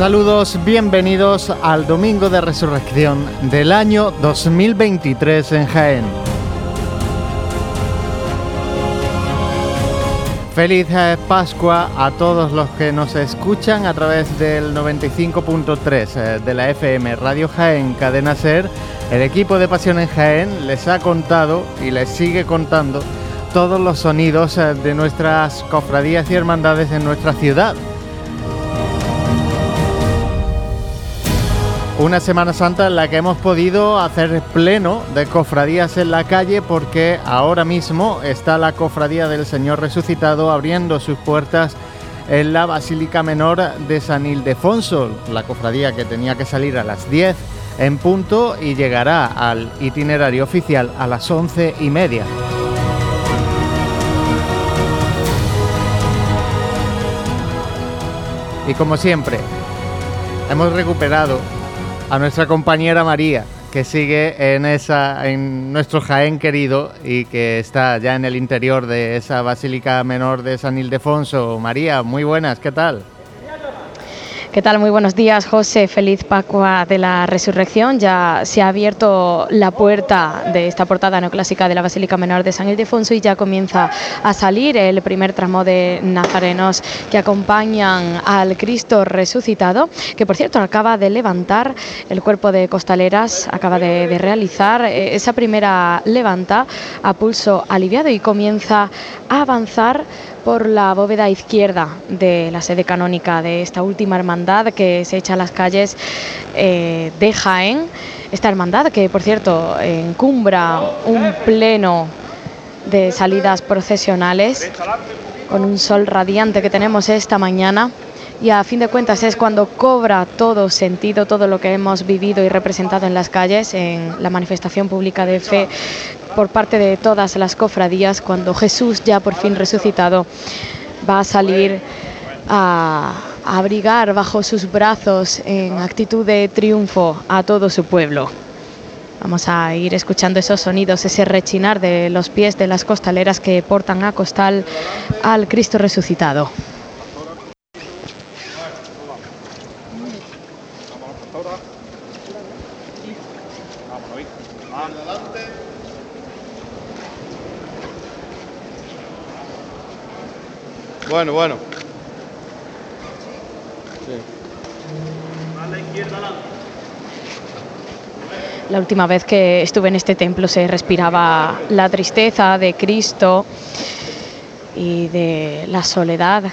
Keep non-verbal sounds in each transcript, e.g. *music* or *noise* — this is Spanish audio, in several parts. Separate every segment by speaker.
Speaker 1: Saludos, bienvenidos al Domingo de Resurrección del año 2023 en Jaén. Feliz eh, Pascua a todos los que nos escuchan a través del 95.3 eh, de la FM Radio Jaén Cadena Ser. El equipo de Pasión en Jaén les ha contado y les sigue contando todos los sonidos eh, de nuestras cofradías y hermandades en nuestra ciudad. Una Semana Santa en la que hemos podido hacer pleno de cofradías en la calle porque ahora mismo está la cofradía del Señor Resucitado abriendo sus puertas en la Basílica Menor de San Ildefonso, la cofradía que tenía que salir a las 10 en punto y llegará al itinerario oficial a las once y media. Y como siempre, hemos recuperado a nuestra compañera María, que sigue en esa en nuestro Jaén querido y que está ya en el interior de esa Basílica Menor de San Ildefonso. María, muy buenas, ¿qué tal?
Speaker 2: ¿Qué tal? Muy buenos días, José. Feliz Pascua de la Resurrección. Ya se ha abierto la puerta de esta portada neoclásica de la Basílica Menor de San Ildefonso y ya comienza a salir el primer tramo de nazarenos que acompañan al Cristo resucitado, que por cierto acaba de levantar el cuerpo de costaleras, acaba de, realizar eh, esa primera levanta a pulso aliviado y comienza a avanzar por la bóveda izquierda de la sede canónica de esta última hermandad que se echa a las calles eh, de Jaén. Esta hermandad que, por cierto, encumbra un pleno de salidas procesionales con un sol radiante que tenemos esta mañana y a fin de cuentas es cuando cobra todo sentido todo lo que hemos vivido y representado en las calles en la manifestación pública de fe por parte de todas las cofradías cuando Jesús ya por fin resucitado va a salir a, abrigar bajo sus brazos en actitud de triunfo a todo su pueblo. Vamos a ir escuchando esos sonidos, ese rechinar de los pies de las costaleras que portan a costal al Cristo resucitado.
Speaker 3: Bueno, bueno.
Speaker 2: La última vez que estuve en este templo se respiraba la tristeza de Cristo y de la soledad,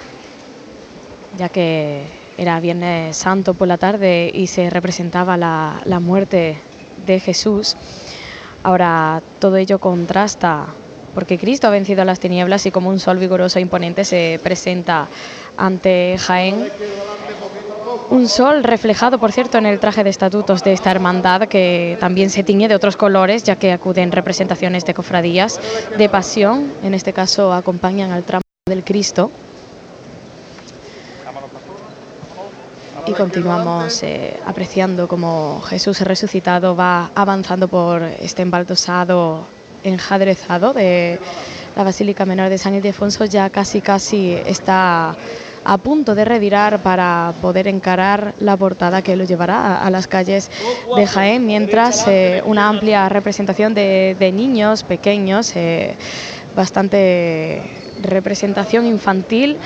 Speaker 2: ya que era Viernes Santo por la tarde y se representaba la, la muerte de Jesús. Ahora todo ello contrasta porque Cristo ha vencido las tinieblas y como un sol vigoroso e imponente se presenta ante Jaén. Un sol reflejado, por cierto, en el traje de estatutos de esta hermandad, que también se tiñe de otros colores, ya que acuden representaciones de cofradías de pasión, en este caso acompañan al tramo del Cristo. Y continuamos eh, apreciando cómo Jesús resucitado va avanzando por este embaldosado enjadrezado de la Basílica Menor de San Ildefonso ya casi casi está a punto de revirar para poder encarar la portada que lo llevará a, las calles de Jaén, mientras eh, una amplia representación de, niños pequeños, eh, bastante representación infantil,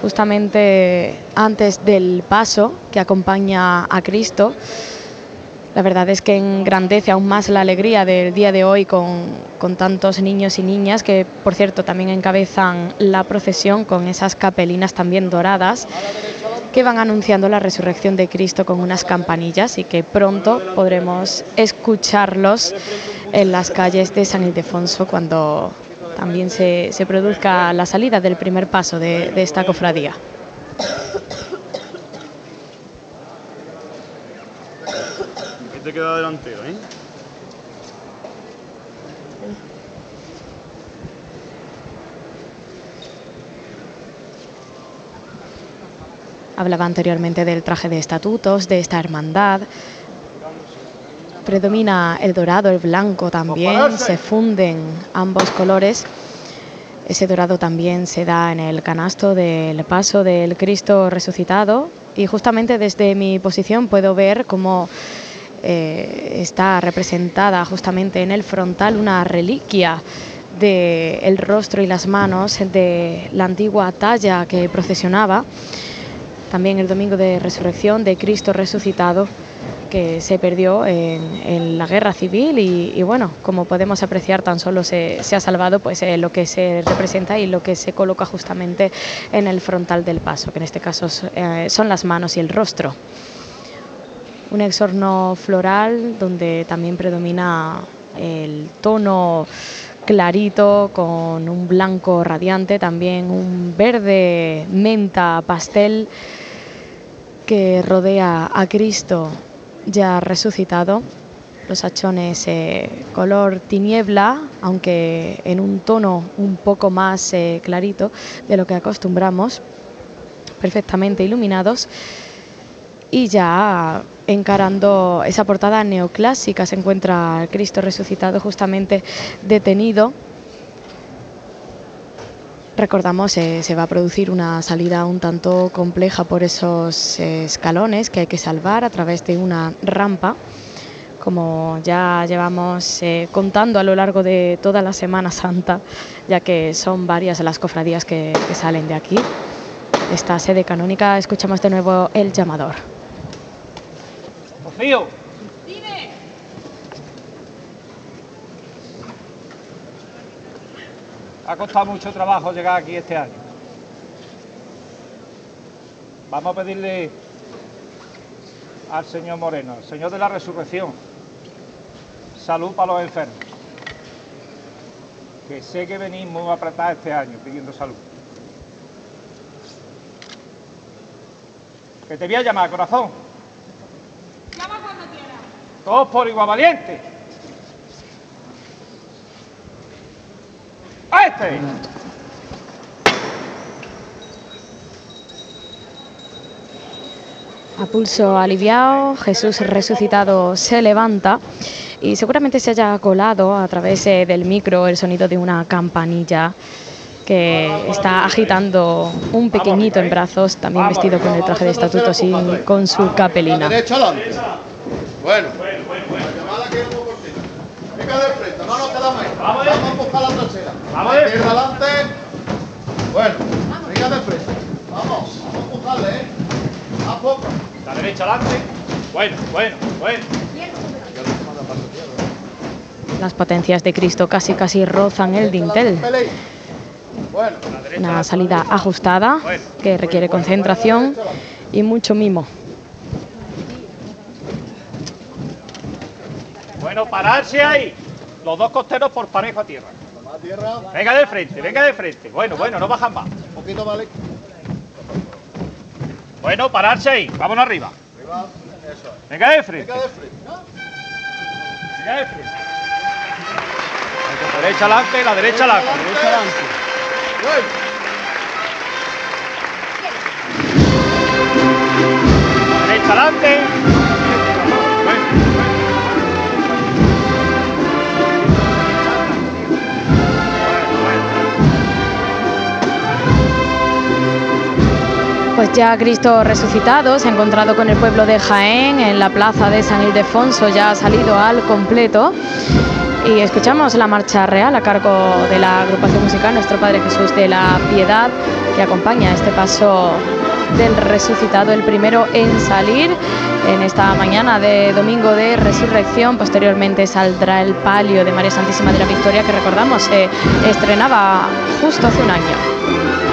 Speaker 2: justamente antes del paso que acompaña a Cristo. La verdad es que engrandece aún más la alegría del día de hoy con, con, tantos niños y niñas que, por cierto, también encabezan la procesión con esas capelinas también doradas que van anunciando la resurrección de Cristo con unas campanillas y que pronto podremos escucharlos en las calles de San Ildefonso cuando también se, se produzca la salida del primer paso de, de esta cofradía.
Speaker 3: Te queda delantero, ¿eh?
Speaker 2: Hablaba anteriormente del traje de estatutos, de esta hermandad. Predomina el dorado, el blanco también, se funden ambos colores. Ese dorado también se da en el canasto del paso del Cristo resucitado, y justamente desde mi posición puedo ver cómo eh, está representada justamente en el frontal una reliquia del rostro y las manos de la antigua talla que procesionaba también el domingo de resurrección de Cristo resucitado que se perdió en, la guerra civil y, bueno, como podemos apreciar tan solo se, ha salvado pues eh, lo que se representa y lo que se coloca justamente en el frontal del paso, que en este caso eh, son las manos y el rostro. Un exorno floral donde también predomina el tono clarito con un blanco radiante, también un verde menta pastel que rodea a Cristo ya resucitado. Los hachones eh, color tiniebla, aunque en un tono un poco más eh, clarito de lo que acostumbramos, perfectamente iluminados. Y ya encarando esa portada neoclásica se encuentra Cristo resucitado justamente detenido Recordamos, se va a producir una salida un tanto compleja por esos escalones que hay que salvar a través de una rampa. Como ya llevamos eh, contando a lo largo de toda la Semana Santa, ya que son varias las cofradías que, que salen de aquí. Esta sede canónica, escuchamos de nuevo el llamador.
Speaker 4: Rocío, Ha costado mucho trabajo llegar aquí este año. Vamos a pedirle al Señor Moreno, el Señor de la Resurrección, salud para los enfermos. Que sé que venís muy apretados este año pidiendo salud. Que te voy a llamar, corazón.
Speaker 5: Llama cuando quieras.
Speaker 4: Todos por igual valiente. Este.
Speaker 2: A pulso aliviado, Jesús resucitado se levanta y seguramente se haya colado a través eh, del micro el sonido de una campanilla que está agitando un pequeñito en brazos, también vestido con el traje de estatutos y con su capelina.
Speaker 3: Bueno, Venga de frente, no nos quedamos ahí. Vamos a buscar la trasera. Vamos a ir adelante. Bueno, venga de frente. Vamos, vamos a empujarle, ¿eh? A poco.
Speaker 4: La derecha adelante. Bueno, bueno, bueno.
Speaker 2: Las potencias de Cristo casi casi rozan el dintel. Una salida ajustada que requiere concentración y mucho mimo.
Speaker 4: Bueno, pararse ahí. Los dos costeros por parejo a tierra. Venga de frente, venga de frente. Bueno, bueno, no bajan más. Un poquito, vale. Bueno, pararse ahí. Vámonos arriba. Venga de frente. Venga de frente. Venga de frente. La derecha adelante, la derecha adelante. La derecha adelante. La derecha adelante.
Speaker 2: Pues ya Cristo resucitado se ha encontrado con el pueblo de Jaén en la plaza de San Ildefonso, ya ha salido al completo. Y escuchamos la marcha real a cargo de la agrupación musical Nuestro Padre Jesús de la Piedad, que acompaña este paso del resucitado, el primero en salir en esta mañana de domingo de resurrección. Posteriormente saldrá el palio de María Santísima de la Victoria, que recordamos se estrenaba justo hace un año.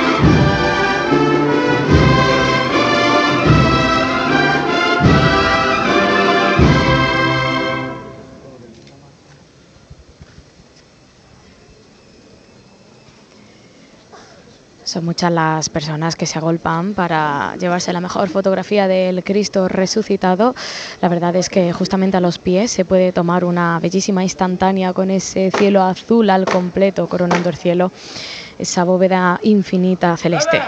Speaker 2: Son muchas las personas que se agolpan para llevarse la mejor fotografía del Cristo resucitado. La verdad es que justamente a los pies se puede tomar una bellísima instantánea con ese cielo azul al completo coronando el cielo, esa bóveda infinita celeste.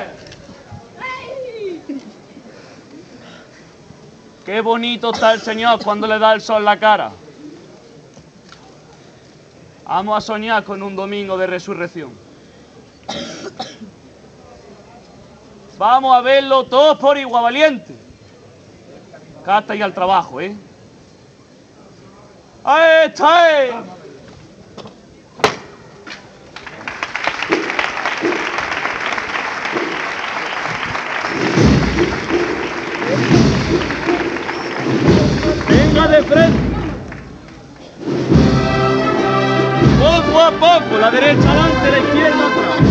Speaker 4: Qué bonito está el Señor cuando le da el sol la cara. Vamos a soñar con un domingo de resurrección. Vamos a verlo todos por igual valiente. Cata y al trabajo, ¿eh? ¡Ahí está! eh! Venga de frente. Poco a poco, la derecha adelante, la izquierda atrás.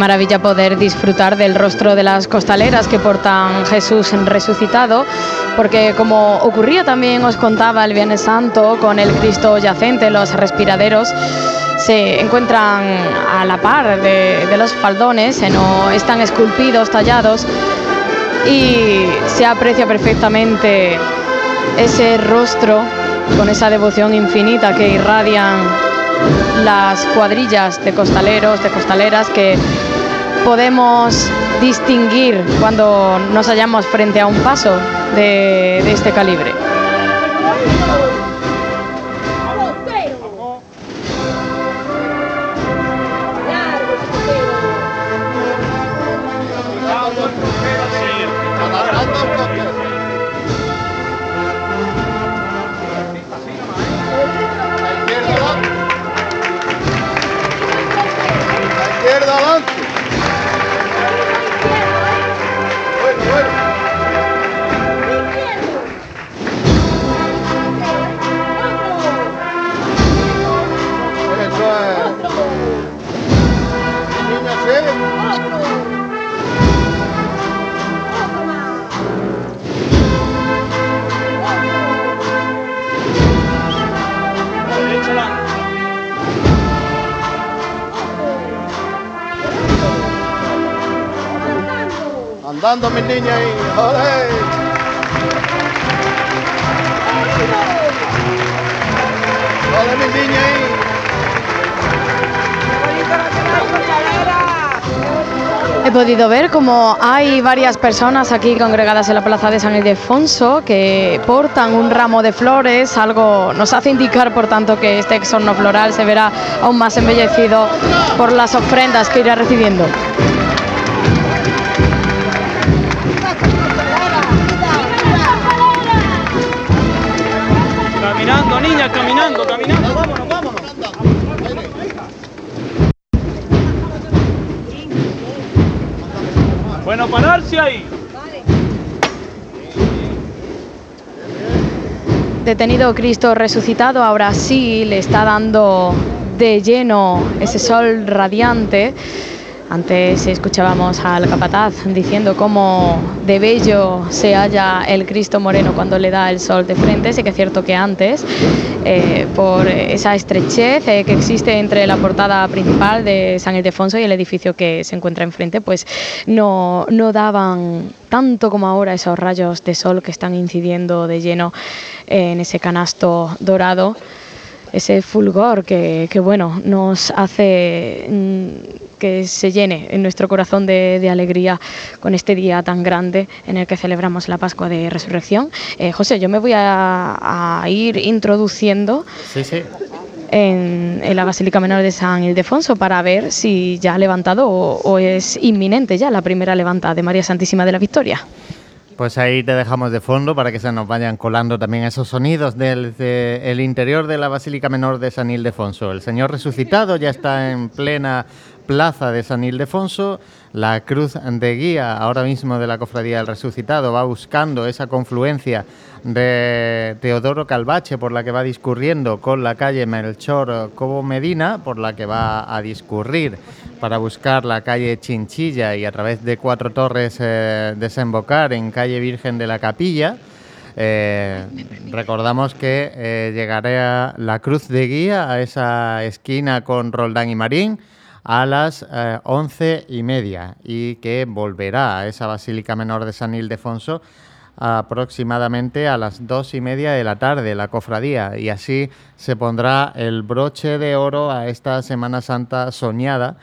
Speaker 2: Maravilla poder disfrutar del rostro de las costaleras que portan Jesús resucitado, porque como ocurría también, os contaba el Viernes Santo, con el Cristo yacente, los respiraderos se encuentran a la par de, los faldones, no están esculpidos, tallados, y se aprecia perfectamente ese rostro con esa devoción infinita que irradian las cuadrillas de costaleros, de costaleras que podemos distinguir cuando nos hallamos frente a un paso de, este calibre. Podido ver como hay varias personas aquí congregadas en la plaza de San Ildefonso que portan un ramo de flores, algo nos hace indicar por tanto que este exorno floral se verá aún más embellecido por las ofrendas que irá recibiendo. Detenido Cristo resucitado, ahora sí le está dando de lleno ese sol radiante. Antes escuchábamos al capataz diciendo cómo de bello se halla el Cristo moreno cuando le da el sol de frente. Sí que es cierto que antes, eh, por esa estrechez eh, que existe entre la portada principal de San Ildefonso y el edificio que se encuentra enfrente, pues no, no daban tanto como ahora esos rayos de sol que están incidiendo de lleno en ese canasto dorado ese fulgor que, que, bueno nos hace mm, que se llene en nuestro corazón de, de, alegría con este día tan grande en el que celebramos la Pascua de Resurrección. Eh, José, yo me voy a, a ir introduciendo
Speaker 1: Sí, sí.
Speaker 2: en, en la Basílica Menor de San Ildefonso para ver si ya ha levantado o, o es inminente ya la primera levanta de María Santísima de la Victoria.
Speaker 1: Pues ahí te dejamos de fondo para que se nos vayan colando también esos sonidos del de- el interior de la Basílica Menor de San Ildefonso. El Señor resucitado ya está en plena plaza de San Ildefonso. La cruz de guía ahora mismo de la Cofradía del Resucitado va buscando esa confluencia de Teodoro Calvache por la que va discurriendo con la calle Melchor Cobo Medina por la que va a discurrir para buscar la calle Chinchilla y a través de Cuatro Torres eh, desembocar en calle Virgen de la Capilla. Eh, recordamos que eh, llegará la cruz de guía a esa esquina con Roldán y Marín a las eh, once y media y que volverá a esa Basílica Menor de San Ildefonso aproximadamente a las dos y media de la tarde, la cofradía, y así se pondrá el broche de oro a esta Semana Santa soñada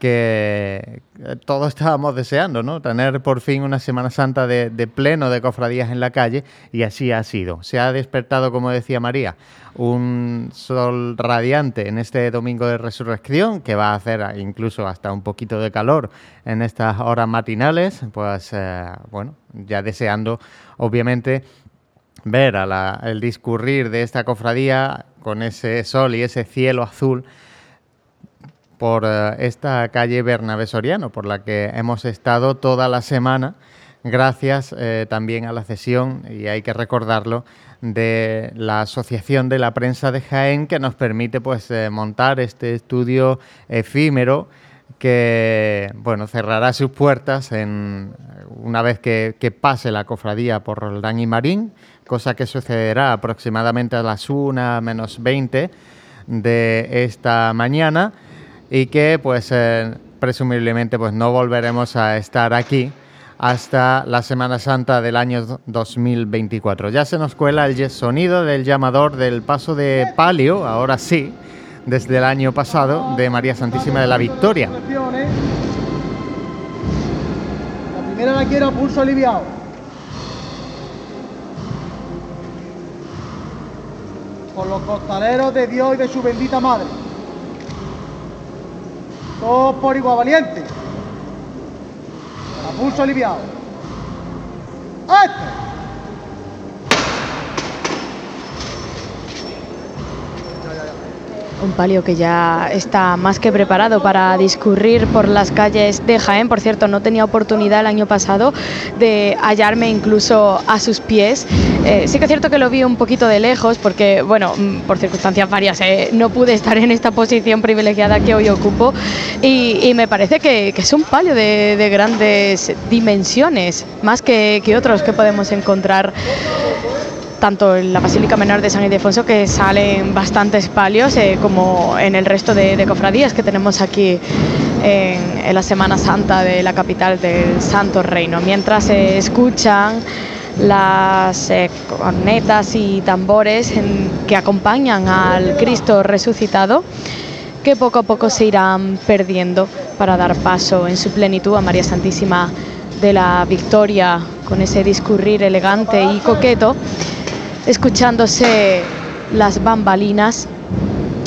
Speaker 1: que todos estábamos deseando, ¿no? Tener por fin una Semana Santa de, pleno de cofradías en la calle y así ha sido. Se ha despertado, como decía María, un sol radiante en este domingo de resurrección que va a hacer incluso hasta un poquito de calor en estas horas matinales, pues eh, bueno, ya deseando obviamente ver el discurrir de esta cofradía con ese sol y ese cielo azul por eh, esta calle Bernabé Soriano, por la que hemos estado toda la semana, gracias eh, también a la cesión, y hay que recordarlo, de la Asociación de la Prensa de Jaén, que nos permite pues, eh, montar este estudio efímero que bueno, cerrará sus puertas en, una vez que, que pase la cofradía por Roldán y Marín, cosa que sucederá aproximadamente a las 1 menos 20 de esta mañana y que pues eh, presumiblemente pues no volveremos a estar aquí hasta la Semana Santa del año 2024. Ya se nos cuela el sonido del llamador del paso de palio, ahora sí, desde el año pasado, de María Santísima de la Victoria.
Speaker 6: La primera la quiero pulso aliviado. Con los costaleros de Dios y de su bendita madre. Todos por igual valiente. A pulso aliviado. ¡Este!
Speaker 2: Un palio que ya está más que preparado para discurrir por las calles de Jaén. Por cierto, no tenía oportunidad el año pasado de hallarme incluso a sus pies. Eh, sí que es cierto que lo vi un poquito de lejos porque, bueno, mm, por circunstancias varias, eh, no pude estar en esta posición privilegiada que hoy ocupo y, me parece que, es un palio de, grandes dimensiones, más que, que otros que podemos encontrar tanto en la Basílica Menor de San Ildefonso, que salen bastantes palios, eh, como en el resto de, cofradías que tenemos aquí en, la Semana Santa de la capital del Santo Reino. Mientras se escuchan las eh, cornetas y tambores que acompañan al Cristo resucitado, que poco a poco se irán perdiendo para dar paso en su plenitud a María Santísima de la Victoria, con ese discurrir elegante y coqueto escuchándose las bambalinas,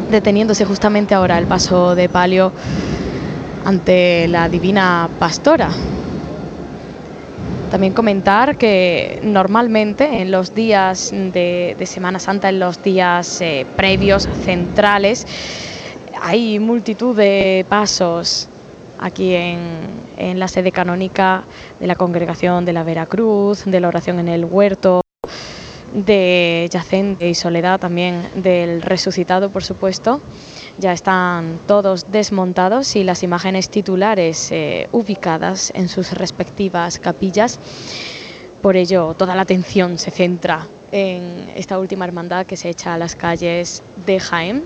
Speaker 2: deteniéndose justamente ahora el paso de palio ante la divina pastora. También comentar que normalmente en los días de, Semana Santa, en los días eh, previos, centrales, hay multitud de pasos aquí en, en la sede canónica de la congregación de la Veracruz, de la oración en el huerto de Yacente y Soledad, también del resucitado, por supuesto. Ya están todos desmontados y las imágenes titulares eh, ubicadas en sus respectivas capillas. Por ello, toda la atención se centra en esta última hermandad que se echa a las calles de Jaén.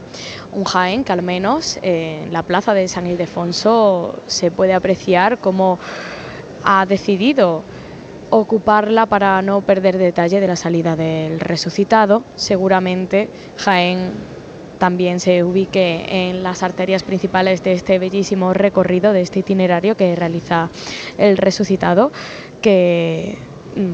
Speaker 2: Un Jaén que al menos en la plaza de San Ildefonso se puede apreciar cómo ha decidido ocuparla para no perder detalle de la salida del resucitado. Seguramente Jaén también se ubique en las arterias principales de este bellísimo recorrido, de este itinerario que realiza el resucitado, que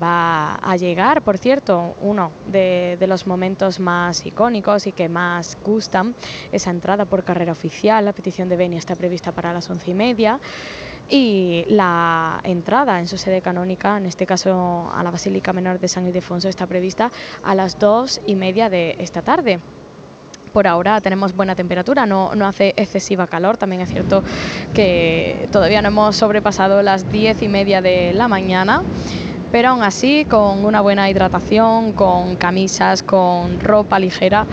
Speaker 2: va a llegar, por cierto, uno de, los momentos más icónicos y que más gustan, esa entrada por carrera oficial, la petición de Beni está prevista para las once y media y la entrada en su sede canónica, en este caso a la Basílica Menor de San Ildefonso, está prevista a las dos y media de esta tarde por ahora tenemos buena temperatura, no, no, hace excesiva calor. También es cierto que todavía no hemos sobrepasado las diez y media de la mañana. Pero aún así, con una buena hidratación, con camisas, con ropa ligera,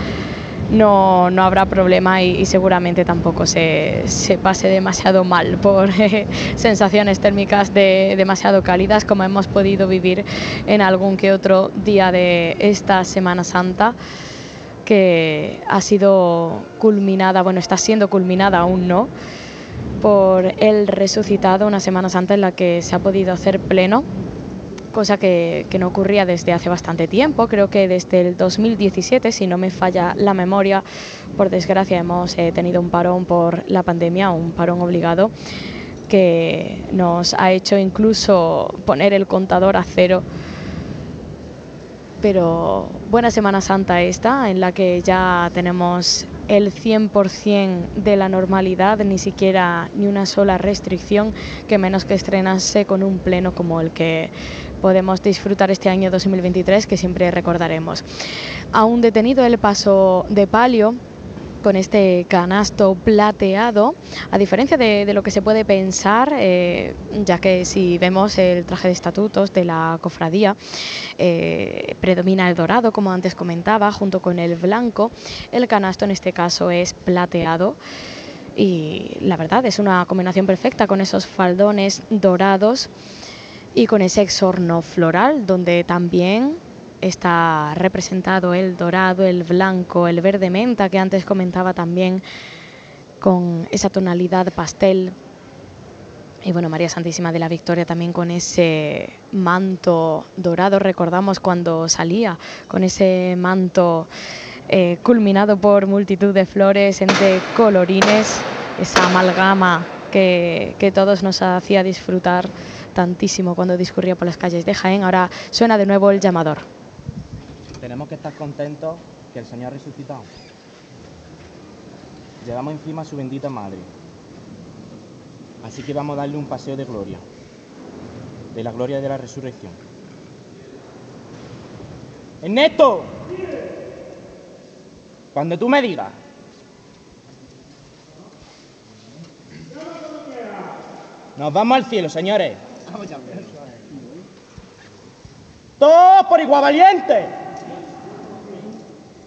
Speaker 2: no, no habrá problema y, seguramente tampoco se, se, pase demasiado mal por *laughs* sensaciones térmicas de, demasiado cálidas como hemos podido vivir en algún que otro día de esta Semana Santa que ha sido culminada, bueno, está siendo culminada aún no, por el resucitado, una Semana Santa en la que se ha podido hacer pleno cosa que, no ocurría desde hace bastante tiempo, creo que desde el 2017, si no me falla la memoria, por desgracia hemos eh, tenido un parón por la pandemia, un parón obligado, que nos ha hecho incluso poner el contador a cero. Pero buena Semana Santa esta, en la que ya tenemos el 100% de la normalidad, ni siquiera ni una sola restricción, que menos que estrenarse con un pleno como el que podemos disfrutar este año 2023 que siempre recordaremos. Aún detenido el paso de palio, con este canasto plateado, a diferencia de, lo que se puede pensar, eh, ya que si vemos el traje de estatutos de la cofradía, eh, predomina el dorado, como antes comentaba, junto con el blanco, el canasto en este caso es plateado. Y la verdad es una combinación perfecta con esos faldones dorados y con ese exorno floral donde también está representado el dorado, el blanco, el verde menta que antes comentaba también con esa tonalidad pastel. Y bueno, María Santísima de la Victoria también con ese manto dorado, recordamos cuando salía con ese manto eh, culminado por multitud de flores entre colorines, esa amalgama que, que todos nos hacía disfrutar tantísimo cuando discurría por las calles de Jaén. Ahora suena de nuevo el llamador.
Speaker 7: Tenemos que estar contentos que el Señor ha resucitado. Llevamos encima a su bendita madre. Así que vamos a darle un paseo de gloria, de la gloria de la resurrección. Ernesto, cuando tú me digas, nos vamos al cielo, señores. Todos por igual valiente.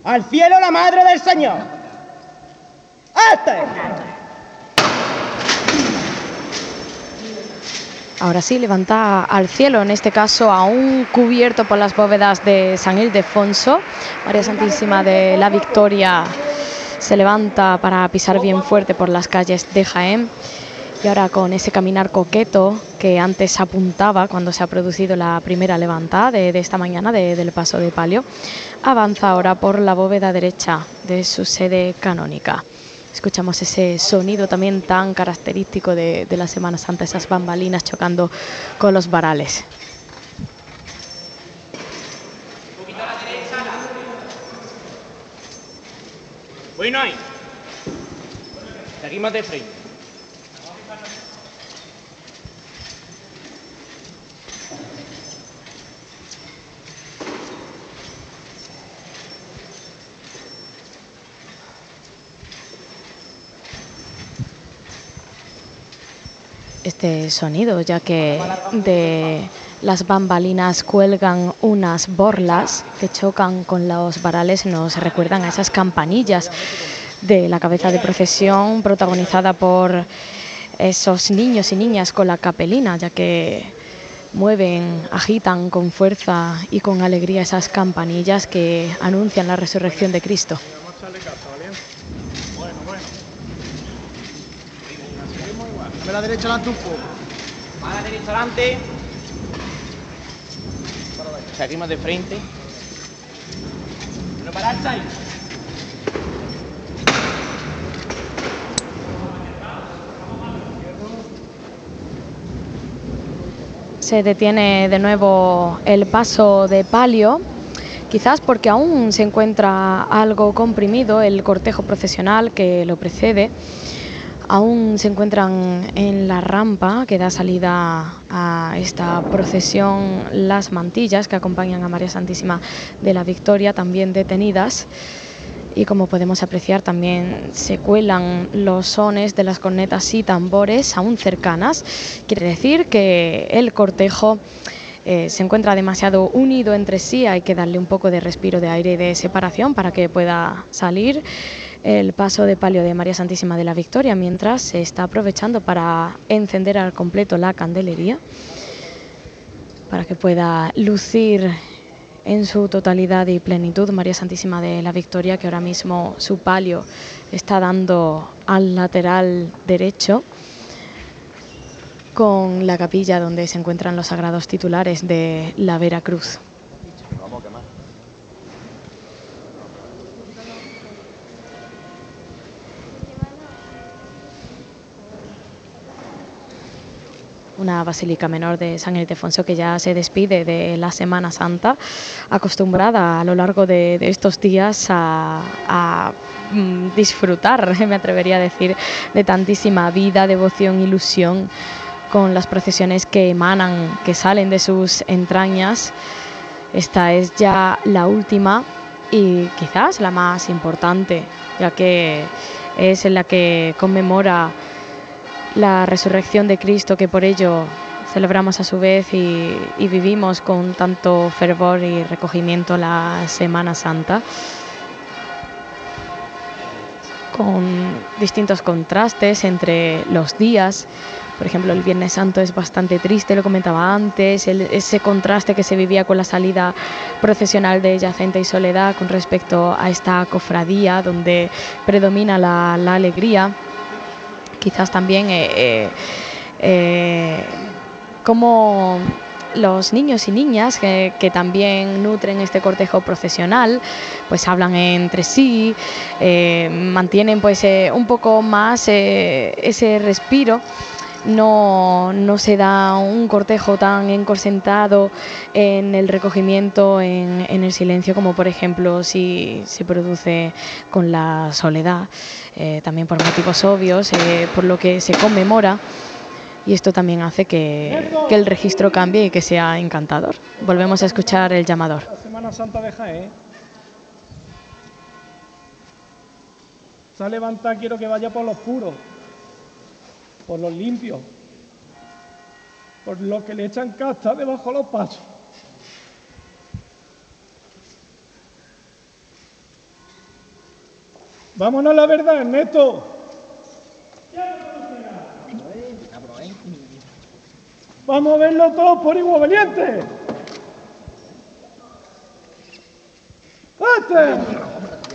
Speaker 7: Al cielo la madre del Señor. Este.
Speaker 2: Ahora sí, levanta al cielo, en este caso aún cubierto por las bóvedas de San Ildefonso. María Santísima de la Victoria se levanta para pisar bien fuerte por las calles de Jaén. Y ahora con ese caminar coqueto que antes apuntaba cuando se ha producido la primera levantada de, esta mañana de, del paso de palio, avanza ahora por la bóveda derecha de su sede canónica. Escuchamos ese sonido también tan característico de, la Semana Santa, esas bambalinas chocando con los varales.
Speaker 7: Bueno, ahí. Seguimos de frente.
Speaker 2: Este sonido, ya que de las bambalinas cuelgan unas borlas que chocan con los varales, nos recuerdan a esas campanillas de la cabeza de procesión protagonizada por esos niños y niñas con la capelina, ya que mueven, agitan con fuerza y con alegría esas campanillas que anuncian la resurrección de Cristo.
Speaker 6: Dame la derecha adelante un poco.
Speaker 7: A la derecha adelante. Seguimos de frente. No pararse ahí.
Speaker 2: Se detiene de nuevo el paso de palio, quizás porque aún se encuentra algo comprimido el cortejo procesional que lo precede. Aún se encuentran en la rampa que da salida a esta procesión las mantillas que acompañan a María Santísima de la Victoria, también detenidas. y como podemos apreciar también se cuelan los sones de las cornetas y tambores aún cercanas. Quiere decir que el cortejo eh, se encuentra demasiado unido entre sí, hay que darle un poco de respiro de aire de separación para que pueda salir el paso de palio de María Santísima de la Victoria mientras se está aprovechando para encender al completo la candelería para que pueda lucir en su totalidad y plenitud María Santísima de la Victoria, que ahora mismo su palio está dando al lateral derecho con la capilla donde se encuentran los sagrados titulares de la Vera una basílica menor de San Ildefonso que ya se despide de la Semana Santa, acostumbrada a lo largo de, estos días a, mm, disfrutar, *laughs* me atrevería a decir, de tantísima vida, devoción, ilusión con las procesiones que emanan, que salen de sus entrañas. Esta es ya la última y quizás la más importante, ya que es en la que conmemora la resurrección de Cristo, que por ello celebramos a su vez y, vivimos con tanto fervor y recogimiento la Semana Santa, con distintos contrastes entre los días. Por ejemplo, el Viernes Santo es bastante triste, lo comentaba antes, ese contraste que se vivía con la salida procesional de Yacente y Soledad con respecto a esta cofradía donde predomina la alegría quizás también eh, eh, eh, como los niños y niñas que, también nutren este cortejo procesional, pues hablan entre sí, mantienen pues un poco más ese respiro no, no se da un cortejo tan encorsentado en el recogimiento, en, el silencio, como por ejemplo si se produce con la soledad, eh, también por motivos obvios, eh, por lo que se conmemora. Y esto también hace que, el registro cambie y que sea encantador. Volvemos a escuchar el llamador.
Speaker 6: La Semana Santa de. Se ha levantado, quiero que vaya por los puros por los limpios, por los que le echan casta debajo de los pasos. Vámonos a la verdad, Ernesto. Vamos a verlo todo por igual valiente. ¡Este!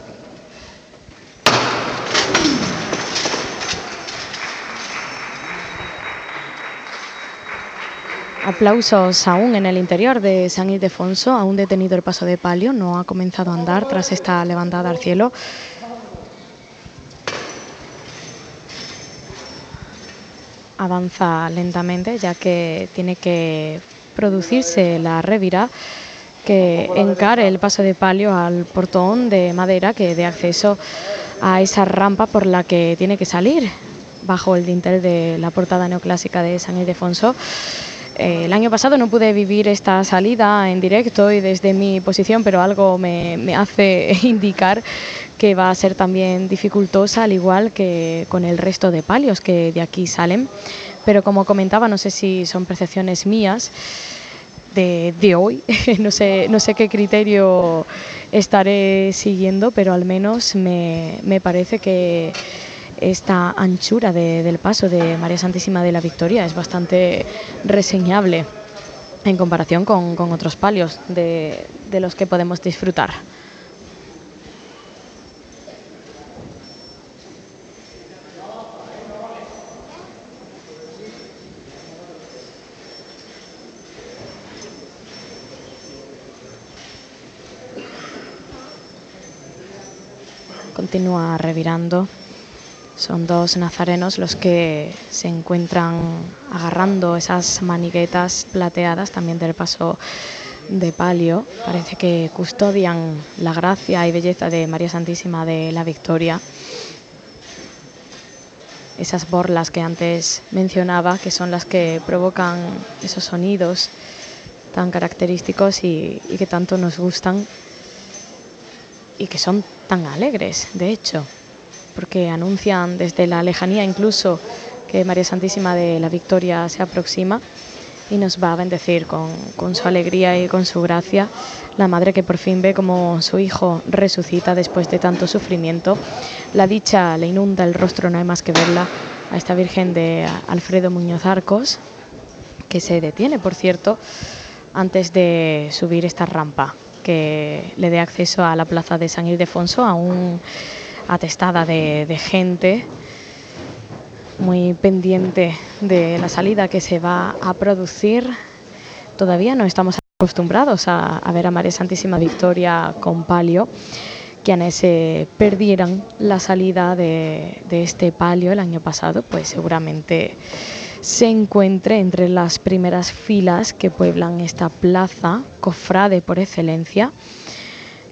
Speaker 2: Aplausos aún en el interior de San Ildefonso, aún detenido el paso de palio, no ha comenzado a andar tras esta levantada al cielo. Avanza lentamente ya que tiene que producirse la revira que encare el paso de palio al portón de madera que dé acceso a esa rampa por la que tiene que salir bajo el dintel de la portada neoclásica de San Ildefonso. Eh, el año pasado no pude vivir esta salida en directo y desde mi posición, pero algo me, hace *laughs* indicar que va a ser también dificultosa, al igual que con el resto de palios que de aquí salen. Pero como comentaba, no sé si son percepciones mías. De, hoy. *laughs* no, sé, no sé qué criterio estaré siguiendo, pero al menos me, me parece que esta anchura del paso de María Santísima de la Victoria es bastante reseñable en comparación con, otros palios de, de los que podemos disfrutar. Continúa revirando son dos nazarenos los que se encuentran agarrando esas maniguetas plateadas también del paso de palio. Parece que custodian la gracia y belleza de María Santísima de la Victoria. Esas borlas que antes mencionaba, que son las que provocan esos sonidos tan característicos y, y que tanto nos gustan y que son tan alegres, de hecho, porque anuncian desde la lejanía incluso que María Santísima de la Victoria se aproxima y nos va a bendecir con, su alegría y con su gracia. La madre que por fin ve como su hijo resucita después de tanto sufrimiento. La dicha le inunda el rostro, no hay más que verla, a esta Virgen de Alfredo Muñoz Arcos, que se detiene, por cierto, antes de subir esta rampa que le dé acceso a la plaza de San Ildefonso, aún atestada de, gente muy pendiente de la salida que se va a producir. Todavía no estamos acostumbrados a, ver a María Santísima Victoria con palio. Quienes se perdieran la salida de, de este palio el año pasado, pues seguramente se encuentre entre las primeras filas que pueblan esta plaza, cofrade por excelencia,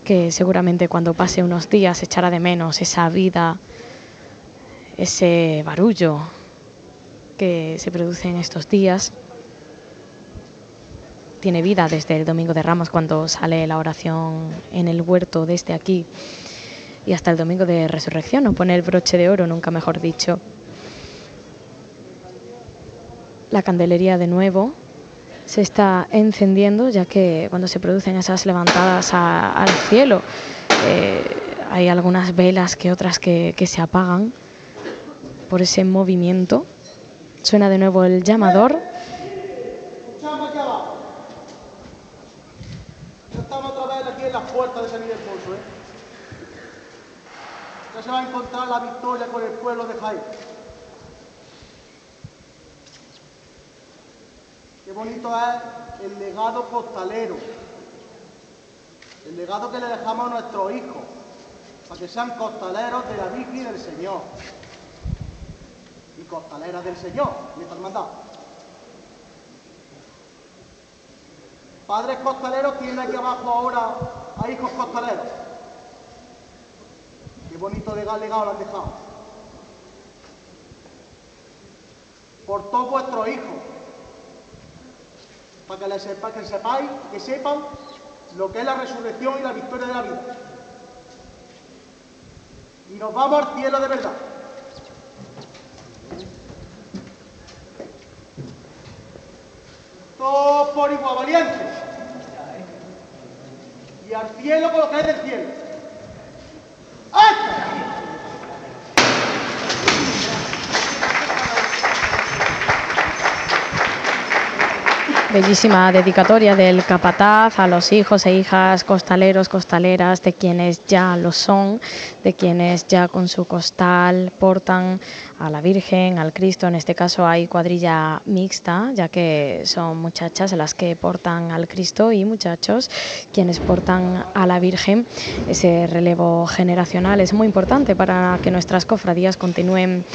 Speaker 2: que seguramente cuando pase unos días echará de menos esa vida ese barullo que se produce en estos días tiene vida desde el Domingo de Ramos cuando sale la oración en el huerto desde aquí y hasta el Domingo de Resurrección o pone el broche de oro, nunca mejor dicho. La candelería de nuevo se está encendiendo ya que cuando se producen esas levantadas a, al cielo eh, hay algunas velas que otras que, que se apagan por ese movimiento. Suena de nuevo el llamador.
Speaker 3: Estamos otra vez aquí en las puertas de San Ildefonso, ¿eh? Ya se va a encontrar la victoria con el pueblo de Jaén. Qué bonito es el legado costalero. El legado que le dejamos a nuestros hijos. Para que sean costaleros de la Virgen y del Señor y costaleras del Señor, en esta hermandad. Padres costaleros tienen aquí abajo ahora a hijos costaleros. Qué bonito legado, legado lo han dejado. Por todos vuestros hijos. Para que, sepa, que sepáis, que sepan lo que es la resurrección y la victoria de la vida. Y nos vamos al cielo de verdad. Todos por igual, valientes. Y al cielo con lo que es del cielo. ¡Alto!
Speaker 2: Bellísima dedicatoria del capataz a los hijos e hijas costaleros, costaleras, de quienes ya lo son, de quienes ya con su costal portan a la Virgen, al Cristo. En este caso hay cuadrilla mixta, ya que son muchachas las que portan al Cristo y muchachos quienes portan a la Virgen. Ese relevo generacional es muy importante para que nuestras cofradías continúen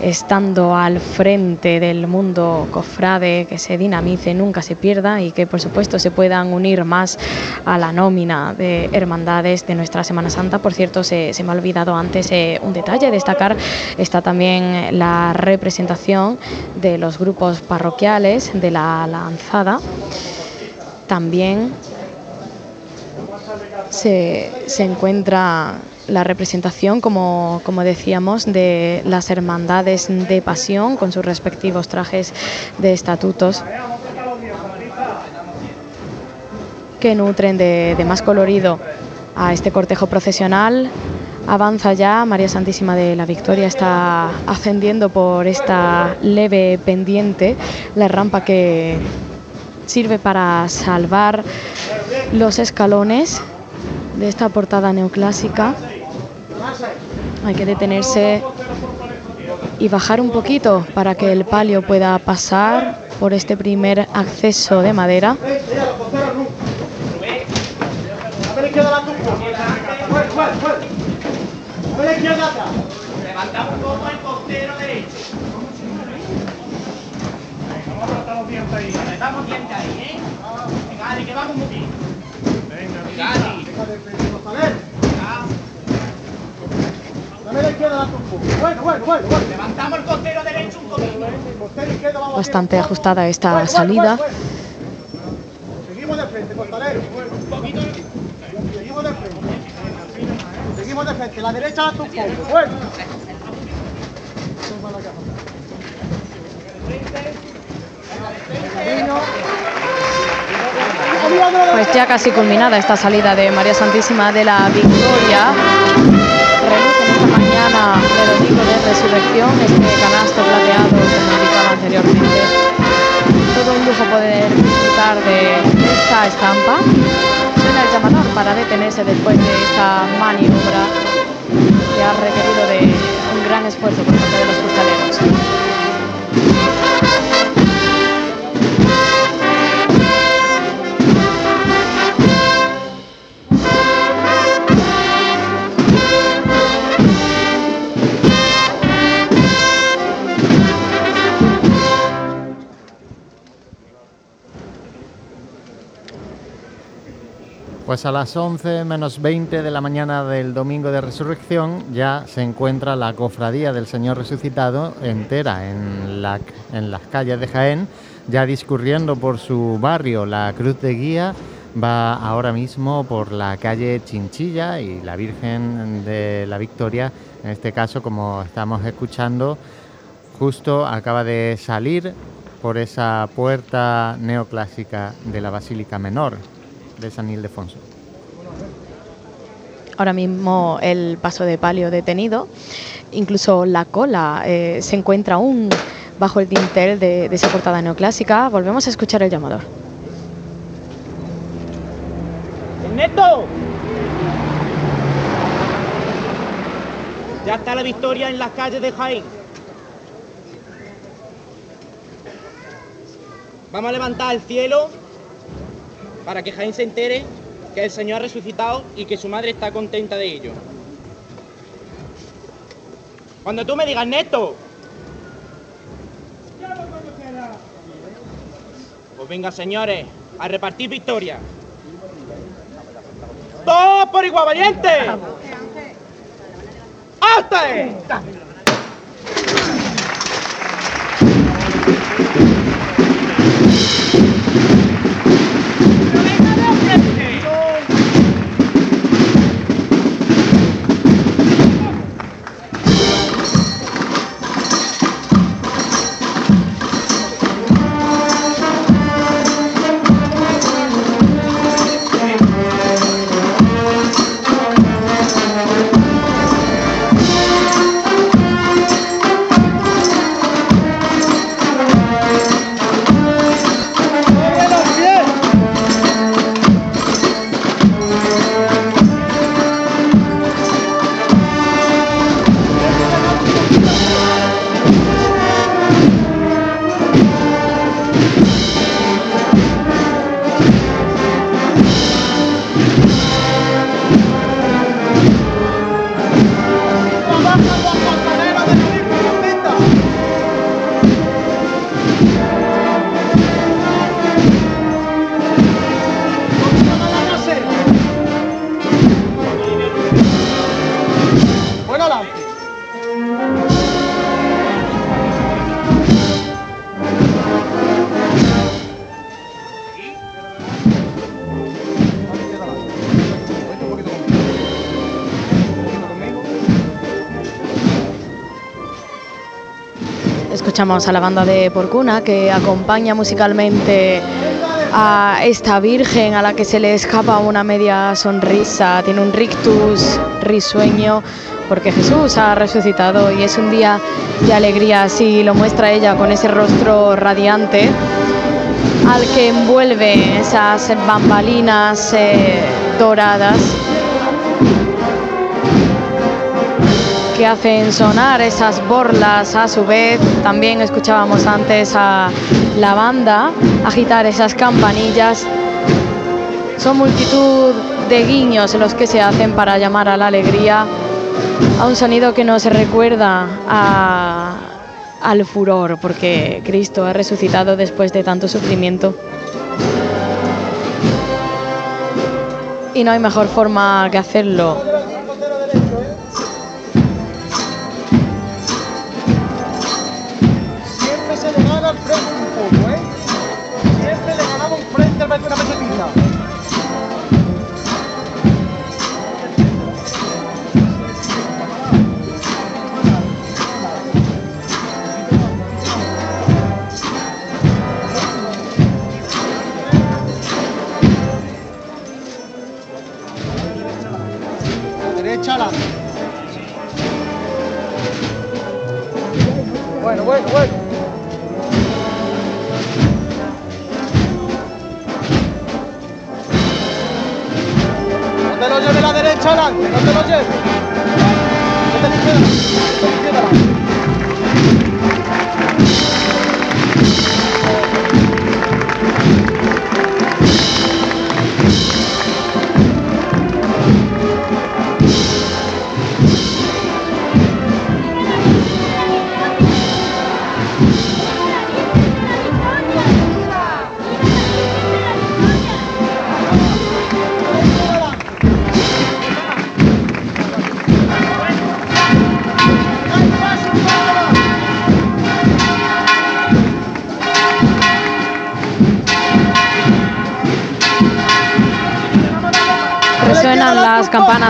Speaker 2: estando al frente del mundo cofrade, que se dinamice, nunca se pierda y que por supuesto se puedan unir más a la nómina de hermandades de nuestra Semana Santa. Por cierto, se, me ha olvidado antes eh, un detalle, destacar está también la representación de los grupos parroquiales de la lanzada. También se, se encuentra la representación, como, como, decíamos, de las hermandades de pasión con sus respectivos trajes de estatutos que nutren de, de más colorido a este cortejo procesional. Avanza ya, María Santísima de la Victoria está ascendiendo por esta leve pendiente, la rampa que sirve para salvar los escalones de esta portada neoclásica. Hay que detenerse y bajar un poquito para que el palio pueda pasar por este primer acceso de madera.
Speaker 8: Levantamos
Speaker 2: Bastante ajustada esta salida.
Speaker 3: Seguimos de frente, costalero. Un poquito. Seguimos de frente. Suavemente, la derecha la tu poco. Bueno.
Speaker 2: Pues ya casi culminada esta salida de María Santísima de la Victoria. Mañana de domingo de resurrección este canasto plateado como indicaba anteriormente. Todo un lujo poder disfrutar de esta estampa. Suena el llamador para detenerse después de esta maniobra que ha requerido de un gran esfuerzo por parte de los costaleros.
Speaker 1: Pues a las 11 menos 20 de la mañana del domingo de resurrección ya se encuentra la cofradía del Señor resucitado entera en, la, en las calles de Jaén, ya discurriendo por su barrio. La Cruz de Guía va ahora mismo por la calle Chinchilla y la Virgen de la Victoria, en este caso como estamos escuchando, justo acaba de salir por esa puerta neoclásica de la Basílica Menor de San Ildefonso.
Speaker 2: Ahora mismo el paso de palio detenido, incluso la cola eh, se encuentra aún bajo el dintel de, de esa portada neoclásica. Volvemos a escuchar el llamador.
Speaker 8: ¡Neto! Ya está la victoria en las calles de Jaén. Vamos a levantar el cielo para que Jaén se entere que el Señor ha resucitado y que su madre está contenta de ello. Cuando tú me digas, Neto. Pues venga, señores, a repartir victoria. ¡Todos por igual, valiente! ¡Hasta!
Speaker 2: Escuchamos a la banda de Porcuna que acompaña musicalmente a esta Virgen a la que se le escapa una media sonrisa, tiene un rictus risueño porque Jesús ha resucitado y es un día de alegría, así lo muestra ella con ese rostro radiante al que envuelve esas bambalinas eh, doradas que hacen sonar esas borlas a su vez. También escuchábamos antes a la banda agitar esas campanillas. Son multitud de guiños los que se hacen para llamar a la alegría, a un sonido que nos recuerda a- al furor, porque Cristo ha resucitado después de tanto sufrimiento. Y no hay mejor forma que hacerlo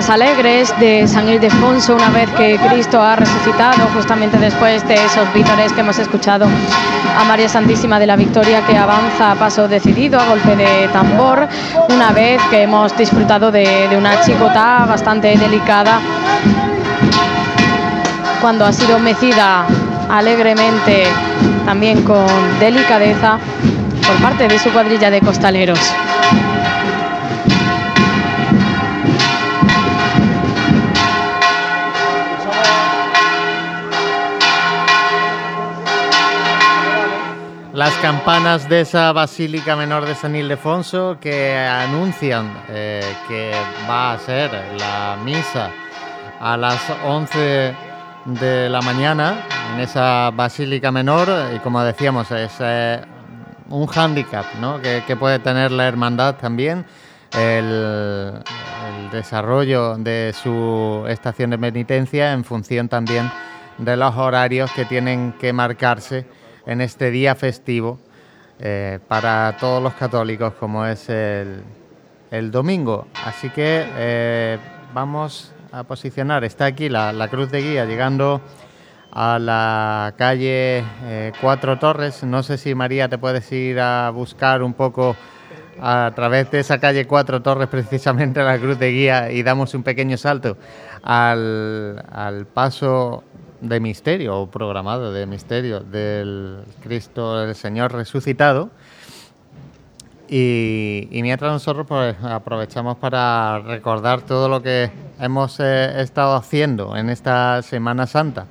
Speaker 2: alegres de San Ildefonso una vez que Cristo ha resucitado, justamente después de esos vítores que hemos escuchado a María Santísima de la Victoria que avanza a paso decidido, a golpe de tambor, una vez que hemos disfrutado de una chicota bastante delicada cuando ha sido mecida alegremente, también con delicadeza, por parte de su cuadrilla de costaleros.
Speaker 1: Campanas de esa Basílica Menor de San Ildefonso que anuncian eh, que va a ser la misa a las 11 de la mañana en esa Basílica Menor y como decíamos es eh, un hándicap ¿no? que, puede tener la hermandad también el desarrollo de su estación de penitencia en función también de los horarios que tienen que marcarse en este día festivo eh, para todos los católicos como es el, domingo. Así que eh, vamos a posicionar, está aquí la, la cruz de guía llegando a la calle eh, Cuatro Torres. No sé si María te puedes ir a buscar un poco a través de esa calle Cuatro Torres precisamente la cruz de guía y damos un pequeño salto al, al paso de misterio o programado de misterio del Cristo, el Señor resucitado. Y, mientras nosotros pues, aprovechamos para recordar todo lo que hemos eh, estado haciendo en esta Semana Santa.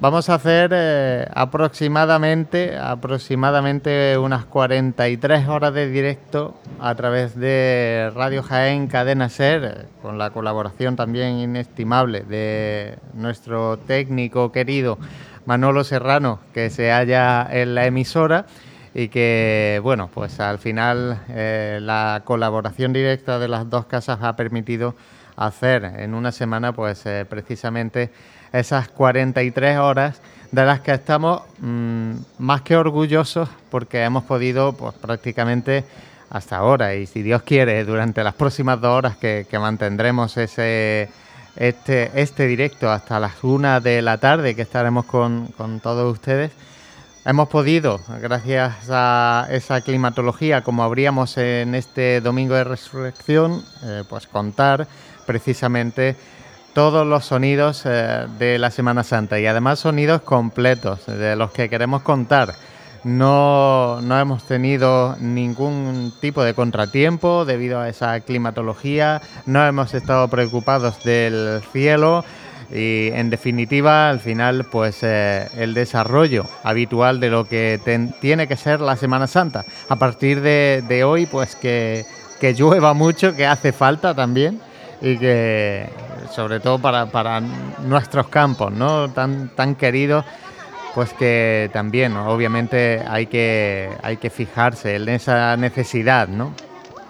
Speaker 1: Vamos a hacer eh, aproximadamente, aproximadamente unas 43 horas de directo a través de Radio Jaén Cadena Ser, con la colaboración también inestimable de nuestro técnico querido Manolo Serrano, que se halla en la emisora y que, bueno, pues al final eh, la colaboración directa de las dos casas ha permitido hacer en una semana, pues eh, precisamente esas 43 horas de las que estamos mmm, más que orgullosos porque hemos podido pues prácticamente hasta ahora y si Dios quiere durante las próximas dos horas que, que mantendremos ese este, este directo hasta las una de la tarde que estaremos con, con todos ustedes hemos podido gracias a esa climatología como habríamos en este domingo de resurrección eh, pues contar precisamente todos los sonidos eh, de la Semana Santa y además sonidos completos de los que queremos contar. No, no, hemos tenido ningún tipo de contratiempo debido a esa climatología, no hemos estado preocupados del cielo y en definitiva al final pues eh, el desarrollo habitual de lo que ten, tiene que ser la Semana Santa. A partir de, de hoy pues que, que llueva mucho, que hace falta también y que sobre todo para, para nuestros campos, ¿no? Tan, tan queridos, pues que también, obviamente, hay que, hay que fijarse en esa necesidad, ¿no?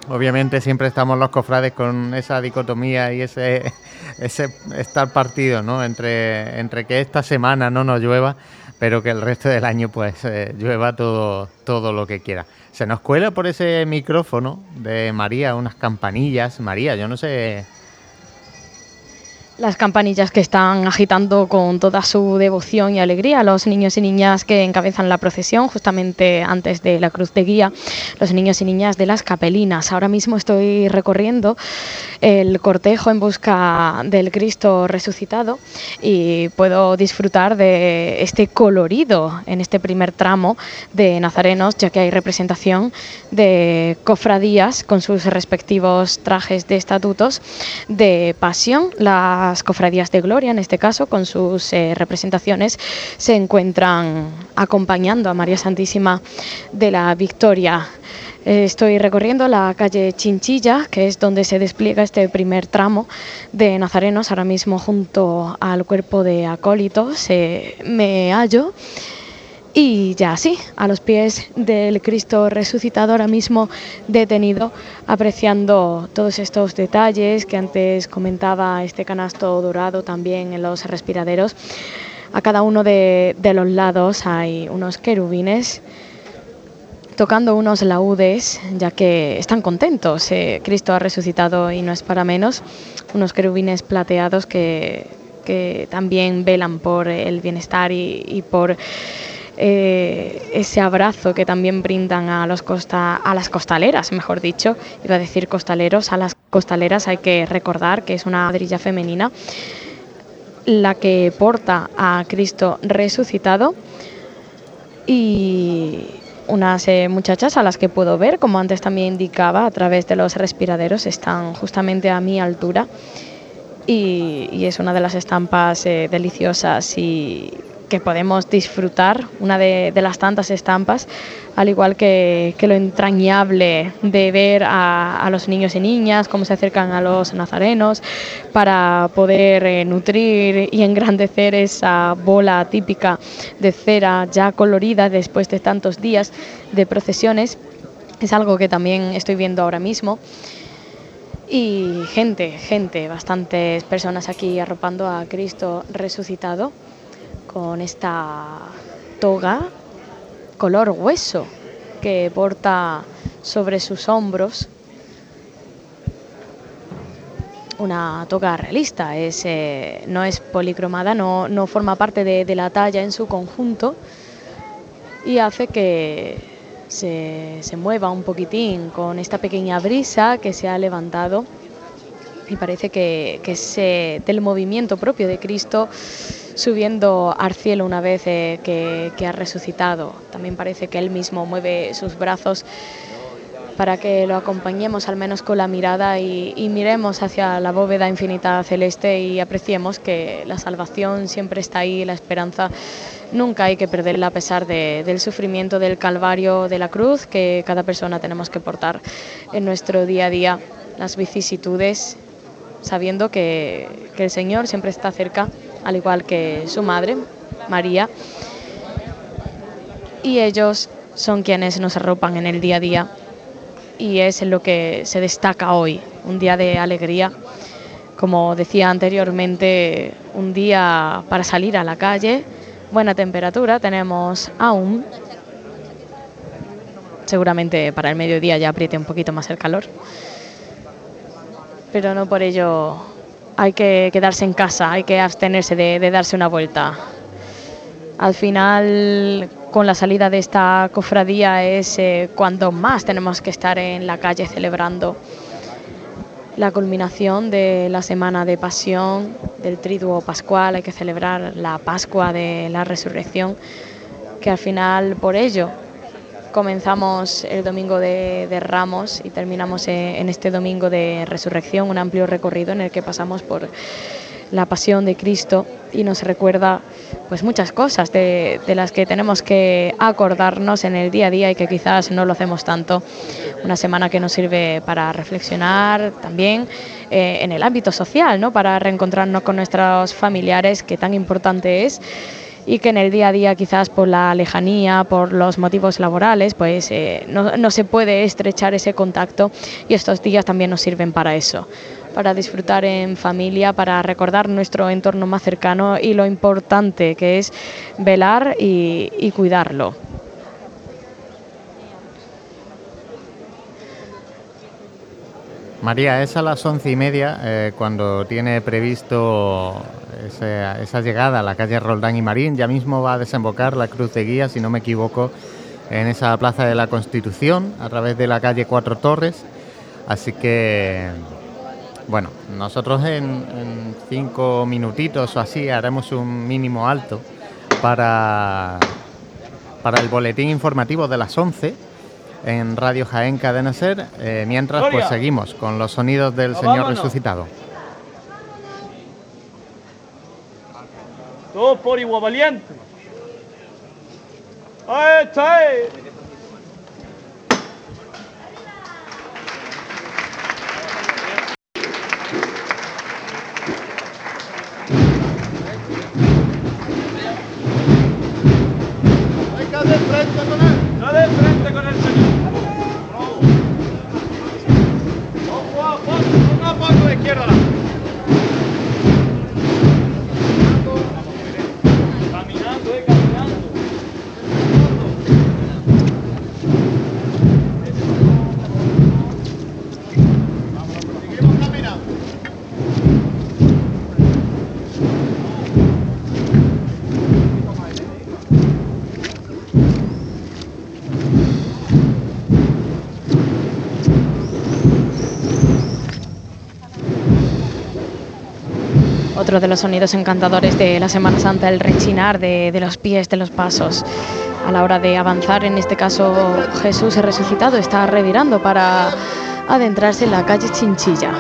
Speaker 1: Obviamente siempre estamos los cofrades con esa dicotomía y ese, *laughs* ese estar partido, ¿no? Entre, entre que esta semana no nos llueva, pero que el resto del año pues eh, llueva todo, todo lo que quiera. Se nos cuela por ese micrófono de María unas campanillas. María, yo no sé
Speaker 2: las campanillas que están agitando con toda su devoción y alegría los niños y niñas que encabezan la procesión justamente antes de la cruz de guía. los niños y niñas de las capelinas. Ahora mismo estoy recorriendo el cortejo en busca del Cristo resucitado y puedo disfrutar de este colorido en este primer tramo de nazarenos, ya que hay representación de cofradías con sus respectivos trajes de estatutos de pasión. Las cofradías de gloria, en este caso, con sus eh, representaciones, se encuentran acompañando a María Santísima de la Victoria. Estoy recorriendo la calle Chinchilla, que es donde se despliega este primer tramo de nazarenos. Ahora mismo junto al cuerpo de acólitos me hallo. Y ya sí, a los pies del Cristo resucitado, ahora mismo detenido, apreciando todos estos detalles que antes comentaba este canasto dorado también en los respiraderos. A cada uno de, de los lados hay unos querubines tocando unos laudes, ya que están contentos. Eh, Cristo ha resucitado y no es para menos. Unos querubines plateados que, que también velan por el bienestar y, por eh, ese abrazo que también brindan a, los las costaleras, mejor dicho, iba a decir costaleros, a las costaleras hay que recordar que es una madrilla femenina la que porta a Cristo resucitado. Y unas eh, muchachas a las que puedo ver, como antes también indicaba, a través de los respiraderos, están justamente a mi altura. Y, es una de las estampas eh, deliciosas y que podemos disfrutar, una de, las tantas estampas, al igual que, lo entrañable de ver a, los niños y niñas, cómo se acercan a los nazarenos, para poder eh, nutrir y engrandecer esa bola típica de cera ya colorida después de tantos días de procesiones. Es algo que también estoy viendo ahora mismo. Y gente, gente, bastantes personas aquí arropando a Cristo resucitado con esta toga color hueso que porta sobre sus hombros. Una toga realista, es, eh, no es policromada, no, no forma parte de, la talla en su conjunto y hace que se, se, mueva un poquitín con esta pequeña brisa que se ha levantado y parece que, que del movimiento propio de Cristo subiendo al cielo una vez eh, que, ha resucitado. También parece que él mismo mueve sus brazos para que lo acompañemos al menos con la mirada y, miremos hacia la bóveda infinita celeste y apreciemos que la salvación siempre está ahí, la esperanza nunca hay que perderla a pesar del sufrimiento del calvario de la cruz que cada persona tenemos que portar en nuestro día a día, las vicisitudes, sabiendo que, que el Señor siempre está cerca al igual que su madre, María, y ellos son quienes nos arropan en el día a día. Y es lo que se destaca hoy, un día de alegría, como decía anteriormente, un día para salir a la calle, buena temperatura, tenemos aún, seguramente para el mediodía ya apriete un poquito más el calor, pero no por ello hay que quedarse en casa, hay que abstenerse de, darse una vuelta. Al final, con la salida de esta cofradía es eh, cuando más tenemos que estar en la calle celebrando la culminación de la semana de pasión, del triduo pascual, hay que celebrar la Pascua de la Resurrección, que al final por ello Comenzamos el domingo de, Ramos y terminamos en este domingo de Resurrección, un amplio recorrido en el que pasamos por la pasión de Cristo y nos recuerda pues muchas cosas de, las que tenemos que acordarnos en el día a día y que quizás no lo hacemos tanto. Una semana que nos sirve para reflexionar también eh, en el ámbito social, ¿no? para reencontrarnos con nuestros familiares, que tan importante es y que en el día a día quizás por la lejanía, por los motivos laborales, pues eh, no, no se puede estrechar ese contacto y estos días también nos sirven para eso para disfrutar en familia, para recordar nuestro entorno más cercano y lo importante que es velar y, y cuidarlo.
Speaker 1: María, es a las once y media eh, cuando tiene previsto esa, llegada a la calle Roldán y Marín. Ya mismo va a desembocar la Cruz de Guía, si no me equivoco, en esa Plaza de la Constitución a través de la calle Cuatro Torres. Así que, bueno, nosotros en, en cinco minutitos o así haremos un mínimo alto para, para el boletín informativo de las 11 en Radio Jaén Cadena Ser, eh, mientras pues seguimos con los sonidos del Señor
Speaker 5: vámonos.
Speaker 1: resucitado.
Speaker 5: Todos por igual valiente. ¡Ahí está! ahí!
Speaker 9: Venga de frente con él.
Speaker 5: ¡Dale de con el señor! ¡Bravo! ¡Ojo a poco! ¡Poco a poco de izquierda!
Speaker 2: Otro de los sonidos encantadores de la Semana Santa, el rechinar de, de los pies, de los pasos. A la hora de avanzar, en este caso Jesús resucitado está revirando para adentrarse en la calle Chinchilla.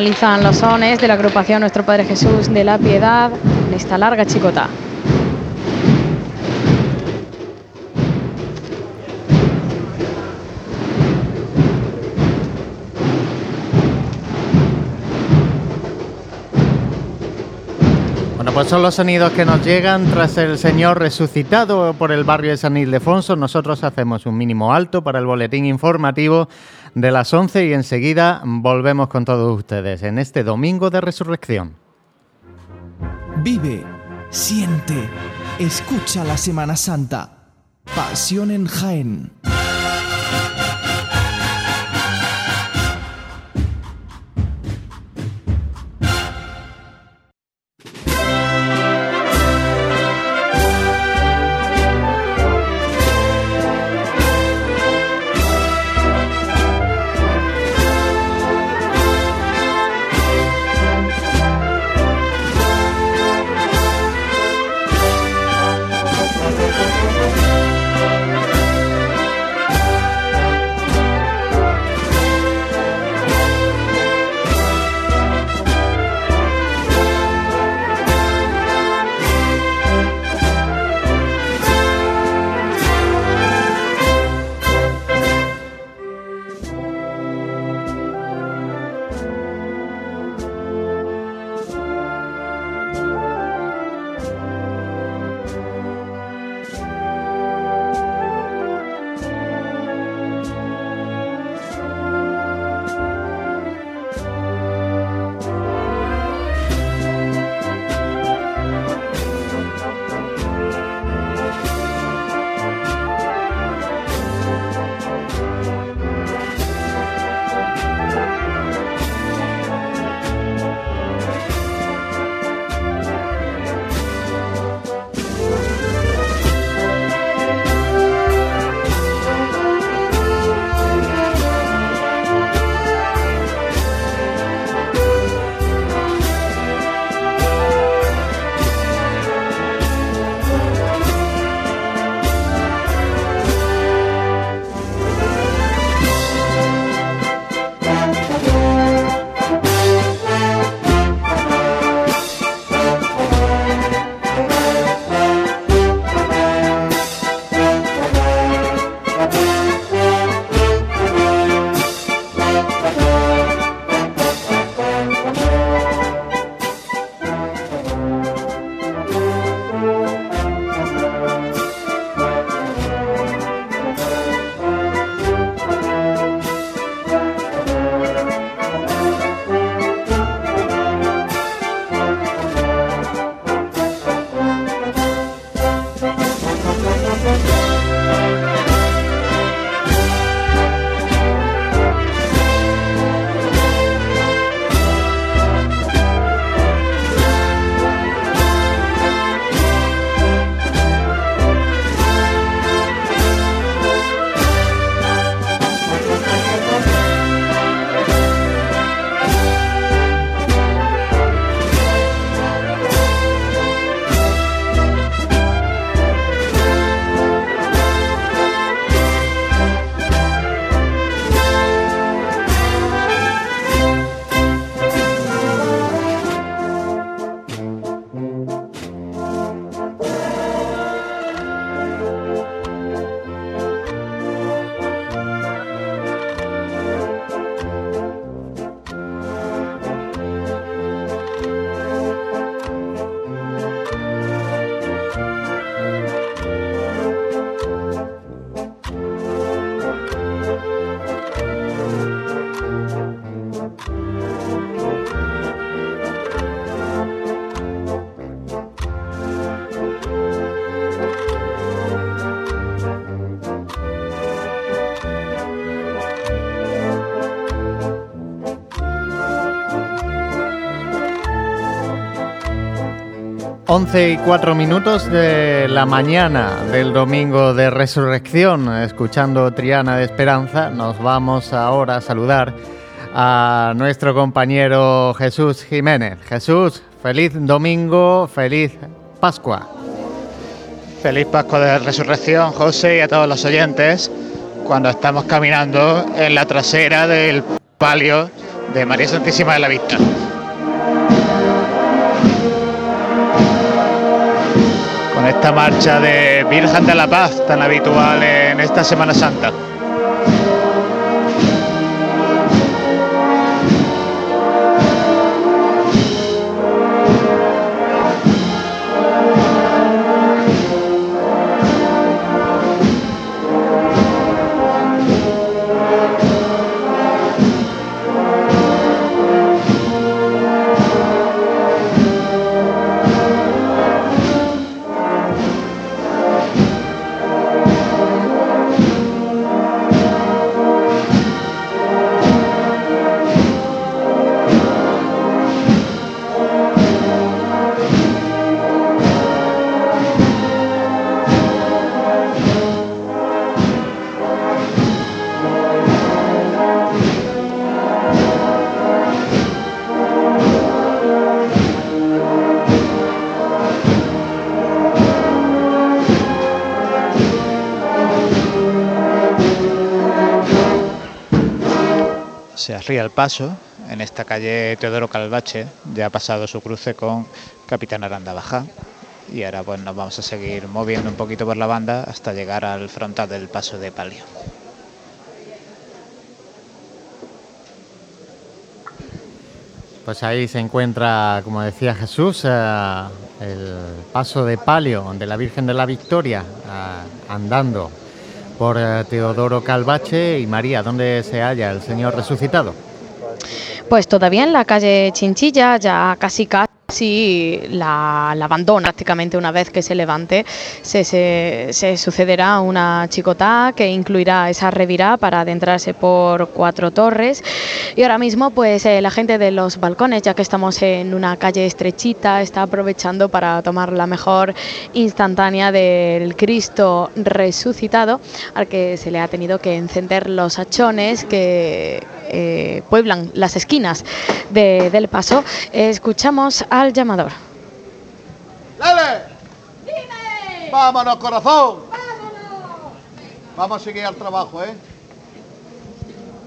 Speaker 2: Finalizan los sones de la agrupación Nuestro Padre Jesús de la Piedad en esta larga chicota.
Speaker 1: Bueno, pues son los sonidos que nos llegan tras el Señor resucitado por el barrio de San Ildefonso. Nosotros hacemos un mínimo alto para el boletín informativo de las 11 y enseguida volvemos con todos ustedes en este domingo de resurrección.
Speaker 10: Vive, siente, escucha la Semana Santa. Pasión en Jaén.
Speaker 1: Once y cuatro minutos de la mañana del domingo de resurrección, escuchando Triana de Esperanza, nos vamos ahora a saludar a nuestro compañero Jesús Jiménez. Jesús, feliz domingo, feliz Pascua.
Speaker 11: Feliz Pascua de Resurrección, José, y a todos los oyentes, cuando estamos caminando en la trasera del palio de María Santísima de la Vista. Esta marcha de Virgen de la Paz tan habitual en esta Semana Santa. Paso en esta calle Teodoro Calvache, ya ha pasado su cruce con Capitán Aranda Baja. Y ahora pues nos vamos a seguir moviendo un poquito por la banda hasta llegar al frontal del paso de palio.
Speaker 1: Pues ahí se encuentra, como decía Jesús, eh, el paso de palio de la Virgen de la Victoria eh, andando por eh, Teodoro Calvache y María, ¿dónde se halla el Señor resucitado?
Speaker 2: Pues todavía en la calle Chinchilla, ya casi casi la, abandona prácticamente una vez que se levante. Se, se- se sucederá una chicotá que incluirá esa revirá para adentrarse por cuatro torres. Y ahora mismo, pues eh, la gente de los balcones, ya que estamos en una calle estrechita, está aprovechando para tomar la mejor instantánea del Cristo resucitado, al que se le ha tenido que encender los hachones que eh, pueblan las esquinas de- del paso. escuchamos al llamador.
Speaker 3: ¡Lele! ¡Vámonos, corazón! Vamos a seguir al trabajo, ¿eh?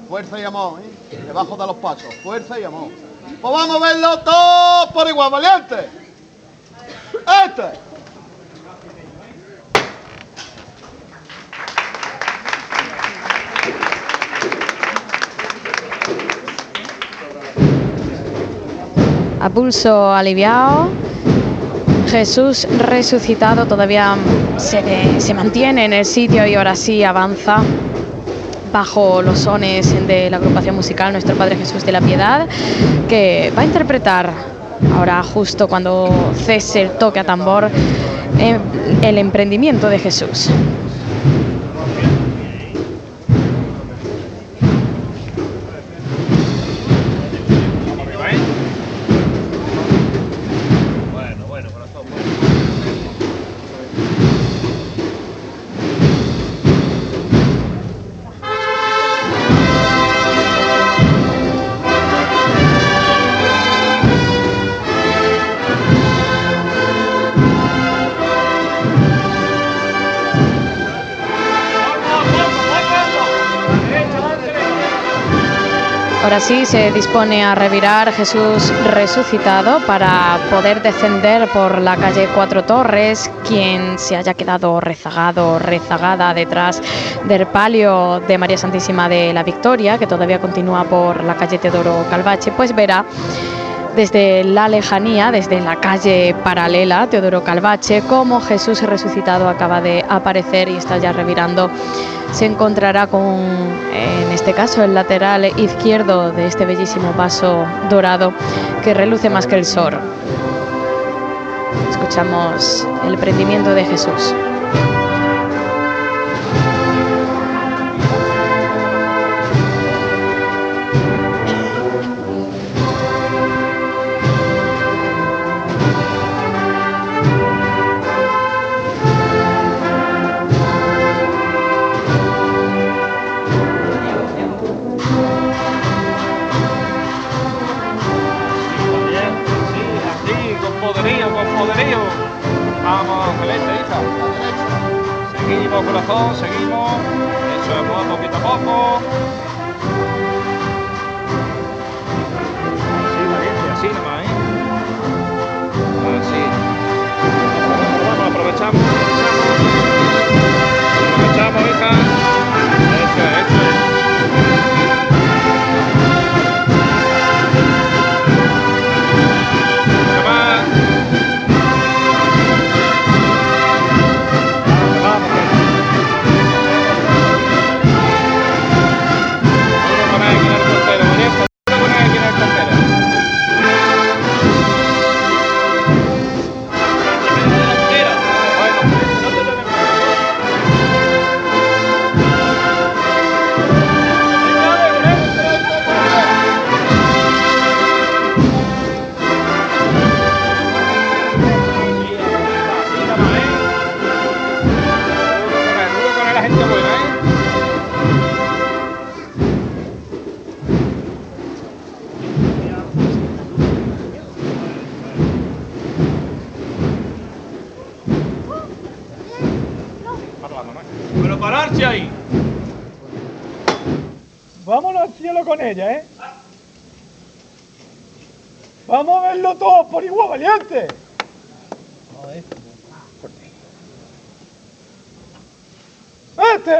Speaker 3: Fuerza y amor, ¿eh? Debajo de los pasos. Fuerza y amor. Pues vamos a verlo todos por igual, valiente. Este.
Speaker 2: A pulso aliviado. Jesús resucitado todavía se, se mantiene en el sitio y ahora sí avanza bajo los sones de la agrupación musical Nuestro Padre Jesús de la Piedad, que va a interpretar ahora justo cuando cese el toque a tambor eh, el emprendimiento de Jesús. Ahora sí se dispone a revirar Jesús resucitado para poder descender por la calle Cuatro Torres, quien se haya quedado rezagado rezagada detrás del palio de María Santísima de la Victoria, que todavía continúa por la calle Teodoro Calvache, pues verá desde la lejanía, desde la calle paralela Teodoro Calvache, como Jesús resucitado acaba de aparecer y está ya revirando. Se encontrará con, en este caso, el lateral izquierdo de este bellísimo vaso dorado que reluce más que el sol. Escuchamos el prendimiento de Jesús.
Speaker 4: Corazón, seguimos. Eso es muy poquito a poco. Así, valiente, así
Speaker 6: nomás, ¿eh? Así. Vamos, aprovechamos, aprovechamos. Aprovechamos, hija. Con ella, ¿eh? Vamos a verlo todo por igual, valiente. ¡Este!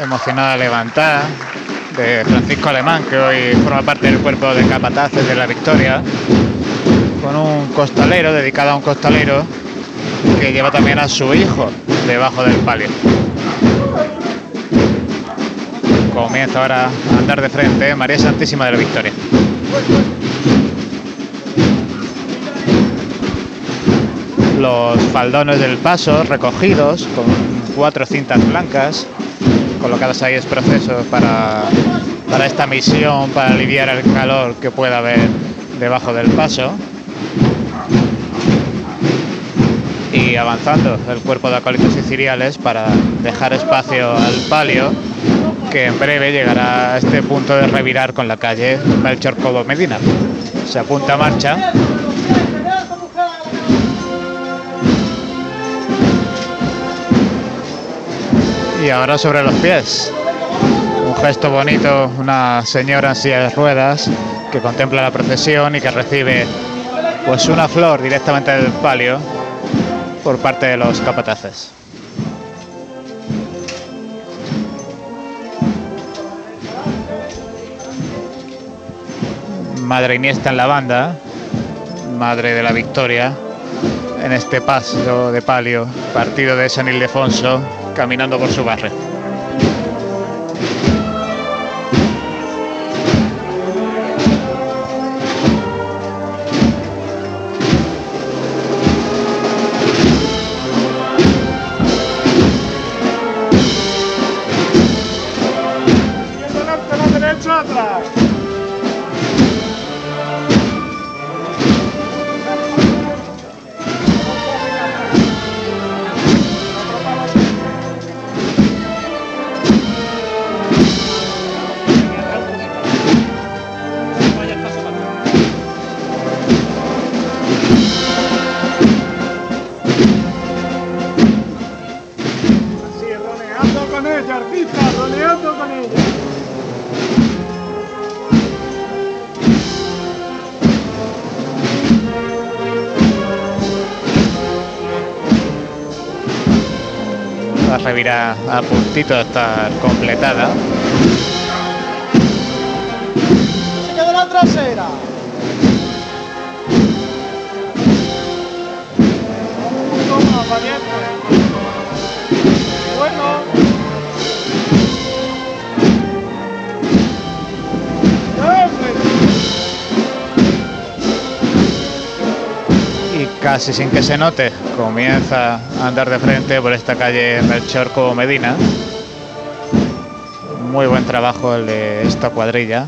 Speaker 11: Emocionada levantada de Francisco Alemán, que hoy forma parte del cuerpo de capataces de la Victoria, con un costalero, dedicado a un costalero, que lleva también a su hijo debajo del palio. Comienza ahora a andar de frente María Santísima de la Victoria. Los faldones del paso recogidos con cuatro cintas blancas colocadas ahí es proceso para, para esta misión, para aliviar el calor que pueda haber debajo del paso. Y avanzando el cuerpo de acólitos y ciriales para dejar espacio al palio que en breve llegará a este punto de revirar con la calle Melchor Cobo Medina. Se apunta a marcha. Y ahora sobre los pies. Un gesto bonito, una señora en silla de ruedas que contempla la procesión y que recibe pues una flor directamente del palio por parte de los capataces. Madre Iniesta en la banda, madre de la victoria, en este paso de palio, partido de San Ildefonso, caminando por su barrio. A puntito de estar completada.
Speaker 3: Se queda la trasera.
Speaker 11: Casi sin que se note comienza a andar de frente por esta calle Melchor Medina. Muy buen trabajo el de esta cuadrilla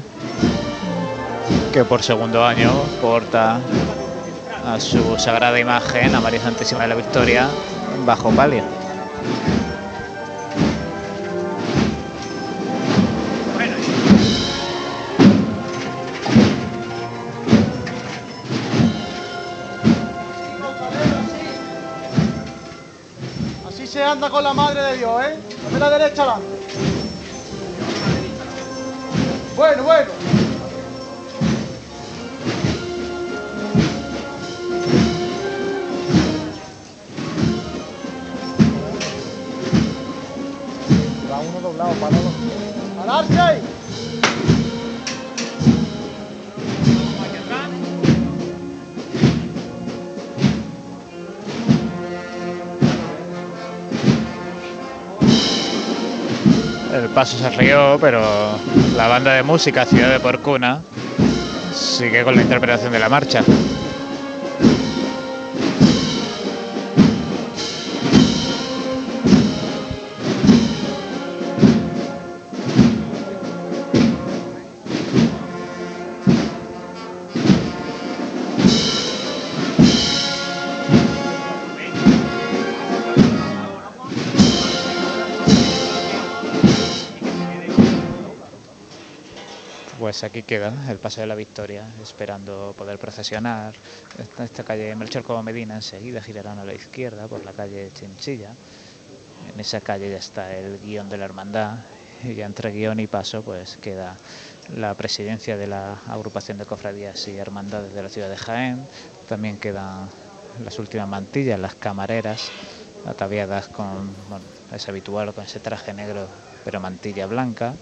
Speaker 11: que por segundo año porta a su sagrada imagen, a María Santísima de la Victoria, bajo palio.
Speaker 3: La madre de Dios, ¿eh? Dame la derecha adelante. Bueno, bueno.
Speaker 11: Paso se rió, pero la banda de música Ciudad de Porcuna sigue con la interpretación de la marcha. Pues aquí queda el Paso de la Victoria, esperando poder procesionar. Esta, esta calle Melchor Como Medina enseguida girarán a la izquierda por la calle Chinchilla. En esa calle ya está el guion de la hermandad y ya entre guion y paso pues queda la presidencia de la agrupación de cofradías y hermandades de la ciudad de Jaén. También quedan las últimas mantillas, las camareras, ataviadas con, bueno, es habitual con ese traje negro pero mantilla blanca.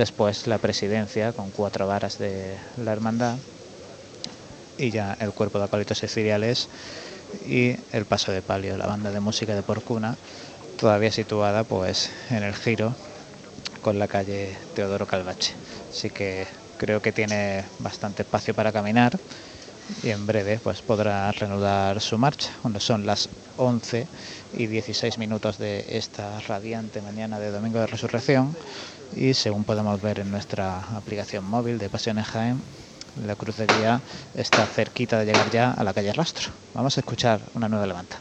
Speaker 11: Después la presidencia con cuatro varas de la hermandad y ya el cuerpo de acólitos siciliales y el paso de palio, la banda de música de Porcuna, todavía situada pues en el giro con la calle Teodoro Calvache. Así que creo que tiene bastante espacio para caminar y en breve pues podrá reanudar su marcha cuando son las 11 y 16 minutos de esta radiante mañana de domingo de resurrección y según podemos ver en nuestra aplicación móvil de Pasiones Jaén la crucería está cerquita de llegar ya a la calle Rastro. Vamos a escuchar una nueva levanta.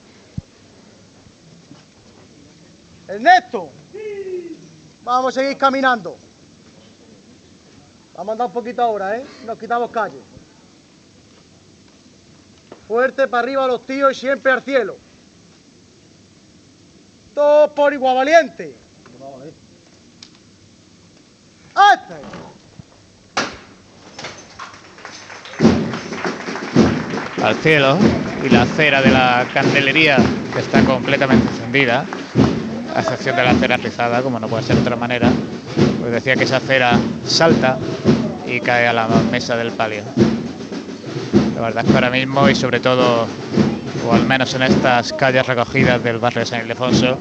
Speaker 3: Ernesto, vamos a seguir caminando. Vamos a andar un poquito ahora, ¿eh? Nos quitamos calle. Fuerte para arriba los tíos y siempre al cielo. Todos por igual valiente.
Speaker 11: Al cielo y la cera de la candelería está completamente encendida, a excepción de la cera rizada, como no puede ser de otra manera, pues decía que esa cera salta y cae a la mesa del palio. La verdad es que ahora mismo y sobre todo, o al menos en estas calles recogidas del barrio de San Ildefonso,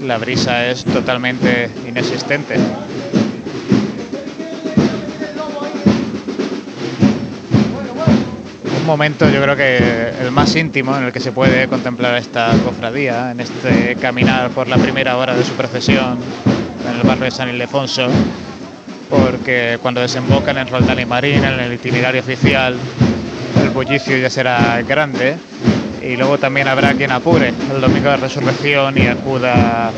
Speaker 11: la brisa es totalmente inexistente. Un momento yo creo que el más íntimo en el que se puede contemplar esta cofradía, en este caminar por la primera hora de su procesión en el barrio de San Ildefonso, porque cuando desembocan en Roldán y Marín, en el itinerario oficial, el bullicio ya será grande y luego también habrá quien apure el domingo de resurrección y acuda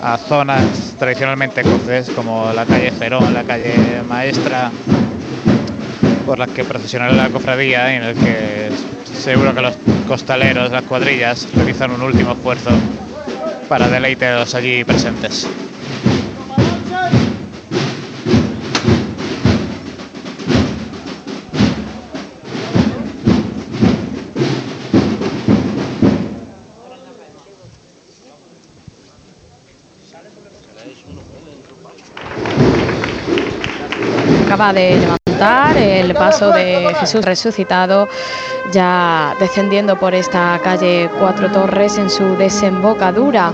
Speaker 11: a zonas tradicionalmente cruces como la calle Cerón, la calle Maestra, por las que procesionará la cofradía en el que seguro que los costaleros, las cuadrillas, realizan un último esfuerzo para deleite de los allí presentes.
Speaker 2: Acaba de el paso de Jesús resucitado, ya descendiendo por esta calle Cuatro Torres en su desembocadura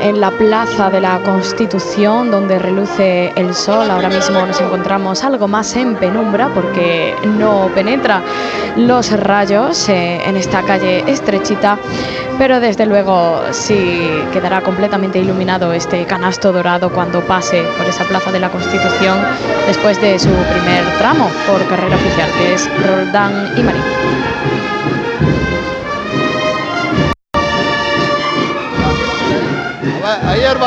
Speaker 2: en la Plaza de la Constitución, donde reluce el sol. Ahora mismo nos encontramos algo más en penumbra porque no penetra los rayos eh, en esta calle estrechita, pero desde luego sí quedará completamente iluminado este canasto dorado cuando pase por esa Plaza de la Constitución después de su primer tramo por carrera oficial, que es Roldán y Marín.
Speaker 3: Ahí el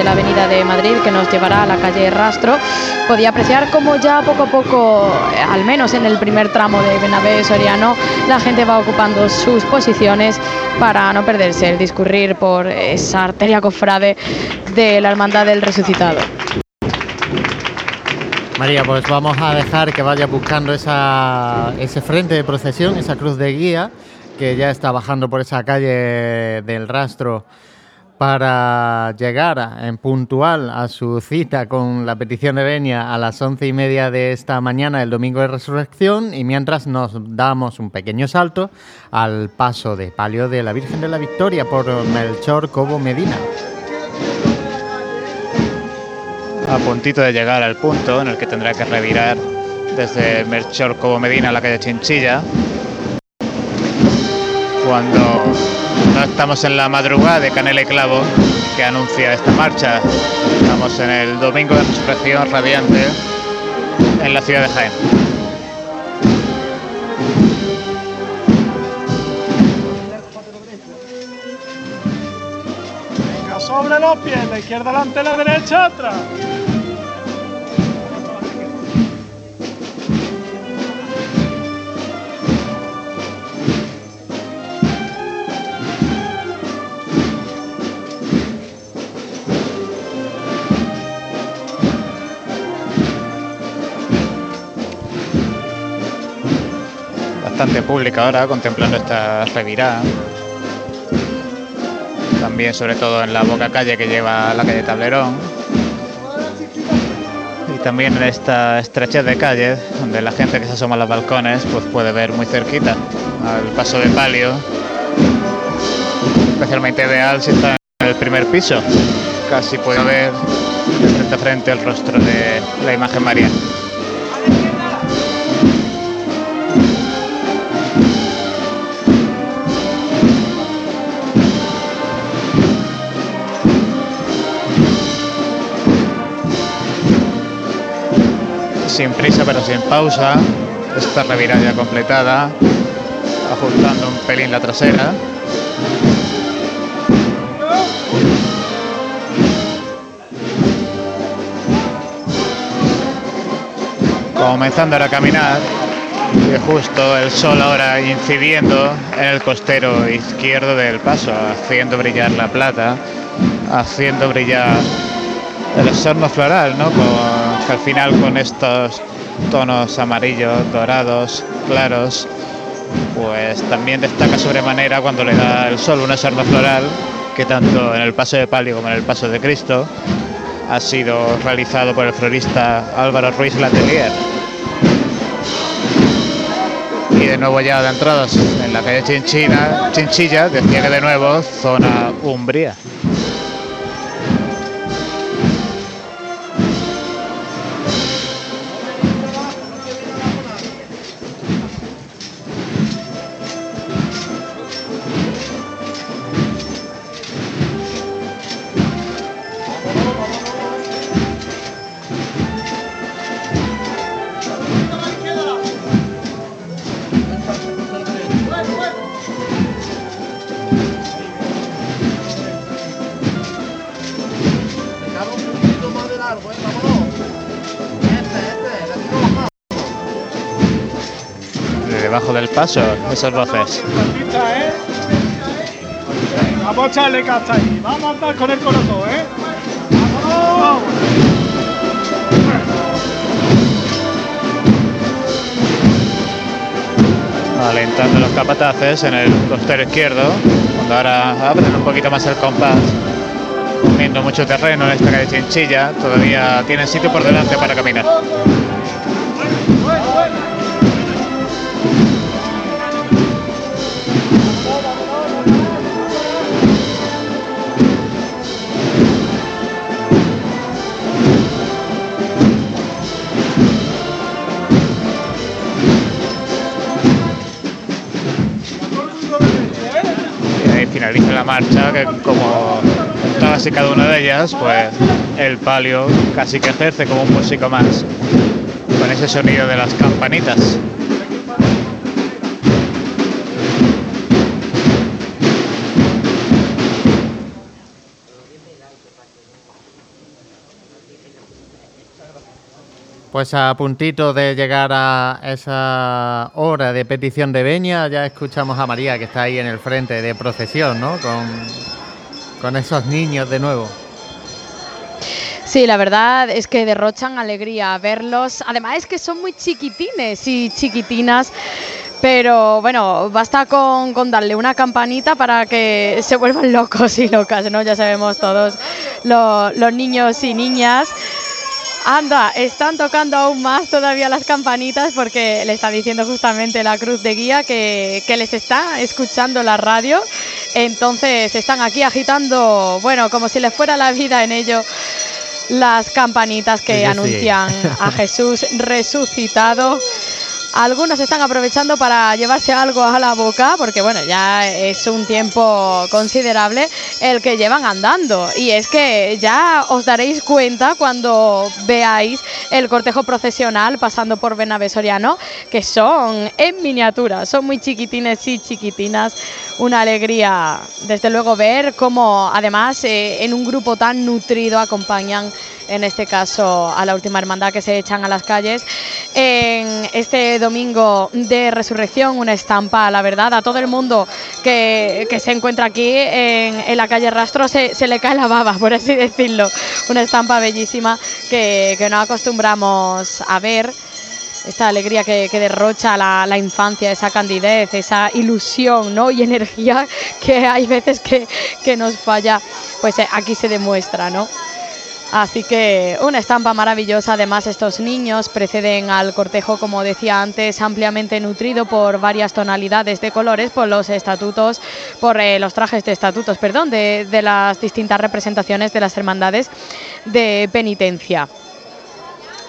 Speaker 2: de, la avenida de Madrid que nos llevará a la calle Rastro. Podía apreciar cómo ya poco a poco, al menos en el primer tramo de Benavés Soriano, la gente va ocupando sus posiciones para no perderse el discurrir por esa arteria cofrade de la Hermandad del Resucitado.
Speaker 1: María, pues vamos a dejar que vaya buscando esa, ese frente de procesión, esa cruz de guía, que ya está bajando por esa calle del rastro para llegar en puntual a su cita con la petición de venia a las once y media de esta mañana, el domingo de resurrección, y mientras nos damos un pequeño salto al paso de palio de la Virgen de la Victoria por Melchor Cobo Medina.
Speaker 11: A puntito de llegar al punto en el que tendrá que revirar desde Melchor Cobo Medina a la calle Chinchilla, cuando no estamos en la madrugada de Canela y Clavo que anuncia esta marcha. Estamos en el domingo de resurrección radiante en la ciudad de Jaén.
Speaker 6: sobre los pies, la izquierda delante, la derecha atrás.
Speaker 11: Bastante pública ahora, contemplando esta revirada. También, sobre todo, en la boca calle que lleva la calle Tablerón. Y también en esta estrechez de calle, donde la gente que se asoma a los balcones pues puede ver muy cerquita al paso de palio. Especialmente ideal si está en el primer piso. Casi puede ver de frente a frente el rostro de la imagen María. Sin prisa pero sin pausa. Esta revirada completada, ajustando un pelín la trasera. Comenzando ahora a caminar y justo el sol ahora incidiendo en el costero izquierdo del paso, haciendo brillar la plata, haciendo brillar el exorno floral, ¿no? Al final con estos tonos amarillos, dorados, claros, pues también destaca sobremanera cuando le da el sol un exorno floral que tanto en el paso de palio como en el paso de Cristo ha sido realizado por el florista Álvaro Ruiz Latelier. Y de nuevo ya de entradas en la calle Chinchina, Chinchilla, decía que de nuevo zona Umbría. Paso esas voces.
Speaker 6: Vamos a echarle caza ahí. Vamos a andar con el corazón, ¿eh?
Speaker 11: Alentando los capataces en el costero izquierdo, cuando ahora abren un poquito más el compás, comiendo mucho terreno en esta calle Chinchilla, todavía tienen sitio por delante para caminar. Marcha, que como todas y cada una de ellas, pues el palio casi que ejerce como un músico más. Con ese sonido de las campanitas.
Speaker 1: Pues a puntito de llegar a esa hora de petición de veña, ya escuchamos a María que está ahí en el frente de procesión, ¿no? Con, con esos niños de nuevo.
Speaker 2: Sí, la verdad es que derrochan alegría verlos. Además es que son muy chiquitines y chiquitinas. Pero bueno, basta con, con darle una campanita para que se vuelvan locos y locas, ¿no? Ya sabemos todos lo- los niños y niñas. Anda, están tocando aún más todavía las campanitas porque le está diciendo justamente la cruz de guía que, que les está escuchando la radio. Entonces están aquí agitando, bueno, como si les fuera la vida en ello, las campanitas que
Speaker 1: Sí, sí, sí.
Speaker 2: anuncian a *laughs* Jesús resucitado. Algunos están aprovechando para llevarse algo a la boca, porque bueno, ya es un tiempo considerable el que llevan andando. Y es que ya os daréis cuenta cuando veáis el cortejo procesional pasando por Bernabé Soriano, que son en miniatura, son muy chiquitines y chiquitinas. Una alegría, desde luego, ver cómo además eh, en un grupo tan nutrido acompañan en este caso a la última hermandad que se echan a las calles. En este domingo de resurrección, una estampa, la verdad, a todo el mundo que, que se encuentra aquí en, en la calle Rastro se, se le cae la baba, por así decirlo. Una estampa bellísima que, que no acostumbramos a ver esta alegría que, que derrocha la, la infancia, esa candidez, esa ilusión ¿no? y energía que hay veces que, que nos falla, pues eh, aquí se demuestra, ¿no? Así que una estampa maravillosa. Además, estos niños preceden al cortejo, como decía antes, ampliamente nutrido por varias tonalidades de colores, por los estatutos, por eh, los trajes de estatutos, perdón, de, de las distintas representaciones de las hermandades de penitencia.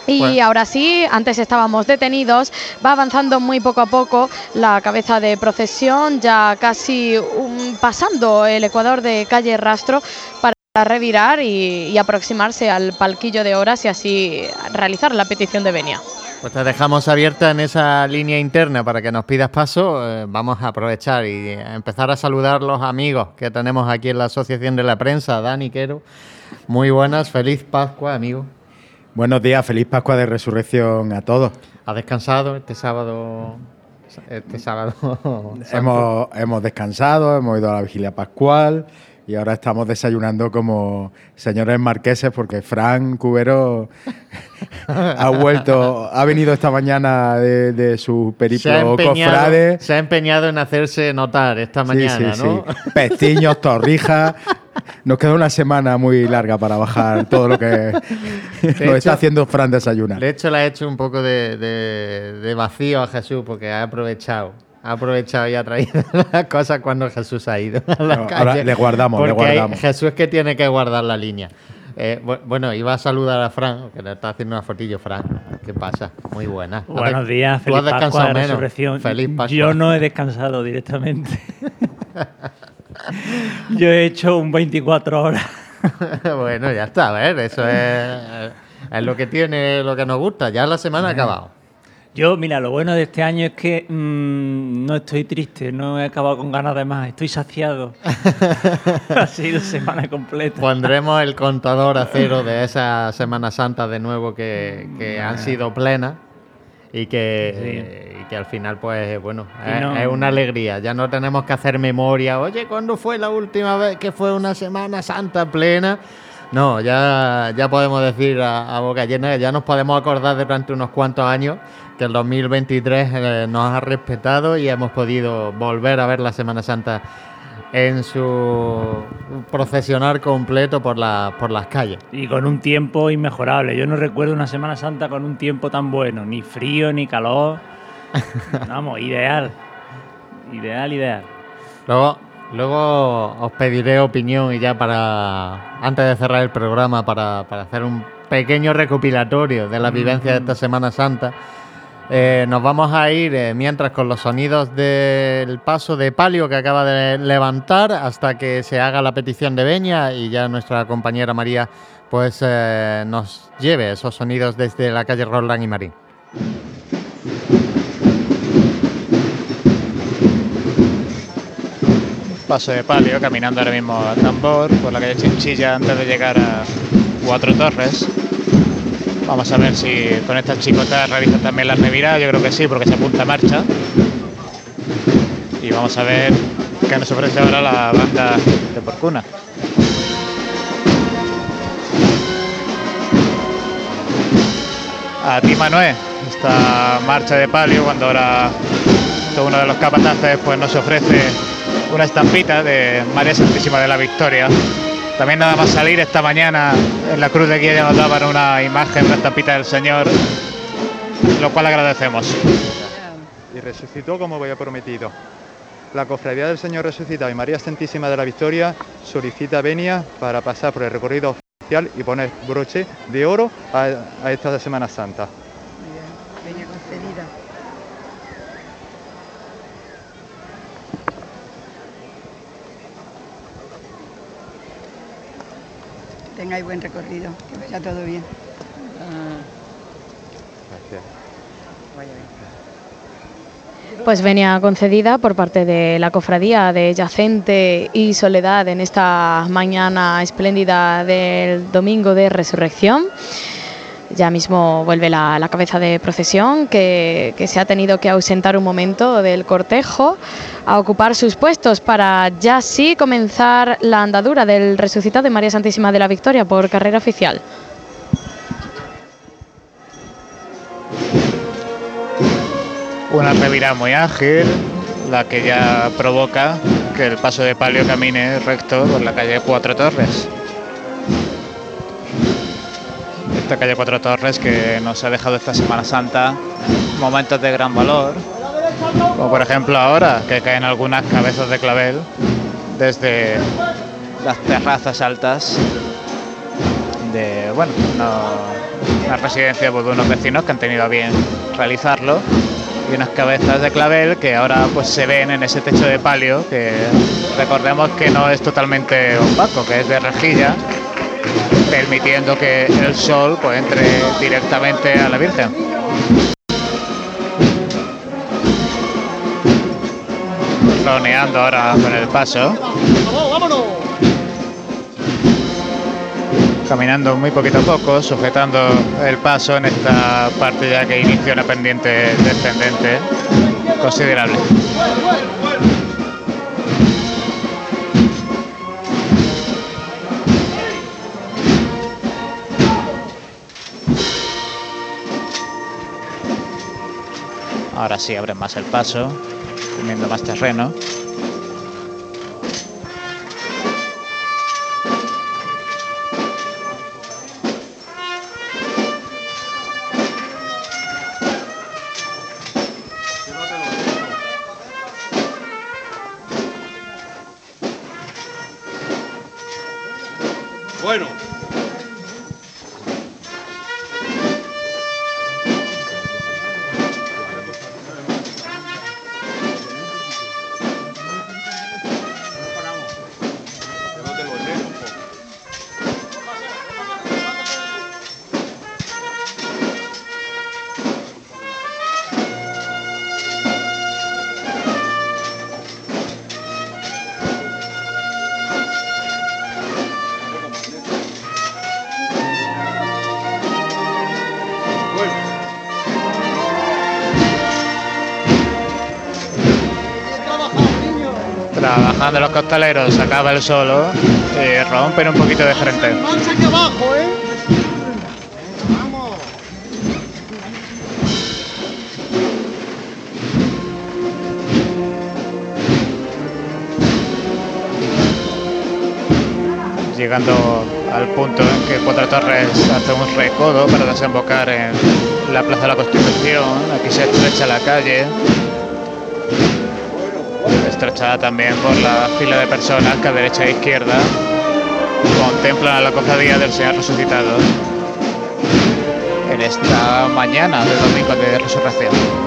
Speaker 2: Y
Speaker 1: Bueno.
Speaker 2: ahora sí, antes estábamos detenidos, va avanzando muy poco a poco la cabeza de procesión, ya casi um, pasando el ecuador de calle Rastro para revirar y, y aproximarse al palquillo de horas y así realizar la petición de venia.
Speaker 1: Pues te dejamos abierta en esa línea interna para que nos pidas paso. Eh, vamos a aprovechar y a empezar a saludar los amigos que tenemos aquí en la Asociación de la Prensa. Dani Quero, muy buenas, feliz Pascua, amigo.
Speaker 12: Buenos días, feliz Pascua de Resurrección a todos.
Speaker 1: ¿Has descansado este sábado? Este sábado.
Speaker 12: Hemos, hemos descansado, hemos ido a la vigilia pascual y ahora estamos desayunando como señores marqueses porque Fran Cubero *laughs* ha vuelto, ha venido esta mañana de, de su periplo cofrade.
Speaker 1: se ha empeñado en hacerse notar esta
Speaker 12: Sí,
Speaker 1: mañana,
Speaker 12: sí,
Speaker 1: ¿no?
Speaker 12: sí. *laughs* Pestiños, torrijas. Nos queda una semana muy larga para bajar todo lo que *laughs* nos
Speaker 1: hecho-
Speaker 12: está haciendo Fran desayunar.
Speaker 1: De hecho, le ha hecho un poco de, de- de vacío a Jesús porque ha aprovechado. Ha aprovechado y ha traído *laughs* las cosas cuando Jesús ha ido a la
Speaker 12: No,
Speaker 1: calle.
Speaker 12: ahora le guardamos, le
Speaker 1: Porque
Speaker 12: guardamos.
Speaker 1: Jesús es que tiene que guardar la línea. Eh, bu- bueno, iba a saludar a Fran, que le está haciendo una fotillo, Fran. ¿Qué pasa? Muy buena.
Speaker 13: Buenos días,
Speaker 1: Tú
Speaker 13: feliz
Speaker 1: has descansado
Speaker 13: Pascua de
Speaker 1: menos.
Speaker 13: Resurrección.
Speaker 1: Feliz Pascua.
Speaker 13: Yo no he descansado directamente. *laughs* Yo he hecho un 24 horas. *laughs*
Speaker 1: bueno, ya está, a ver, eso es, es lo que tiene, lo que nos gusta. Ya la semana ha acabado.
Speaker 13: Yo, mira, lo bueno de este año es que mm, no estoy triste, no he acabado con ganas de más, estoy saciado. *laughs* ha sido semana completa.
Speaker 1: Pondremos el contador a cero de *laughs* esa Semana Santa de nuevo que, que han sido plenas y que, y que al final, pues bueno,
Speaker 13: Y
Speaker 1: es,
Speaker 13: no-
Speaker 1: es una alegría. Ya no tenemos que hacer memoria. Oye, ¿cuándo fue la última vez que fue una Semana Santa plena? No, ya, ya podemos decir a, a boca llena, ya nos podemos acordar durante unos cuantos años que el 2023 eh, nos ha respetado y hemos podido volver a ver la Semana Santa en su procesionar completo por, la, por las calles.
Speaker 13: Y con un tiempo inmejorable. Yo no recuerdo una Semana Santa con un tiempo tan bueno, ni frío, ni calor. *laughs* Vamos, ideal. Ideal, ideal.
Speaker 1: Luego, luego os pediré opinión y ya para, antes de cerrar el programa, para, para hacer un pequeño recopilatorio de la vivencia de esta Semana Santa. Eh, nos vamos a ir eh, mientras con los sonidos del paso de palio que acaba de levantar hasta que se haga la petición de Beña y ya nuestra compañera María pues eh, nos lleve esos sonidos desde la calle Roland y Marín.
Speaker 11: Paso de palio, caminando ahora mismo a tambor por la calle Chinchilla antes de llegar a Cuatro Torres. Vamos a ver si con esta chicota realiza también la revirada, yo creo que sí, porque se apunta a marcha. Y vamos a ver qué nos ofrece ahora la banda de Porcuna. A ti Manuel, esta marcha de palio cuando ahora todo uno de los capataces pues nos ofrece una estampita de María Santísima de la Victoria. También nada más salir esta mañana en la Cruz de Guía ya nos daban una imagen, una estampita del Señor, lo cual agradecemos.
Speaker 14: Y resucitó como había prometido. La Cofradía del Señor Resucitado y María Santísima de la Victoria solicita venia para pasar por el recorrido oficial y poner broche de oro a, a esta Semana Santa.
Speaker 15: Venia concedida. Tengáis buen recorrido, que vaya todo bien.
Speaker 14: Gracias.
Speaker 2: Pues venía concedida por parte de la cofradía de Yacente y Soledad en esta mañana espléndida del domingo de resurrección. Ya mismo vuelve la, cabeza de procesión que, que se ha tenido que ausentar un momento del cortejo a ocupar sus puestos para ya sí comenzar la andadura del resucitado de María Santísima de la Victoria por carrera oficial.
Speaker 11: Una revirada muy ágil, la que ya provoca que el paso de palio camine recto por la calle Cuatro Torres. Esta calle Cuatro Torres que nos ha dejado esta Semana Santa momentos de gran valor, como por ejemplo ahora que caen algunas cabezas de clavel desde las terrazas altas de bueno una, residencia de unos vecinos que han tenido a bien realizarlo y unas cabezas de clavel que ahora pues se ven en ese techo de palio que recordemos que no es totalmente opaco, que es de rejilla, permitiendo que el sol pues entre directamente a la Virgen. Roneando ahora con el paso. caminando muy poquito a poco, sujetando el paso en esta parte ya que inicia una pendiente descendente considerable. Ahora sí abren más el paso, teniendo más terreno. Trabajando los costaleros, acaba el solo y rompen un poquito de frente.
Speaker 3: Mancha aquí abajo, ¿eh?
Speaker 11: llegando al punto en que Cuatro Torres hace un recodo para desembocar en la Plaza de la Constitución. Aquí se estrecha la calle, estrechada también por la fila de personas que a derecha e izquierda contemplan a la cofradía del Señor resucitado en esta mañana de domingo de resurrección.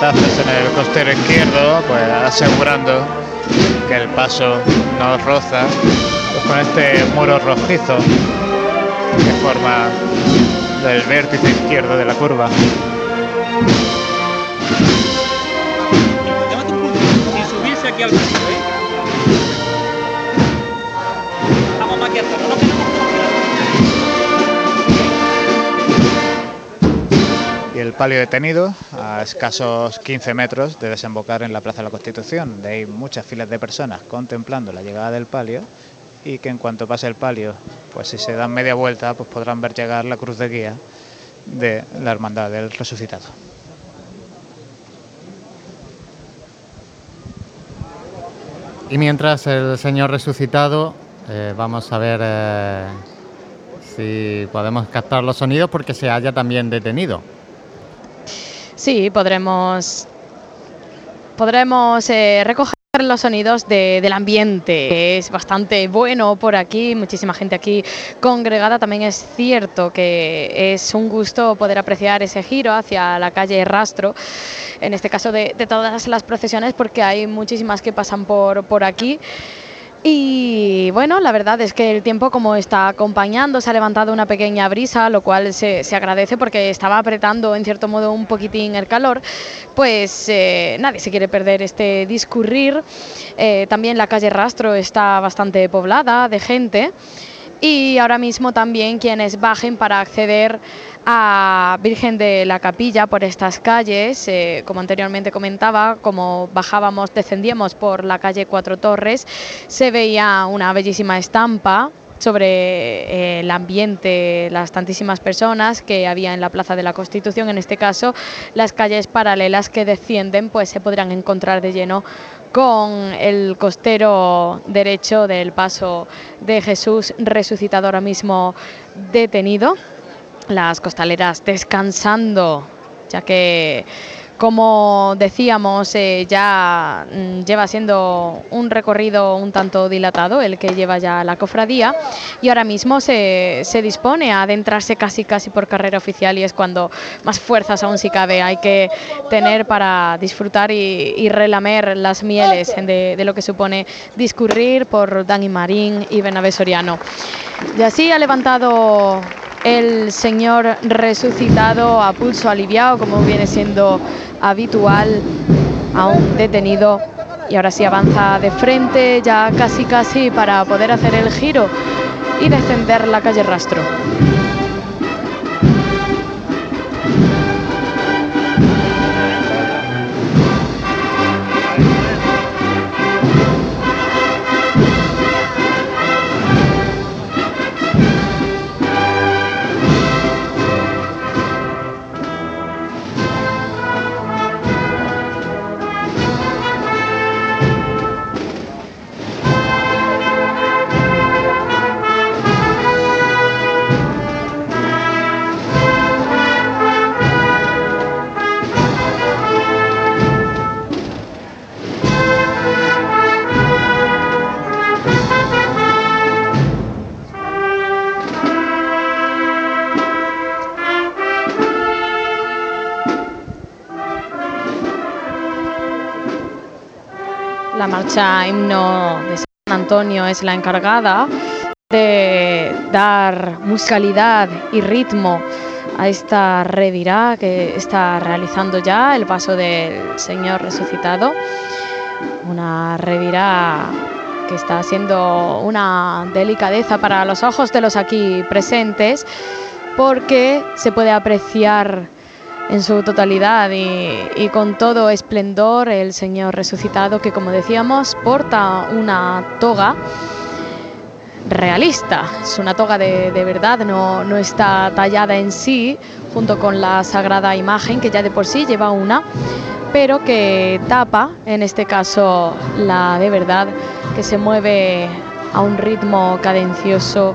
Speaker 11: Batazos en el costero izquierdo, pues asegurando que el paso no roza pues, con este muro rojizo que forma el vértice izquierdo de la curva.
Speaker 8: Si subiese aquí al medio, ¿eh? Vamos más aquí atrás, no nos quedamos
Speaker 11: y el palio detenido a escasos 15 metros de desembocar en la Plaza de la Constitución. De ahí muchas filas de personas contemplando la llegada del palio y que en cuanto pase el palio, pues si se dan media vuelta, pues podrán ver llegar la cruz de guía de la Hermandad del Resucitado.
Speaker 1: Y mientras el Señor resucitado, eh, vamos a ver eh, si podemos captar los sonidos porque se haya también detenido.
Speaker 2: Sí, podremos, podremos eh, recoger los sonidos de- del ambiente, es bastante bueno por aquí, muchísima gente aquí congregada. También es cierto que es un gusto poder apreciar ese giro hacia la calle Rastro, en este caso de, de todas las procesiones, porque hay muchísimas que pasan por, por aquí. Y bueno, la verdad es que el tiempo como está acompañando, se ha levantado una pequeña brisa, lo cual se, se agradece porque estaba apretando en cierto modo un poquitín el calor, pues eh, nadie se quiere perder este discurrir. Eh, también la calle Rastro está bastante poblada de gente y ahora mismo también quienes bajen para acceder a Virgen de la Capilla por estas calles, eh, como anteriormente comentaba, como bajábamos, descendíamos por la calle Cuatro Torres, se veía una bellísima estampa sobre eh, el ambiente, las tantísimas personas que había en la Plaza de la Constitución, en este caso las calles paralelas que descienden, pues se podrán encontrar de lleno con el costero derecho del paso de Jesús resucitado ahora mismo detenido, las costaleras descansando, ya que como decíamos, eh, ya mm, lleva siendo un recorrido un tanto dilatado el que lleva ya la cofradía y ahora mismo se, se dispone a adentrarse casi casi por carrera oficial y es cuando más fuerzas aún si cabe hay que tener para disfrutar y, y relamer las mieles de, de lo que supone discurrir por Dani Marín y Bernabé Soriano. Y así ha levantado el Señor resucitado a pulso aliviado, como viene siendo habitual, aún detenido. Y ahora sí avanza de frente, ya casi casi para poder hacer el giro y descender la calle Rastro. Marcha himno de San Antonio es la encargada de dar musicalidad y ritmo a esta revirá que está realizando ya el paso del Señor resucitado. Una revirá que está siendo una delicadeza para los ojos de los aquí presentes porque se puede apreciar en su totalidad y, con todo esplendor el Señor resucitado que como decíamos porta una toga realista, es una toga de, de verdad, no, no, está tallada en sí junto con la sagrada imagen que ya de por sí lleva una, pero que tapa en este caso la de verdad que se mueve a un ritmo cadencioso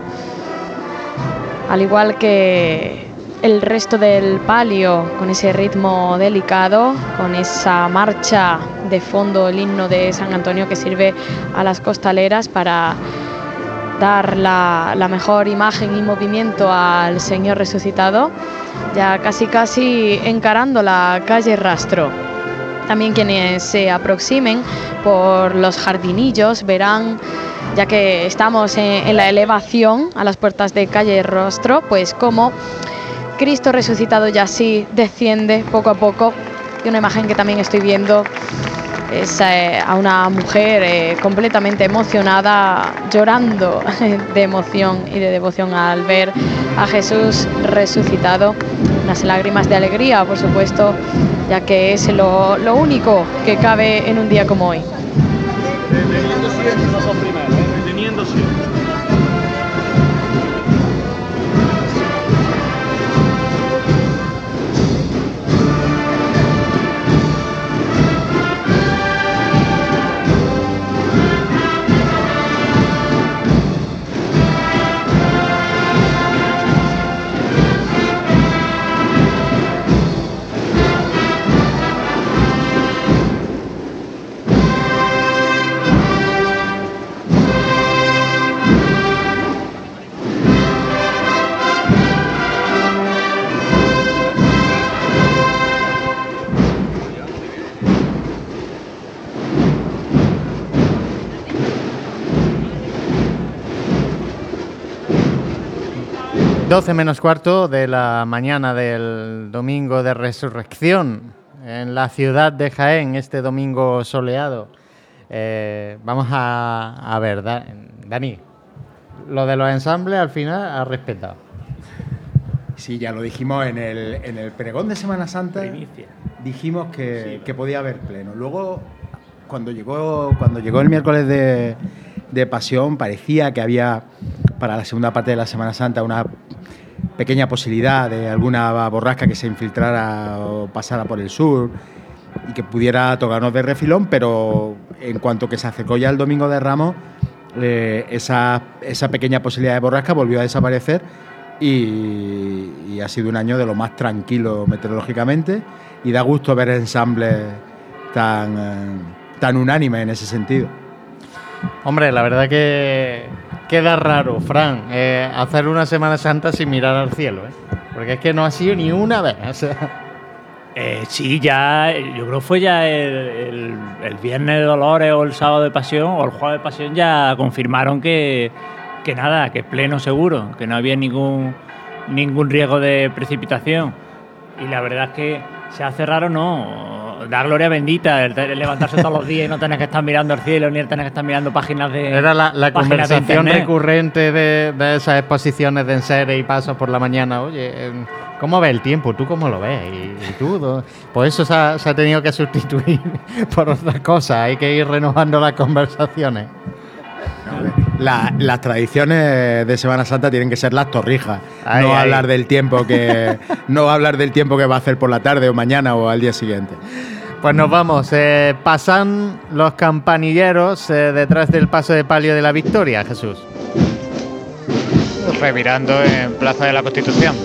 Speaker 2: al igual que el resto del palio con ese ritmo delicado, con esa marcha de fondo, el himno de San Antonio que sirve a las costaleras para dar la, mejor imagen y movimiento al Señor resucitado, ya casi casi encarando la calle Rastro. También quienes se aproximen por los jardinillos verán, ya que estamos en, en la elevación a las puertas de calle Rostro, pues como Cristo resucitado ya así desciende poco a poco. Y una imagen que también estoy viendo es eh, a una mujer eh, completamente emocionada, llorando *laughs* de emoción y de devoción al ver a Jesús resucitado. Unas lágrimas de alegría, por supuesto, ya que es lo, único que cabe en un día como hoy.
Speaker 1: Doce menos cuarto de la mañana del domingo de resurrección en la ciudad de Jaén, este domingo soleado. Eh, vamos a, a ver, Da- Dani, lo de los ensambles al final ha respetado.
Speaker 12: Sí, ya lo dijimos en el, en el pregón de Semana Santa. Dijimos que, que podía haber pleno. Luego, cuando llegó, cuando llegó el miércoles de, de Pasión, parecía que había para la segunda parte de la Semana Santa una pequeña posibilidad de alguna borrasca que se infiltrara o pasara por el sur y que pudiera tocarnos de refilón, pero en cuanto que se acercó ya el domingo de Ramos, eh, esa, esa pequeña posibilidad de borrasca volvió a desaparecer y, y ha sido un año de lo más tranquilo meteorológicamente y da gusto ver ensambles tan, eh, tan unánimes en ese sentido.
Speaker 1: Hombre, la verdad que queda raro, Fran, eh, hacer una Semana Santa sin mirar al cielo, ¿eh? Porque es que no ha sido ni una vez.
Speaker 13: Eh, sí, ya, yo creo que fue ya el, el- el viernes de Dolores o el sábado de Pasión o el jueves de Pasión ya confirmaron que, que nada, que pleno seguro, que no había ningún, ningún riesgo de precipitación. Y la verdad es que se hace raro, no, da gloria bendita el, levantarse todos los días y no tener que estar mirando el cielo ni tener que estar mirando páginas de
Speaker 1: Era la, la
Speaker 13: de
Speaker 1: conversación
Speaker 13: internet.
Speaker 1: recurrente de, de esas exposiciones de enseres y pasos por la mañana. Oye, eh, ¿cómo ves el tiempo? ¿Tú cómo lo ves? ¿Y, y tú? do- Pues eso se ha, se ha tenido que sustituir *laughs* por otras cosas. Hay que ir renovando las conversaciones.
Speaker 12: La- las tradiciones de Semana Santa tienen que ser las torrijas,
Speaker 1: Ay,
Speaker 12: no
Speaker 1: ay.
Speaker 12: hablar del tiempo que no hablar del tiempo que va a hacer por la tarde o mañana o al día siguiente.
Speaker 1: Pues nos vamos. eh, pasan los campanilleros eh, detrás del paso de palio de la victoria, Jesús.
Speaker 11: revirando en Plaza de la Constitución.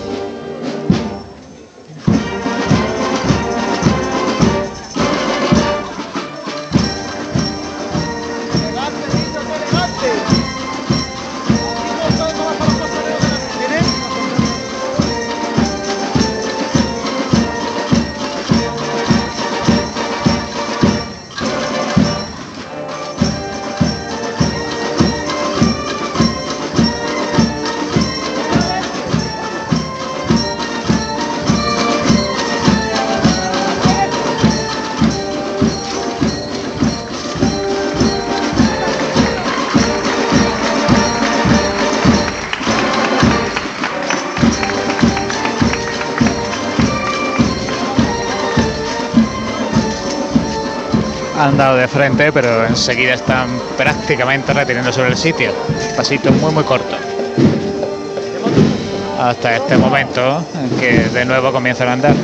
Speaker 11: Dado de frente, pero enseguida están prácticamente reteniendo sobre el sitio. Pasito muy muy corto. Hasta este momento en que de nuevo comienzan a andar.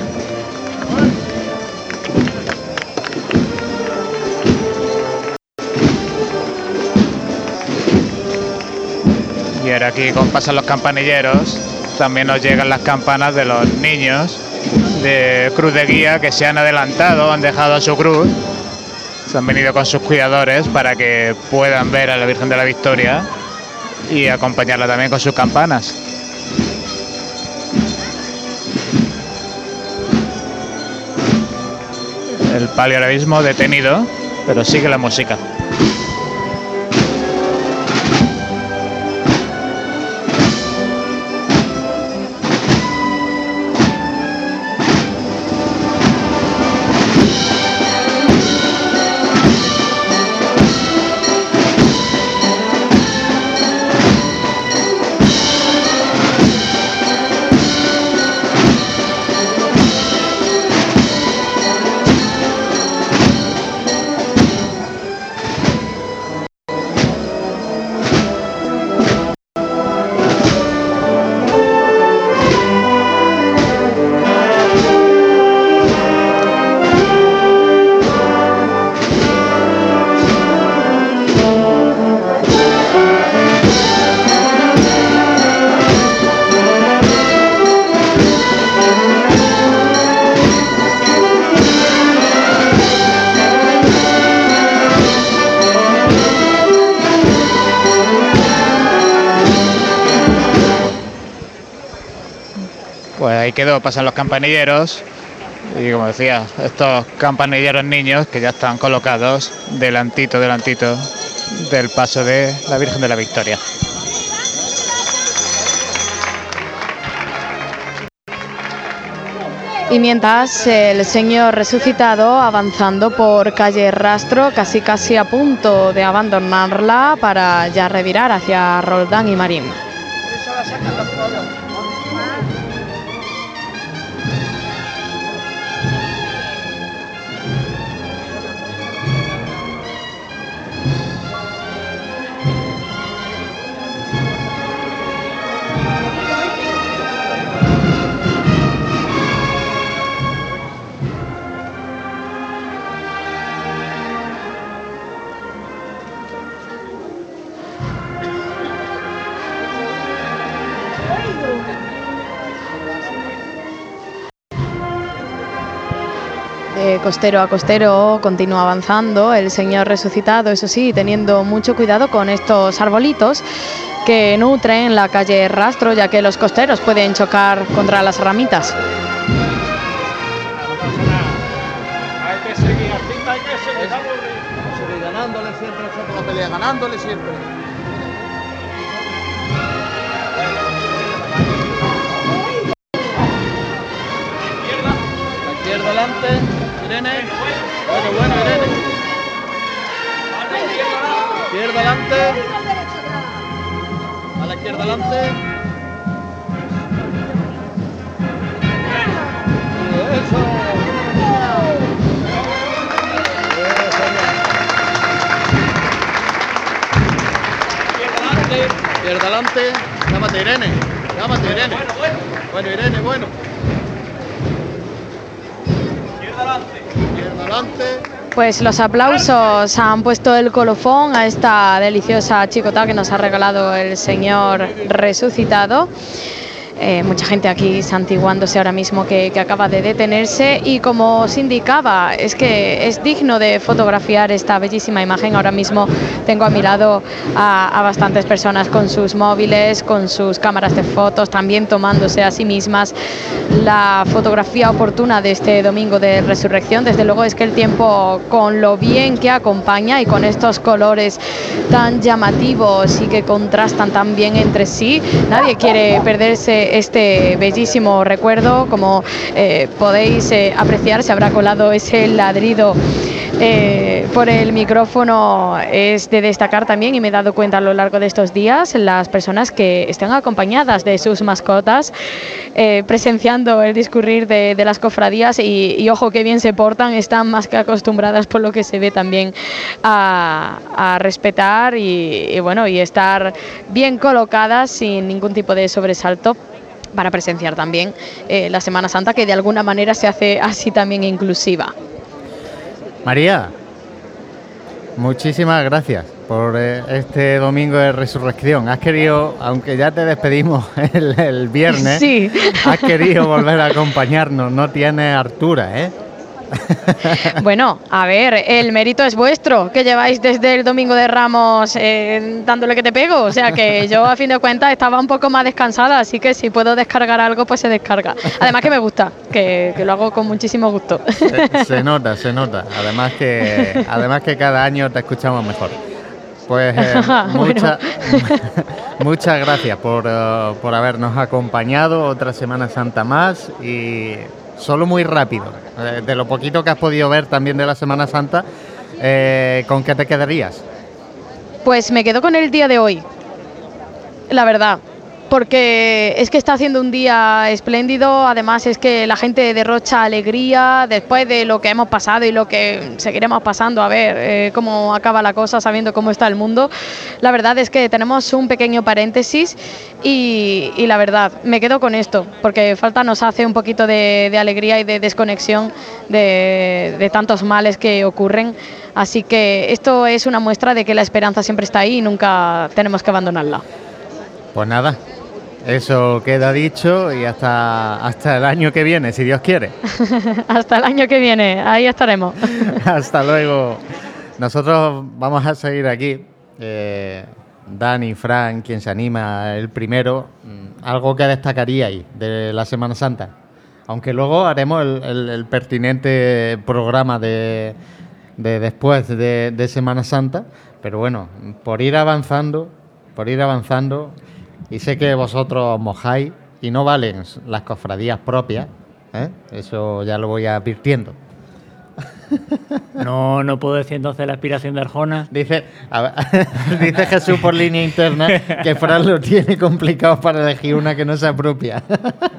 Speaker 11: Y ahora aquí, como pasan los campanilleros, también nos llegan las campanas de los niños de Cruz de Guía que se han adelantado, han dejado su cruz, han venido con sus cuidadores para que puedan ver a la Virgen de la Victoria y acompañarla también con sus campanas. el palio ahora mismo detenido, pero sigue la música. Quedó, pasan los campanilleros. Y como decía, estos campanilleros niños que ya están colocados delantito, delantito del paso de la Virgen de la Victoria.
Speaker 2: Y mientras el Señor resucitado avanzando por calle Rastro, casi casi a punto de abandonarla para ya revirar hacia Roldán y Marín. Costero a costero continúa avanzando el Señor resucitado, eso sí, teniendo mucho cuidado con estos arbolitos que nutren la calle Rastro, ya que los costeros pueden chocar contra las ramitas.
Speaker 3: Hay que seguir, Artista, hay que seguir. Seguir ganándole siempre nosotros la pelea, ganándole siempre. La izquierda adelante, Irene. Bueno, bueno, Irene. Izquierda adelante. A la izquierda adelante. Izquierda adelante. Llámate Irene. Llámate Irene. Bueno, Irene, bueno. Izquierda adelante.
Speaker 2: Pues los aplausos han puesto el colofón a esta deliciosa chicota que nos ha regalado el Señor resucitado. Eh, mucha gente aquí santiguándose ahora mismo que, acaba de detenerse y como os indicaba, es que es digno de fotografiar esta bellísima imagen. Ahora mismo tengo a mi lado a bastantes personas con sus móviles, con sus cámaras de fotos, también tomándose a sí mismas la fotografía oportuna de este domingo de resurrección. Desde luego es que el tiempo con lo bien que acompaña y con estos colores tan llamativos y que contrastan tan bien entre sí, nadie quiere perderse este bellísimo recuerdo. Como eh, podéis eh, apreciar, se habrá colado ese ladrido eh, por el micrófono. Es de destacar también, y me he dado cuenta a lo largo de estos días, las personas que están acompañadas de sus mascotas, presenciando el discurrir de, las cofradías y, ojo que bien se portan, están más que acostumbradas por lo que se ve también a, respetar y bueno, y estar bien colocadas sin ningún tipo de sobresalto para presenciar también eh, la Semana Santa, que de alguna manera se hace así también inclusiva.
Speaker 1: María, muchísimas gracias por eh, este domingo de resurrección. Has querido, aunque ya te despedimos *laughs* el, el viernes,
Speaker 2: Sí.
Speaker 1: has querido volver a acompañarnos. No tienes hartura, ¿eh? *laughs*
Speaker 2: Bueno, a ver, el mérito es vuestro, que lleváis desde el domingo de Ramos eh, dándole que te pego. O sea que yo, a fin de cuentas, estaba un poco más descansada, así que si puedo descargar algo, pues se descarga. Además que me gusta, que, que lo hago con muchísimo gusto.
Speaker 1: Se, se *laughs* nota, se nota. Además que, además que cada año te escuchamos mejor. Pues eh, *laughs* mucha- muchas gracias por, eh, por habernos acompañado otra Semana Santa más y solo muy rápido, eh, de lo poquito que has podido ver también de la Semana Santa, eh, ¿con qué te quedarías?
Speaker 2: Pues me quedo con el día de hoy, la verdad, porque es que está haciendo un día espléndido, además es que la gente derrocha alegría después de lo que hemos pasado y lo que seguiremos pasando, a ver eh, cómo acaba la cosa sabiendo cómo está el mundo. La verdad es que tenemos un pequeño paréntesis y, la verdad, me quedo con esto, porque falta nos hace un poquito de, de alegría y de desconexión de, de tantos males que ocurren. Así que esto es una muestra de que la esperanza siempre está ahí y nunca tenemos que abandonarla.
Speaker 1: Pues nada, eso queda dicho y hasta, hasta el año que viene, si Dios quiere. *laughs*
Speaker 2: Hasta el año que viene, ahí estaremos. *laughs*
Speaker 1: Hasta luego. Nosotros vamos a seguir aquí. Eh, Dani, Fran, quien se anima el primero. Mm, Algo que destacaríais de la Semana Santa. Aunque luego haremos el, el- el pertinente programa de, de después de, de Semana Santa. Pero bueno, por ir avanzando, por ir avanzando, y sé que vosotros os mojáis y no valen las cofradías propias. ¿eh? Eso ya lo voy advirtiendo.
Speaker 13: No, no puedo decir entonces la aspiración de Arjona.
Speaker 1: Dice, a ver, *laughs* dice Jesús por línea interna que Fran lo tiene complicado para elegir una que no sea propia.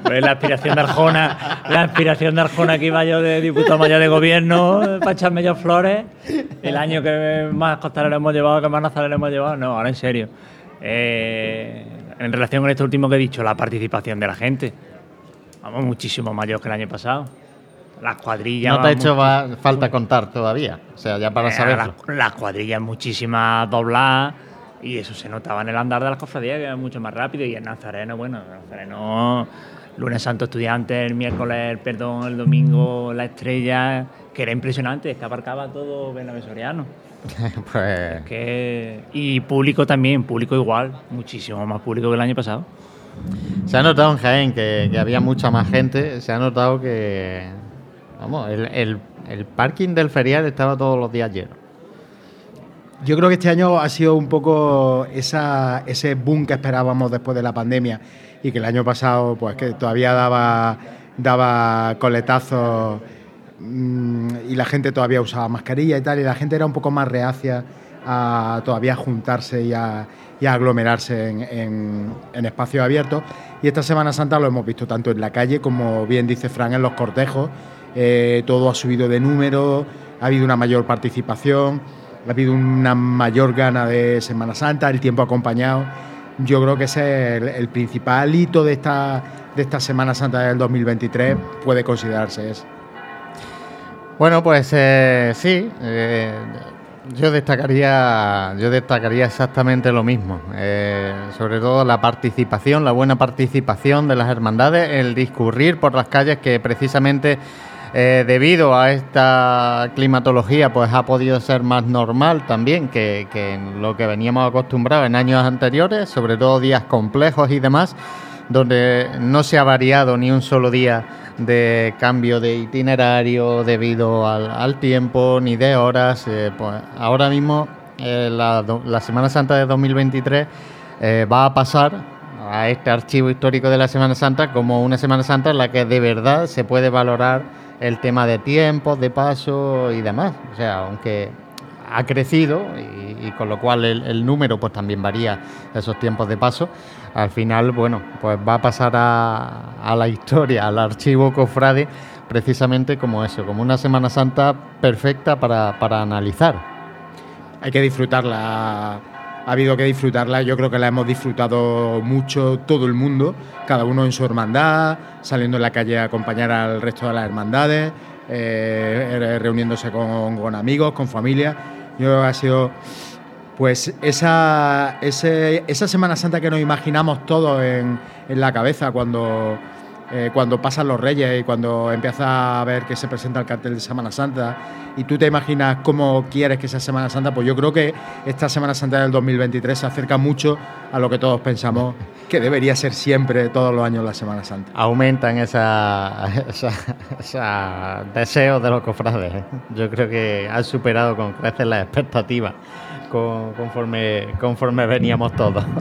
Speaker 13: Pues la aspiración de Arjona, la aspiración de Arjona que iba yo de diputado mayor de gobierno para echarme yo flores. El año que más costaleros hemos llevado, que más nazarenos hemos llevado. No, ahora en serio. Eh, en relación con esto último que he dicho, la participación de la gente. Vamos, muchísimo mayor que el año pasado. Las cuadrillas.
Speaker 1: No te ha hecho va- falta contar todavía. O sea, ya para
Speaker 13: Eh,
Speaker 1: saberlo.
Speaker 13: Las, las cuadrillas muchísimas dobladas y eso se notaba en el andar de las cofradías que era mucho más rápido y el nazareno, bueno, el nazareno, lunes santo estudiante, el miércoles, perdón, el domingo, la estrella, que era impresionante, es que abarcaba todo Bernabé Soriano. *laughs*
Speaker 1: pues,
Speaker 13: Que, y público también, público igual, muchísimo más público que el año pasado.
Speaker 1: se ha notado en Jaén que, que había mucha más gente. Se ha notado que. Vamos, el, el- el parking del ferial estaba todos los días lleno.
Speaker 12: Yo creo que este año ha sido un poco esa, ese boom que esperábamos después de la pandemia y que el año pasado, pues que todavía daba, daba coletazos y la gente todavía usaba mascarilla y tal, y la gente era un poco más reacia a todavía juntarse y a, aglomerarse en, espacios abiertos. Y esta Semana Santa lo hemos visto tanto en la calle como bien dice Fran en los cortejos. Eh, todo ha subido de número, ha habido una mayor participación, ha habido una mayor gana de Semana Santa, el tiempo acompañado. Yo creo que ese es el, principal hito de esta, de esta Semana Santa del 2023, puede considerarse ese.
Speaker 1: Bueno, pues eh, sí, eh, yo destacaría, yo destacaría exactamente lo mismo. Eh, sobre todo la participación, la buena participación de las hermandades, el discurrir por las calles que precisamente eh, debido a esta climatología pues ha podido ser más normal también que, que lo que veníamos acostumbrados en años anteriores, sobre todo días complejos y demás, donde no se ha variado ni un solo día de cambio de itinerario debido al, tiempo ni de horas. eh, pues ahora mismo eh, la, Semana Santa de 2023 eh, va a pasar a este archivo histórico de la Semana Santa como una Semana Santa en la que de verdad se puede valorar el tema de tiempos, de paso y demás. O sea, aunque ha crecido y, y con lo cual el, el número pues también varía esos tiempos de paso. Al final, bueno, pues va a pasar a, la historia, al archivo cofrade, precisamente como eso, como una Semana Santa perfecta para, analizar.
Speaker 12: Hay que disfrutarla, ha habido que disfrutarla, yo creo que la hemos disfrutado mucho todo el mundo, cada uno en su hermandad, saliendo en la calle a acompañar al resto de las hermandades, eh, reuniéndose con, con amigos, con familia. Yo ha sido pues esa, esa Semana Santa que nos imaginamos todos en, la cabeza cuando, eh, cuando pasan los reyes y cuando empiezas a ver que se presenta el cartel de Semana Santa y tú te imaginas cómo quieres que sea Semana Santa, pues yo creo que esta Semana Santa del 2023 se acerca mucho a lo que todos pensamos que debería ser siempre, todos los años, la Semana Santa.
Speaker 1: Aumentan esa *laughs* deseos de los cofrades. ¿eh? Yo creo que han superado con creces las expectativas con- conforme, conforme veníamos todos. *laughs*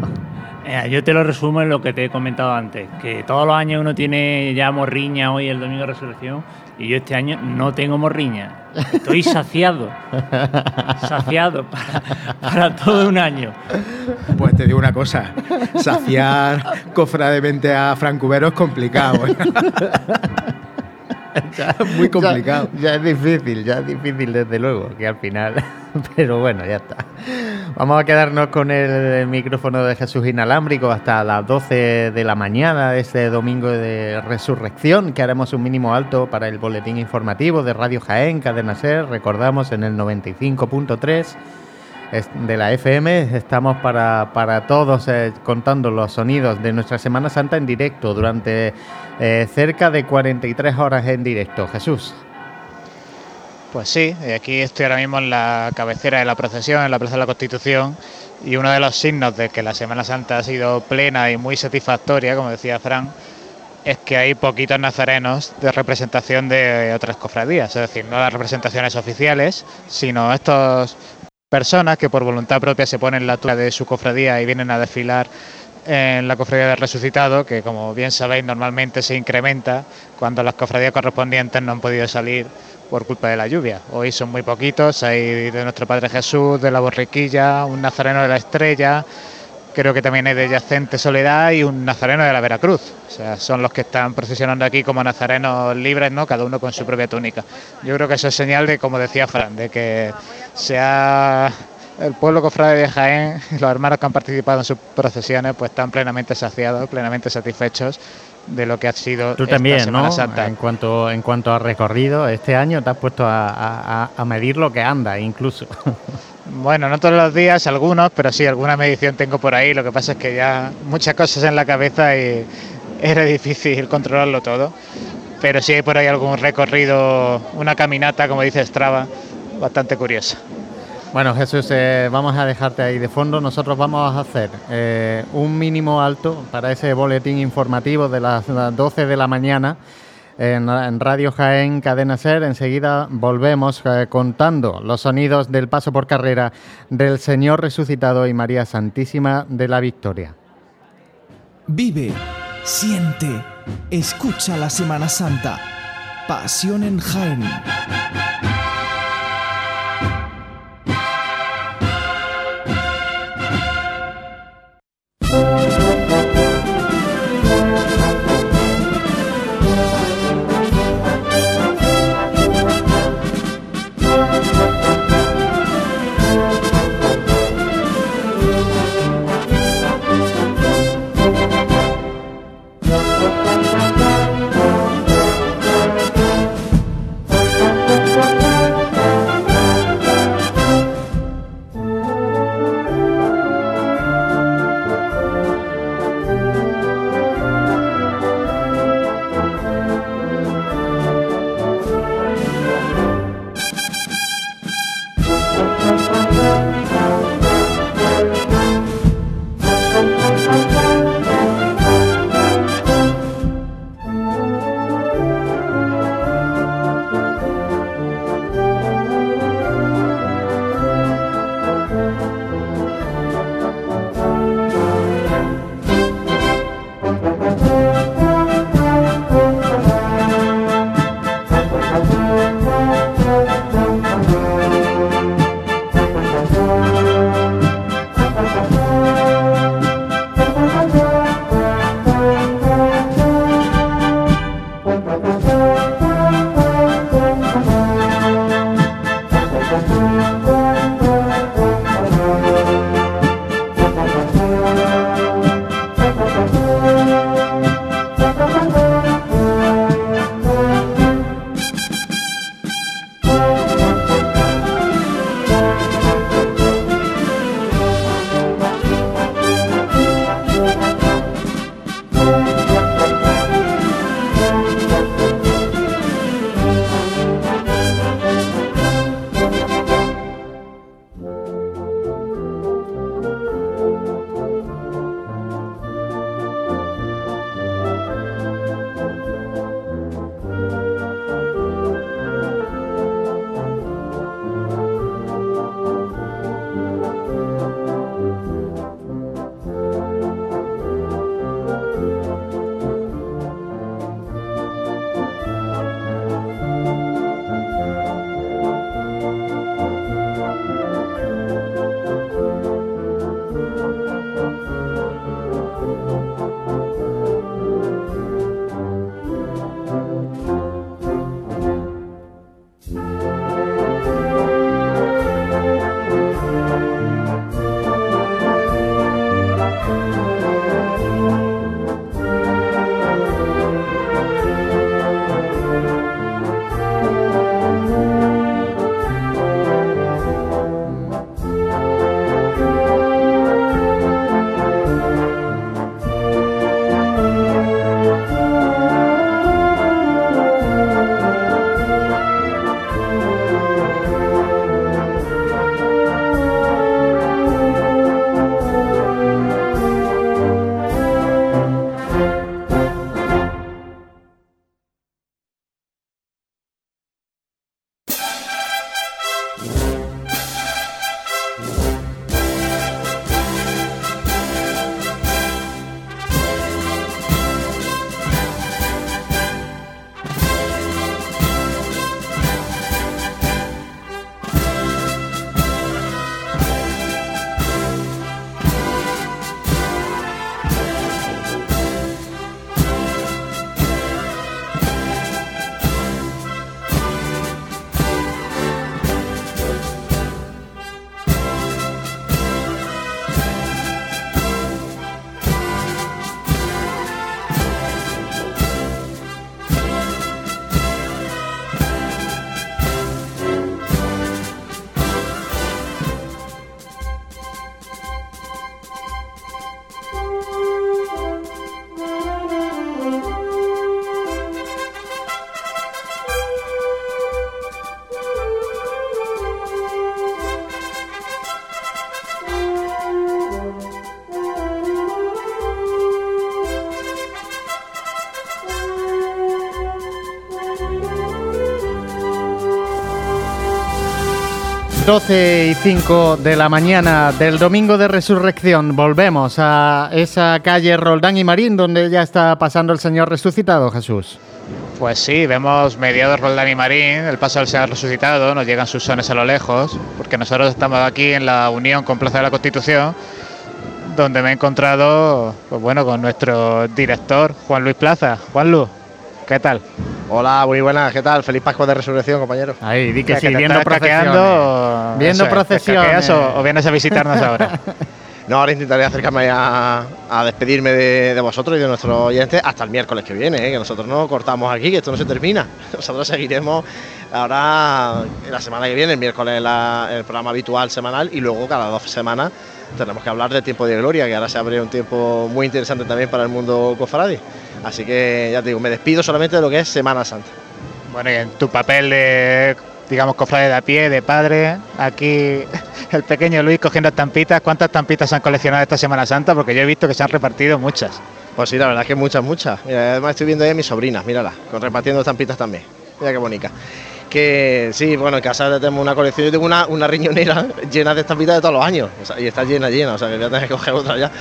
Speaker 13: Yo te lo resumo en lo que te he comentado antes, que todos los años uno tiene ya morriña hoy el domingo de resurrección y yo este año no tengo morriña. Estoy saciado, *laughs* saciado para, para todo un año.
Speaker 12: Pues te digo una cosa, saciar cofrademente a Fran Cubero es complicado. ¿eh? *laughs* *laughs* Muy complicado.
Speaker 1: Ya, ya es difícil, ya es difícil desde luego, que al final. *laughs* Pero bueno, ya está. Vamos a quedarnos con el micrófono de Jesús inalámbrico hasta las 12 de la mañana de este domingo de resurrección, que haremos un mínimo alto para el boletín informativo de Radio Jaén, Cadena Ser, recordamos en el 95.3 es- de la FM. Estamos para, para todos eh, contando los sonidos de nuestra Semana Santa en directo durante eh, cerca de 43 horas en directo. Jesús.
Speaker 11: Pues sí, y aquí estoy ahora mismo en la cabecera de la procesión, en la Plaza de la Constitución, y uno de los signos de que la Semana Santa ha sido plena y muy satisfactoria, como decía Fran, es que hay poquitos nazarenos de representación de otras cofradías, es decir, no las representaciones oficiales, sino estas personas que por voluntad propia se ponen la tuya de su cofradía y vienen a desfilar en la cofradía del resucitado, que como bien sabéis normalmente se incrementa cuando las cofradías correspondientes no han podido salir por culpa de la lluvia. Hoy son muy poquitos, hay de nuestro Padre Jesús, de la Borriquilla, un nazareno de la Estrella, creo que también hay de Yacente Soledad y un nazareno de la Veracruz. O sea, son los que están procesionando aquí como nazarenos libres, ¿no? Cada uno con su propia túnica. Yo creo que eso es señal de, como decía Fran, de que sea el pueblo cofrade de Jaén y *laughs* los hermanos que han participado en sus procesiones, pues están plenamente saciados, plenamente satisfechos de lo que ha sido
Speaker 1: Tú
Speaker 11: esta
Speaker 1: también,
Speaker 11: Semana
Speaker 1: ¿no?
Speaker 11: Santa.
Speaker 1: En cuanto, en cuanto a recorrido, este año te has puesto a, a- a medir lo que anda, incluso. *laughs*
Speaker 11: Bueno, no todos los días, algunos, pero sí, alguna medición tengo por ahí. Lo que pasa es que ya muchas cosas en la cabeza y era difícil controlarlo todo. Pero sí hay por ahí algún recorrido, una caminata, como dice Strava, bastante curiosa.
Speaker 1: Bueno, Jesús, eh, vamos a dejarte ahí de fondo. Nosotros vamos a hacer eh, un mínimo alto para ese boletín informativo de las las 12 de la mañana en, en Radio Jaén, Cadena Ser. Enseguida volvemos eh, contando los sonidos del paso por carrera del Señor resucitado y María Santísima de la Victoria.
Speaker 10: Vive, siente, escucha la Semana Santa. Pasión en Jaén.
Speaker 16: Peace.
Speaker 1: 12 y 5 de la mañana del domingo de resurrección volvemos a esa calle Roldán y Marín donde ya está pasando el Señor resucitado, Jesús.
Speaker 11: Pues sí, vemos mediados Roldán y Marín, el paso del Señor resucitado, nos llegan sus sones a lo lejos, porque nosotros estamos aquí en la unión con Plaza de la Constitución, donde me he encontrado, pues bueno, con nuestro director, Juan Luis Plaza. Juan Luis, ¿qué tal?
Speaker 16: Hola, muy buenas, ¿qué tal? Feliz Pascua de Resurrección, compañeros.
Speaker 1: Ahí, di que
Speaker 11: ¿Que
Speaker 1: sí,
Speaker 11: te
Speaker 1: viendo
Speaker 11: estás
Speaker 1: procesiones.
Speaker 11: caqueando?
Speaker 1: Viendo
Speaker 11: Eso es, ¿te
Speaker 1: procesiones.
Speaker 11: caqueas o, o vienes a visitarnos ahora? *laughs*
Speaker 16: No, ahora intentaré acercarme a, a despedirme de, de vosotros y de nuestros oyentes hasta el miércoles que viene, ¿eh? que nosotros no cortamos aquí, que esto no se termina. *laughs* Nosotros seguiremos ahora la semana que viene, el miércoles la- el programa habitual semanal y luego cada dos semanas tenemos que hablar del tiempo de gloria, que ahora se abre un tiempo muy interesante también para el mundo cofrade. Así que ya te digo, me despido solamente de lo que es Semana Santa.
Speaker 11: Bueno, y en tu papel de, digamos, cofrade de a pie, de padre, aquí *laughs* el pequeño Luis cogiendo estampitas. ¿Cuántas estampitas han coleccionado esta Semana Santa? Porque yo he visto que se han repartido muchas.
Speaker 16: Pues sí, la verdad es que muchas, muchas. Mira, además estoy viendo ahí a mis sobrinas, mírala, repartiendo estampitas también. Mira qué bonita. Que sí, bueno, en casa tenemos una colección, yo tengo una, una riñonera *laughs* llena de estampitas de todos los años, y está llena, llena, o sea que voy a tener que coger otra ya.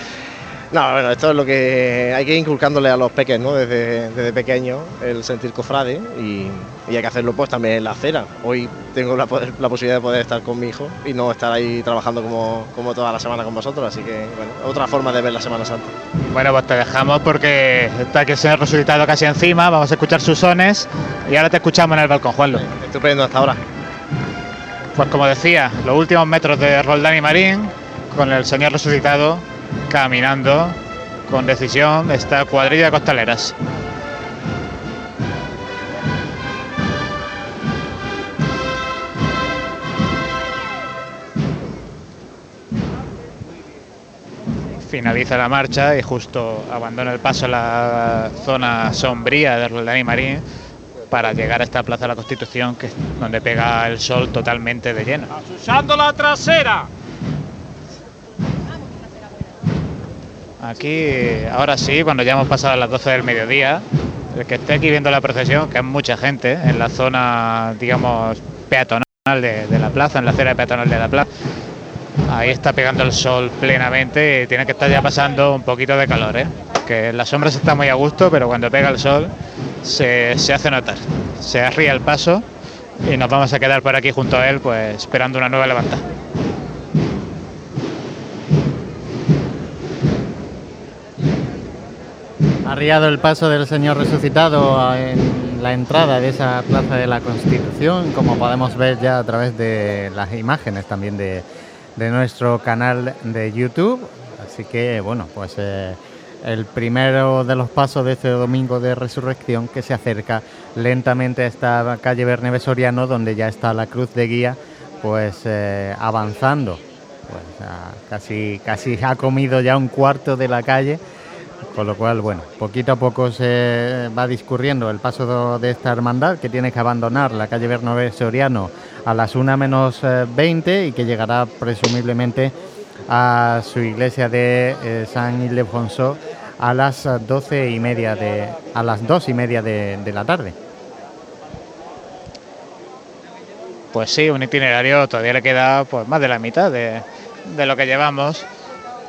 Speaker 16: No, bueno, esto es lo que hay que ir inculcándole a los pequeños, ¿no? Desde, desde pequeño, el sentir cofrade y, y hay que hacerlo pues también en la acera. Hoy tengo la, la posibilidad de poder estar con mi hijo y no estar ahí trabajando como, como toda la semana con vosotros, así que, bueno, otra forma de ver la Semana Santa.
Speaker 11: Bueno, pues te dejamos porque está aquí el señor resucitado casi encima. Vamos a escuchar sus sones y ahora te escuchamos en el balcón, Juanlo.
Speaker 16: Estupendo, hasta ahora.
Speaker 11: Pues como decía, los últimos metros de Roldán y Marín, con el señor resucitado caminando con decisión esta cuadrilla de costaleras. Finaliza la marcha y justo abandona el paso en la zona sombría de Roldán Marín para llegar a esta Plaza de la Constitución, que es donde pega el sol totalmente de lleno.
Speaker 4: Usando la trasera.
Speaker 11: Aquí, ahora sí, cuando ya hemos pasado las 12 del mediodía, el que esté aquí viendo la procesión, que es mucha gente, en la zona, digamos, peatonal de, de la plaza, en la acera peatonal de la plaza, ahí está pegando el sol plenamente y tiene que estar ya pasando un poquito de calor, ¿eh? que en las sombras está muy a gusto, pero cuando pega el sol se, se hace notar, se arría el paso y nos vamos a quedar por aquí junto a él, pues esperando una nueva levantada.
Speaker 1: Arriado el paso del Señor resucitado en la entrada de esa Plaza de la Constitución, como podemos ver ya a través de las imágenes también de, de nuestro canal de YouTube. Así que, bueno, pues eh, el primero de los pasos de este domingo de resurrección que se acerca lentamente a esta calle Bernabé Soriano, donde ya está la cruz de guía, pues eh, avanzando. Pues, ah, casi, casi ha comido ya un cuarto de la calle. Con lo cual, bueno, poquito a poco se va discurriendo el paso de esta hermandad que tiene que abandonar la calle Bernabé Soriano a las 1 menos eh, 20 y que llegará presumiblemente a su iglesia de eh, San Ildefonso a las eh, 12 y media de a las 2 y media de, de la tarde.
Speaker 11: Pues sí, un itinerario todavía le queda pues más de la mitad de, de lo que llevamos,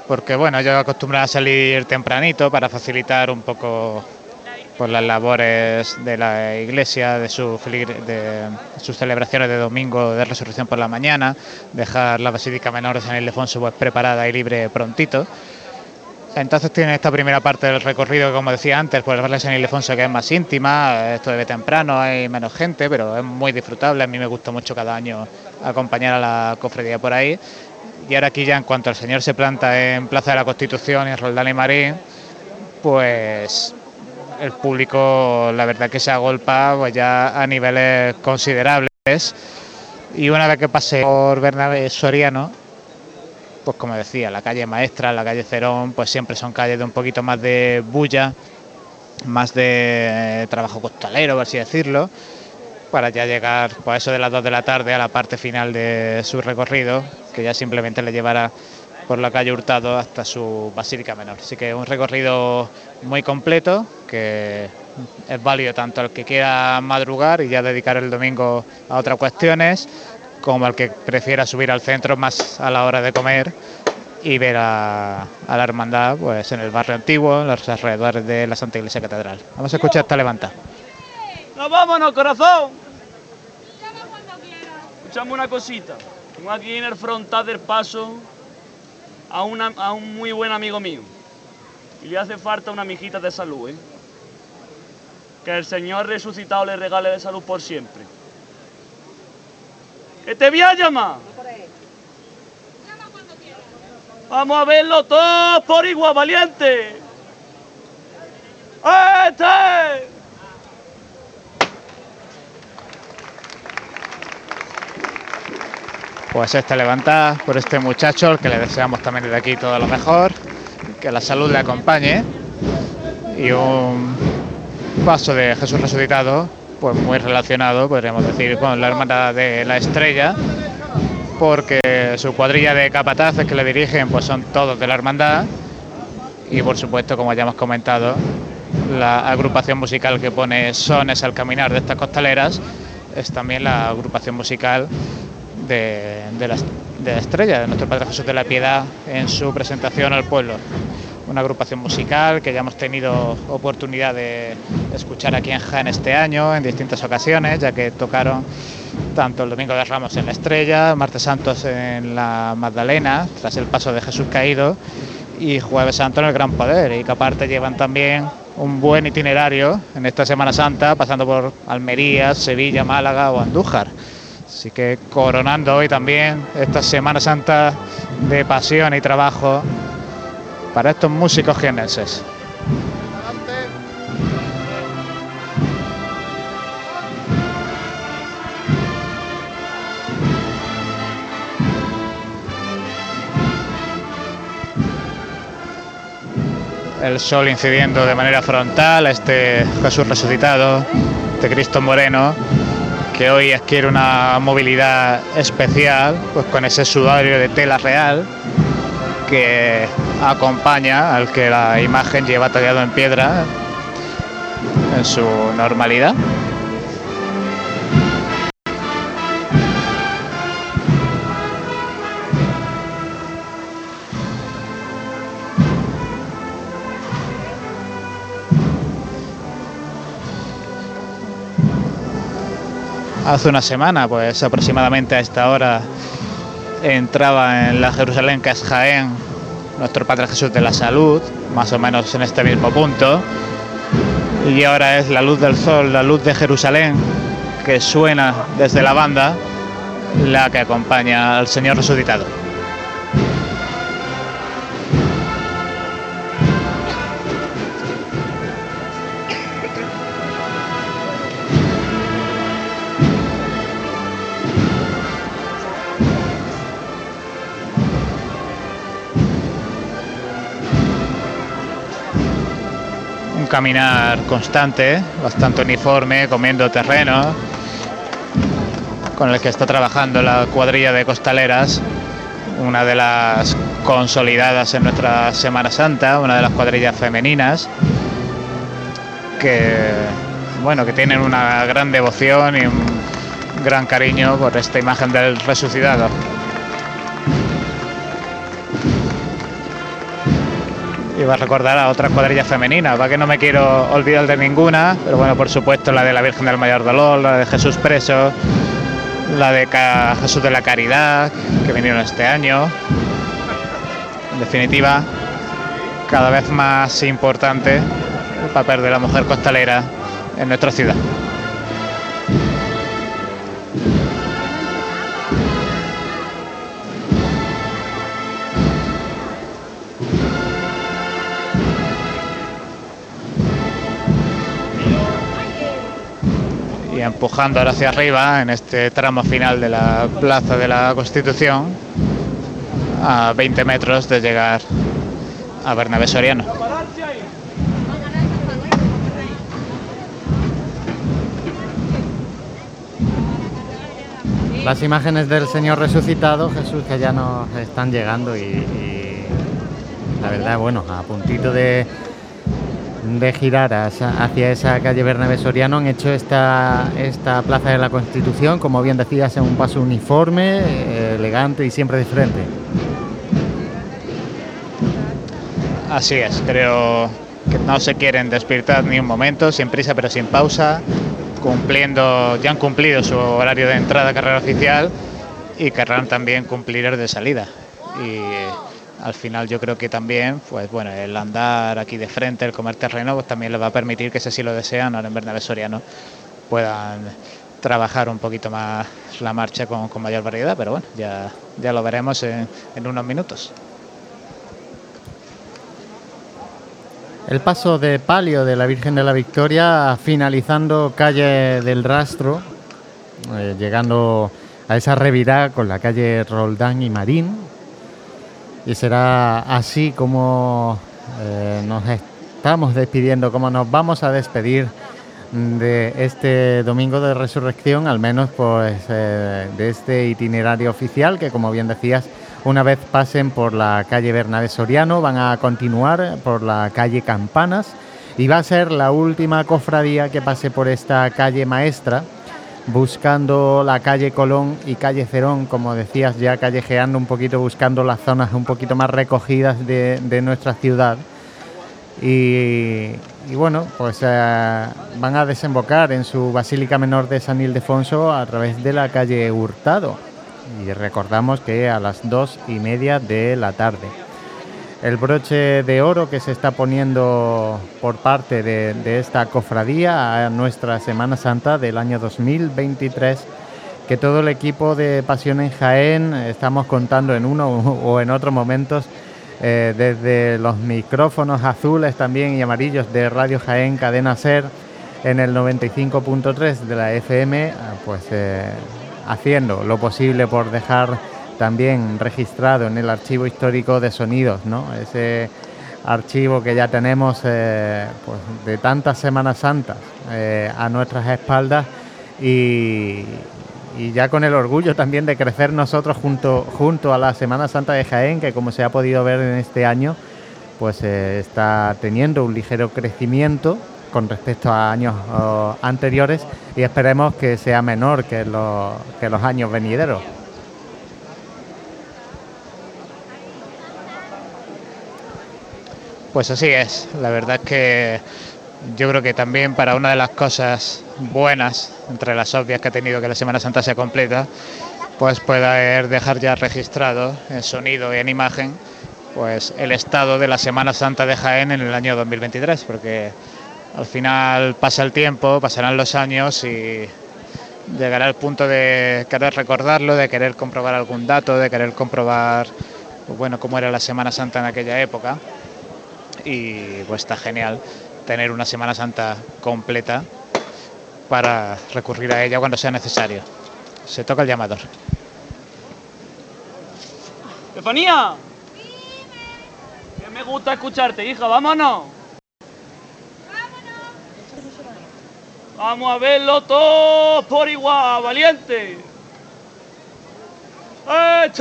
Speaker 11: porque bueno, yo acostumbro a salir tempranito para facilitar un poco pues, las labores de la iglesia, de, sus celebraciones de domingo de resurrección por la mañana, dejar la Basílica Menor de San Ildefonso pues, preparada y libre prontito. Entonces tiene esta primera parte del recorrido, como decía antes, pues verla en San Ildefonso que es más íntima, esto de temprano, hay menos gente, pero es muy disfrutable. A mí me gusta mucho cada año acompañar a la cofradía por ahí. Y ahora aquí ya en cuanto el señor se planta en Plaza de la Constitución y en Roldán y Marín, pues el público la verdad que se agolpa pues ya a niveles considerables. Y una vez que pase por Bernabé Soriano, pues como decía, la calle Maestra, la calle Cerón, pues siempre son calles de un poquito más de bulla, más de trabajo costalero, por así decirlo, para ya llegar pues eso de las 2 de la tarde a la parte final de su recorrido, que ya simplemente le llevará por la calle Hurtado hasta su Basílica Menor. Así que un recorrido muy completo que es válido tanto al que quiera madrugar y ya dedicar el domingo a otras cuestiones, como al que prefiera subir al centro más a la hora de comer y ver a, a la hermandad pues en el barrio antiguo, en los alrededores de la Santa Iglesia Catedral. Vamos a escuchar esta levanta.
Speaker 17: ¡Nos vámonos, corazón! Escuchamos una cosita. Tengo aquí en el frontal del paso a, una- a un muy buen amigo mío. Y le hace falta una mijita de salud, ¿eh? Que el Señor resucitado le regale de salud por siempre. ¡Que te voy a llamar! Vamos a verlo todos por igual, valiente. ¡Este!
Speaker 11: Pues esta levantada por este muchacho, al que le deseamos también desde aquí todo lo mejor, que la salud le acompañe. Y un paso de Jesús resucitado, pues muy relacionado, podríamos decir, con la hermandad de la estrella, porque su cuadrilla de capataces que le dirigen pues son todos de la hermandad. Y por supuesto, como ya hemos comentado, la agrupación musical que pone sones al caminar de estas costaleras es también la agrupación musical de, la estrella, de nuestro Padre Jesús de la Piedad en su presentación al pueblo. Una agrupación musical que ya hemos tenido oportunidad de escuchar aquí en Jaén este año en distintas ocasiones, ya que tocaron tanto el Domingo de Ramos en la Estrella, Martes Santos en la Magdalena, tras el paso de Jesús caído, y Jueves Santo en el Gran Poder, y que aparte llevan también un buen itinerario en esta Semana Santa, pasando por Almería, Sevilla, Málaga o Andújar. Así que coronando hoy también esta Semana Santa de pasión y trabajo para estos músicos jienenses. El sol incidiendo de manera frontal este Jesús resucitado, este Cristo Moreno, que hoy adquiere una movilidad especial, pues con ese sudario de tela real que acompaña al que la imagen lleva tallado en piedra en su normalidad. Hace una semana, pues aproximadamente a esta hora, entraba en la Jerusalén que es Jaén nuestro Padre Jesús de la Salud, más o menos en este mismo punto. Y ahora es la luz del sol, la luz de Jerusalén, que suena desde la banda, la que acompaña al Señor resucitado. Caminar constante, bastante uniforme, comiendo terreno, con el que está trabajando la cuadrilla de costaleras, una de las consolidadas en nuestra Semana Santa, una de las cuadrillas femeninas, que bueno, que tienen una gran devoción y un gran cariño por esta imagen del resucitado. Iba a recordar a otra cuadrilla femenina, va que no me quiero olvidar de ninguna, pero bueno, por supuesto la de la Virgen del Mayor Dolor, la de Jesús Preso, la de Jesús de la Caridad, que vinieron este año. En definitiva, cada vez más importante el papel de la mujer costalera en nuestra ciudad. Empujando ahora hacia arriba en este tramo final de la Plaza de la Constitución a 20 metros de llegar a Bernabé Soriano.
Speaker 1: Las imágenes del Señor resucitado, Jesús, que ya nos están llegando y, y la verdad, bueno, a puntito de, de girar hacia, esa calle Bernabé Soriano han hecho esta, esta Plaza de la Constitución, como bien decías, en un paso uniforme, eh, elegante y siempre de frente.
Speaker 11: Así es, creo que no se quieren despertar ni un momento, sin prisa pero sin pausa, cumpliendo, ya han cumplido su horario de entrada a carrera oficial y querrán también cumplir el de salida. Al final yo creo que también, pues bueno, el andar aquí de frente, el comer terreno, pues también les va a permitir que si así lo desean, ahora en Bernabé Soriano, puedan trabajar un poquito más la marcha con, mayor variedad, pero bueno, ya, ya lo veremos en, en unos minutos.
Speaker 1: El paso de palio de la Virgen de la Victoria finalizando calle del Rastro, eh, llegando a esa revirada con la calle Roldán y Marín. Y será así como eh, nos estamos despidiendo, como nos vamos a despedir de este domingo de resurrección, al menos pues eh, de este itinerario oficial que como bien decías, una vez pasen por la calle Bernabé Soriano, van a continuar por la calle Campanas y va a ser la última cofradía que pase por esta calle maestra, buscando la calle Colón y calle Cerón, como decías ya, callejeando un poquito, buscando las zonas un poquito más recogidas de, de nuestra ciudad. Y, bueno, pues eh, van a desembocar en su Basílica Menor de San Ildefonso a través de la calle Hurtado. Y recordamos que a las dos y media de la tarde. El broche de oro que se está poniendo por parte de, esta cofradía a nuestra Semana Santa del año 2023 que todo el equipo de Pasión en Jaén estamos contando en uno o en otros momentos eh, desde los micrófonos azules también y amarillos de Radio Jaén Cadena Ser en el 95.3 de la FM, pues eh, haciendo lo posible por dejar también registrado en el archivo histórico de sonidos, ¿no? Ese archivo que ya tenemos eh, pues, de tantas Semanas Santas eh, a nuestras espaldas y, ya con el orgullo también de crecer nosotros junto, junto a la Semana Santa de Jaén, que como se ha podido ver en este año, pues eh, está teniendo un ligero crecimiento con respecto a años anteriores y esperemos que sea menor que, los que los años venideros.
Speaker 11: Pues así es, la verdad es que yo creo que también para una de las cosas buenas, entre las obvias que ha tenido que la Semana Santa sea completa, pues poder dejar ya registrado en sonido y en imagen pues el estado de la Semana Santa de Jaén en el año 2023, porque al final pasa el tiempo, pasarán los años y llegará el punto de querer recordarlo, de querer comprobar algún dato, de querer comprobar pues bueno cómo era la Semana Santa en aquella época y pues está genial tener una Semana Santa completa para recurrir a ella cuando sea necesario. Se toca el llamador.
Speaker 17: ¡Estefanía! Que me gusta escucharte, hija, vámonos. Vamos a verlo todo por igual, valiente. ¡Eh,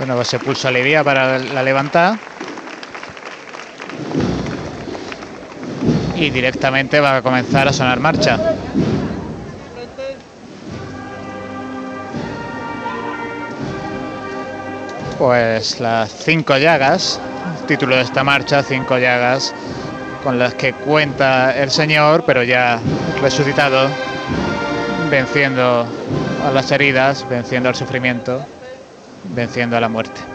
Speaker 11: Bueno, pues se pulso alivia para la levantada. Y directamente va a comenzar a sonar marcha. Pues las cinco llagas, título de esta marcha, cinco llagas con las que cuenta el Señor, pero ya resucitado, venciendo a las heridas, venciendo al sufrimiento, venciendo a la muerte.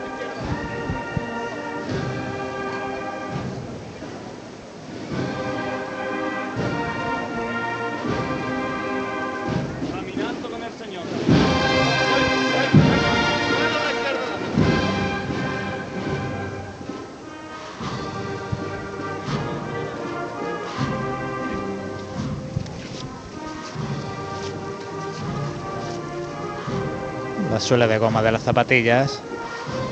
Speaker 11: De goma de las zapatillas,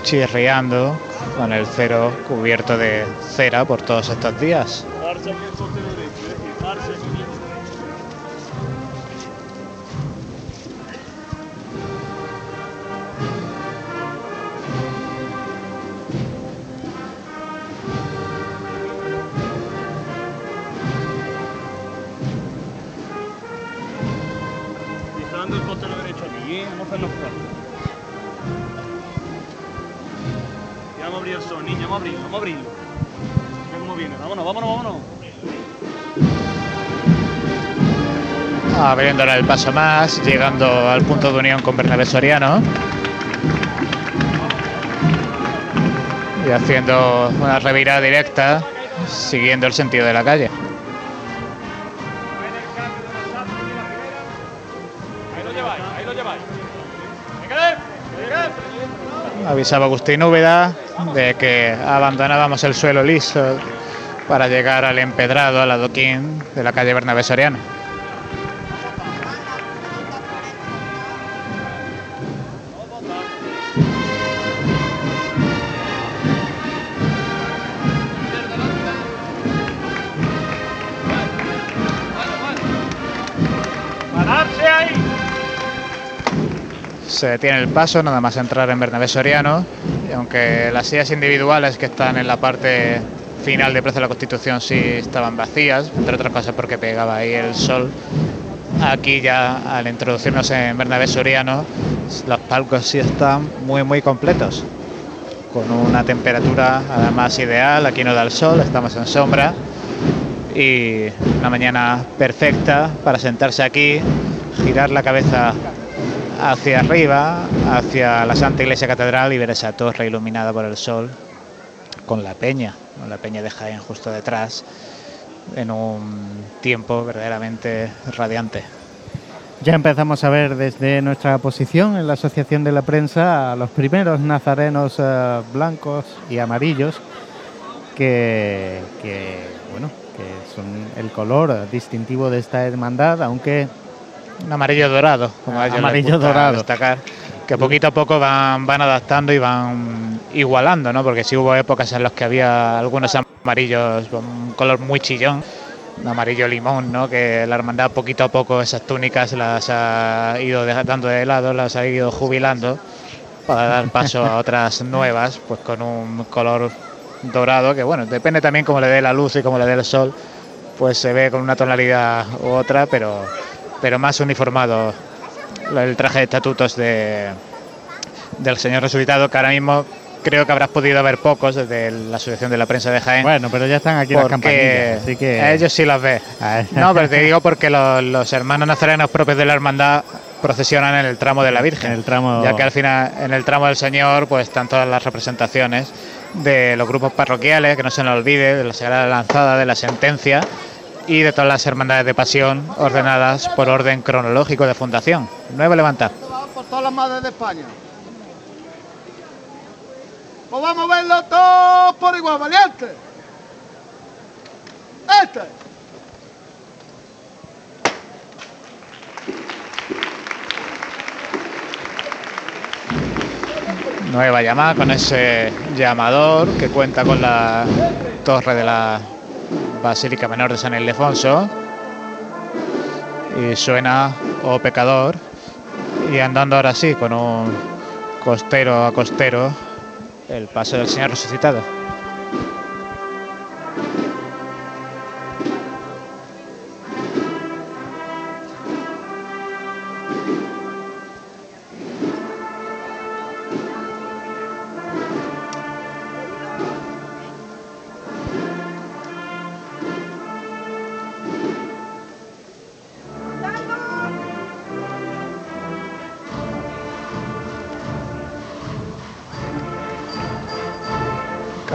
Speaker 11: chirriando con el cero cubierto de cera por todos estos días. Abriéndole el paso más, llegando al punto de unión con Bernabé Soriano. Y haciendo una revirada directa, siguiendo el sentido de la calle. Avisaba Agustín Úbeda de que abandonábamos el suelo liso para llegar al empedrado, al adoquín de la calle Bernabé Soriano. Se detiene el paso, nada más entrar en Bernabé Soriano, aunque las sillas individuales que están en la parte final de Plaza de la Constitución sí estaban vacías, entre otras cosas porque pegaba ahí el sol. Aquí ya al introducirnos en Bernabé Soriano, los palcos sí están muy muy completos, con una temperatura además ideal, aquí no da el sol, estamos en sombra y una mañana perfecta para sentarse aquí, girar la cabeza hacia arriba, hacia la Santa Iglesia Catedral y ver esa torre iluminada por el sol con la peña, con la peña de Jaén justo detrás, en un tiempo verdaderamente radiante.
Speaker 1: Ya empezamos a ver desde nuestra posición en la Asociación de la Prensa a los primeros nazarenos eh, blancos y amarillos que, que, bueno, que son el color distintivo de esta hermandad, aunque
Speaker 11: Un amarillo dorado, como a ellos les
Speaker 1: Amarillo dorado.
Speaker 11: destacar, que poquito a poco van, van adaptando y van igualando, ¿no? Porque sí hubo épocas en las que había algunos amarillos con un color muy chillón, un amarillo limón, ¿no? Que la hermandad poquito a poco esas túnicas las ha ido dando de lado, las ha ido jubilando para dar paso a otras *laughs* nuevas, pues con un color dorado, que bueno, depende también cómo le dé la luz y cómo le dé el sol, pues se ve con una tonalidad u otra, pero, pero más uniformado el traje de estatutos de, del señor resucitado, que ahora mismo creo que habrás podido ver pocos desde la Asociación de la Prensa de Jaén.
Speaker 1: bueno, pero ya están aquí las campanillas, así que...
Speaker 11: a ellos sí las ves. *laughs* No, pero te digo porque los, los hermanos nazarenos propios de la hermandad procesionan en el tramo de la Virgen.
Speaker 1: En el tramo-
Speaker 11: Ya que al final, en el tramo del Señor, pues están todas las representaciones de los grupos parroquiales, que no se nos olvide, de la Sagrada Lanzada, de la Sentencia y de todas las hermandades de pasión ordenadas por orden cronológico de fundación. Nuevo levantar.
Speaker 3: por todas las madres de España. Pues vamos a verlo todos por igual, valiente. Este.
Speaker 11: Nueva llamada con ese llamador que cuenta con la torre de la Basílica Menor de San Ildefonso. Y suena Oh Pecador. Y andando ahora sí con un costero a costero el paso del Señor resucitado.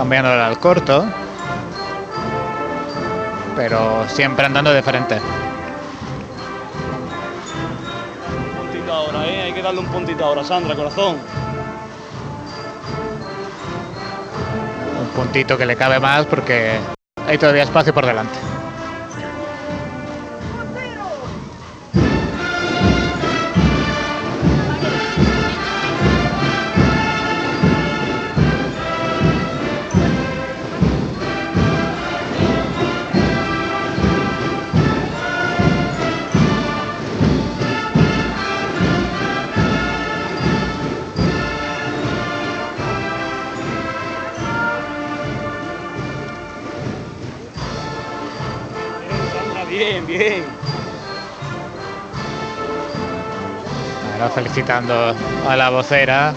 Speaker 11: Cambiándole al corto, pero siempre andando de frente.
Speaker 17: Un puntito ahora, ¿eh? Hay que darle un puntito ahora, Sandra, corazón.
Speaker 11: Un puntito que le cabe más porque hay todavía espacio por delante. Felicitando a la vocera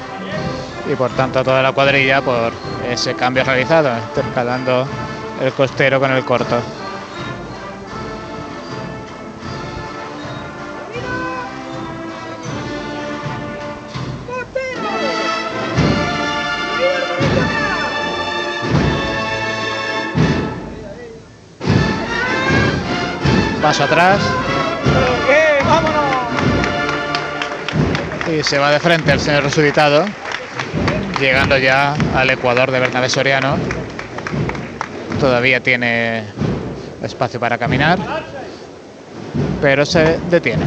Speaker 11: y por tanto a toda la cuadrilla por ese cambio realizado, intercalando el costero con el corto. Paso atrás se va de frente el señor resucitado, llegando ya al Ecuador de Bernabé Soriano. Todavía tiene espacio para caminar, pero se detiene.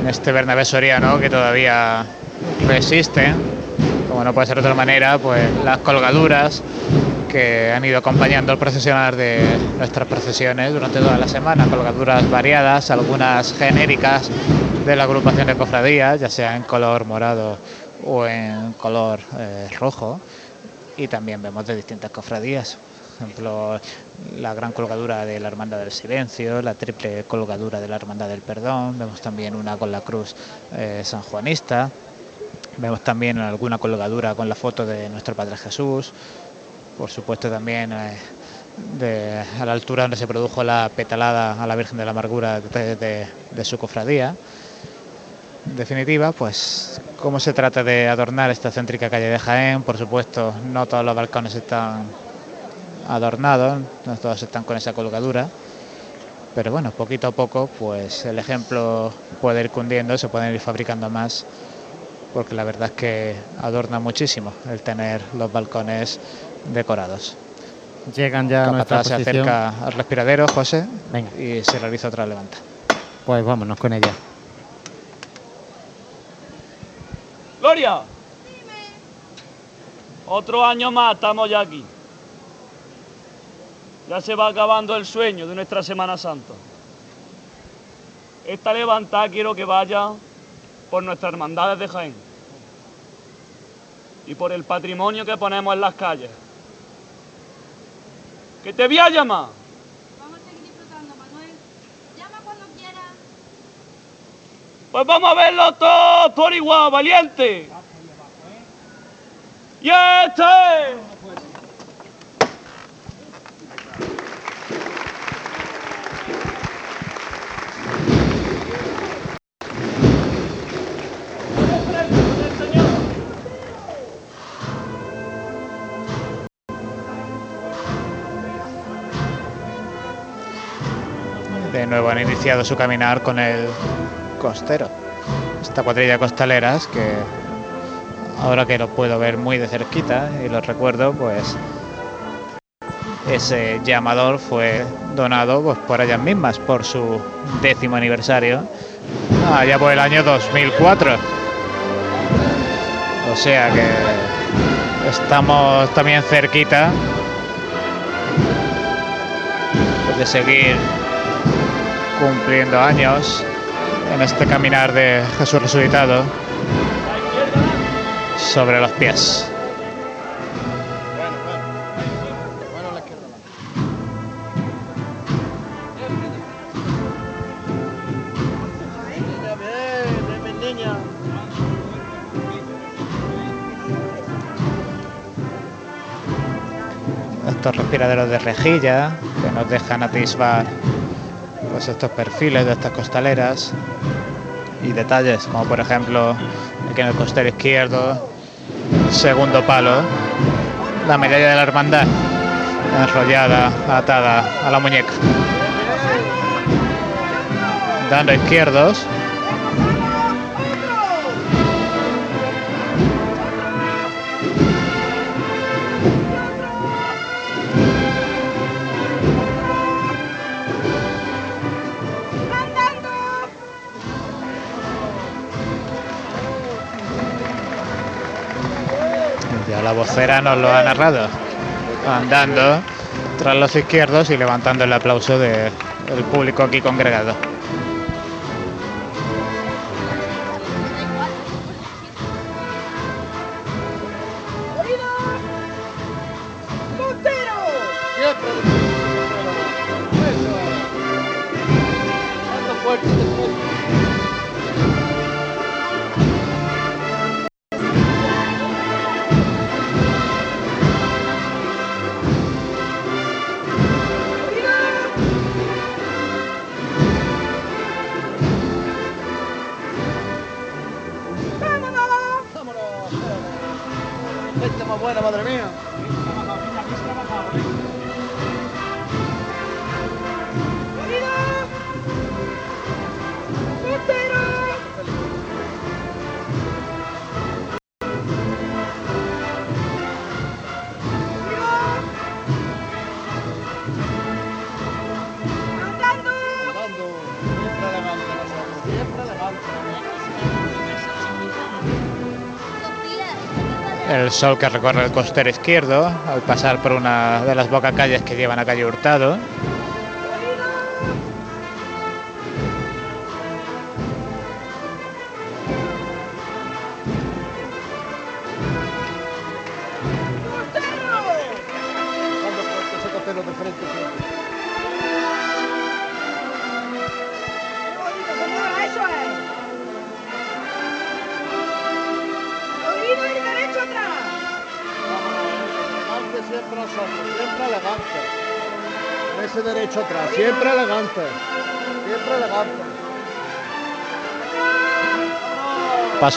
Speaker 11: En este Bernabé Soriano que todavía resiste, como no puede ser de otra manera, pues las colgaduras que han ido acompañando el procesionar de nuestras procesiones durante toda la semana, colgaduras variadas, algunas genéricas de la agrupación de cofradías, ya sea en color morado o en color eh, rojo, y también vemos de distintas cofradías. Por ejemplo, la gran colgadura de la Hermandad del Silencio, la triple colgadura de la Hermandad del Perdón, vemos también una con la cruz eh, sanjuanista, vemos también alguna colgadura con la foto de nuestro Padre Jesús, por supuesto también eh, de- a la altura donde se produjo la petalada a la Virgen de la Amargura de, de- su cofradía. En definitiva, pues cómo se trata de adornar esta céntrica calle de Jaén, por supuesto no todos los balcones están adornados, no todos están con esa colgadura, pero bueno, poquito a poco pues el ejemplo puede ir cundiendo, se pueden ir fabricando más, porque la verdad es que adorna muchísimo el tener los balcones decorados.
Speaker 1: Llegan ya a nuestra
Speaker 11: se
Speaker 1: posición.
Speaker 11: acerca al respiradero, José,
Speaker 1: Venga.
Speaker 11: y se realiza otra levanta.
Speaker 1: Pues vámonos con ella.
Speaker 17: Gloria. Otro año más estamos ya aquí. Ya se va acabando el sueño de nuestra Semana Santa. Esta levantada quiero que vaya por nuestras hermandades de Jaén y por el patrimonio que ponemos en las calles. ¡Que te voy a llamar!
Speaker 5: Vamos a seguir disfrutando, Manuel. Llama cuando quieras.
Speaker 17: Pues vamos a verlo todo por igual, valiente. ¡Y este!
Speaker 11: Nuevo han iniciado su caminar con el costero. Esta cuadrilla de costaleras que ahora que lo puedo ver muy de cerquita y lo recuerdo, pues ese llamador fue donado pues, por ellas mismas por su décimo aniversario, allá por el año 2004. O sea que estamos también cerquita de seguir cumpliendo años en este caminar de Jesús resucitado sobre los pies. Estos respiraderos de rejilla que nos dejan atisbar pues estos perfiles de estas costaleras y detalles como por ejemplo aquí en el costero izquierdo segundo palo la medalla de la hermandad enrollada atada a la muñeca. Dando izquierdos vocera nos lo ha narrado. Andando tras los izquierdos y levantando el aplauso del público aquí congregado. El sol que recorre el costero izquierdo al pasar por una de las bocacalles que llevan a calle Hurtado.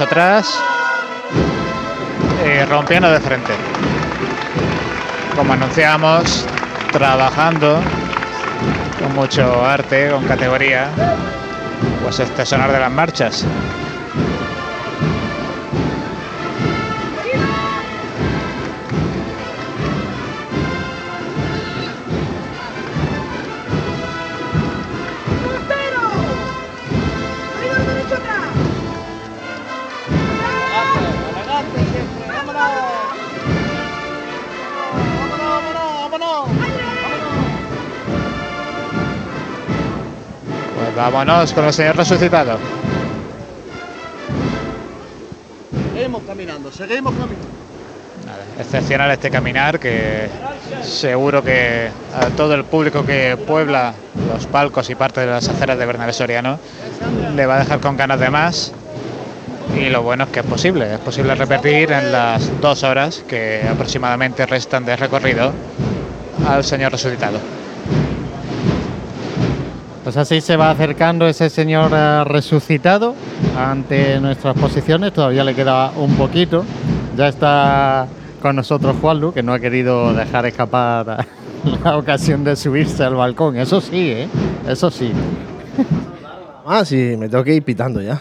Speaker 5: Atrás.
Speaker 11: Y rompiendo de frente. Como anunciamos, trabajando con mucho arte, con categoría, pues este sonar de las marchas.
Speaker 3: Vámonos
Speaker 11: con el Señor resucitado.
Speaker 3: Seguimos caminando, seguimos caminando.
Speaker 11: Excepcional este caminar que seguro que a todo el público que puebla los palcos y parte de las aceras de Bernabé Soriano le va a dejar con ganas de más. Y lo bueno es que es posible, es posible repetir en las dos horas que aproximadamente restan de recorrido al Señor resucitado.
Speaker 1: Pues así se va acercando ese señor eh, resucitado ante nuestras posiciones. Todavía le queda un poquito. Ya está con nosotros Juanlu, que no ha querido dejar escapar *laughs* la ocasión de subirse al balcón. Eso sí, ¿eh? Eso sí. *laughs*
Speaker 16: Ah, sí, me tengo que ir pitando ya.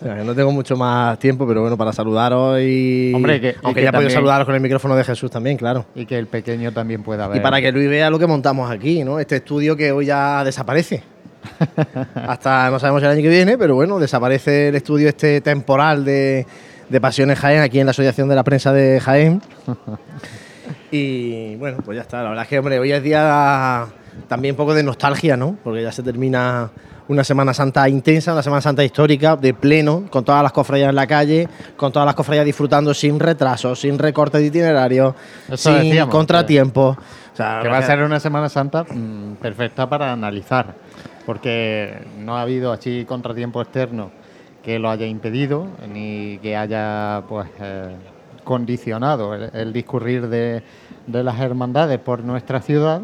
Speaker 16: O sea, no tengo mucho más tiempo, pero bueno, para saludaros y.
Speaker 1: Hombre, que- y
Speaker 16: Aunque
Speaker 1: que
Speaker 16: ya
Speaker 1: también-
Speaker 16: saludaros con el micrófono de Jesús también, claro.
Speaker 1: Y que el pequeño también pueda ver.
Speaker 16: Y para que Luis vea lo que montamos aquí, ¿no? Este estudio que hoy ya desaparece. Hasta no sabemos el año que viene, pero bueno, desaparece el estudio este temporal de, de Pasiones Jaén aquí en la Asociación de la Prensa de Jaén. *laughs* Y bueno, pues ya está. La verdad es que, hombre, hoy es día también un poco de nostalgia, ¿no? Porque ya se termina una Semana Santa intensa, una Semana Santa histórica, de pleno, con todas las cofradías en la calle, con todas las cofradías disfrutando sin retrasos, sin recortes de itinerario,
Speaker 1: Eso
Speaker 16: sin
Speaker 1: decíamos,
Speaker 16: contratiempos. O sea,
Speaker 1: que va a ser una Semana Santa mm, perfecta para analizar, porque no ha habido así contratiempo externo que lo haya impedido, ni que haya pues eh, condicionado el, discurrir de, de las hermandades por nuestra ciudad.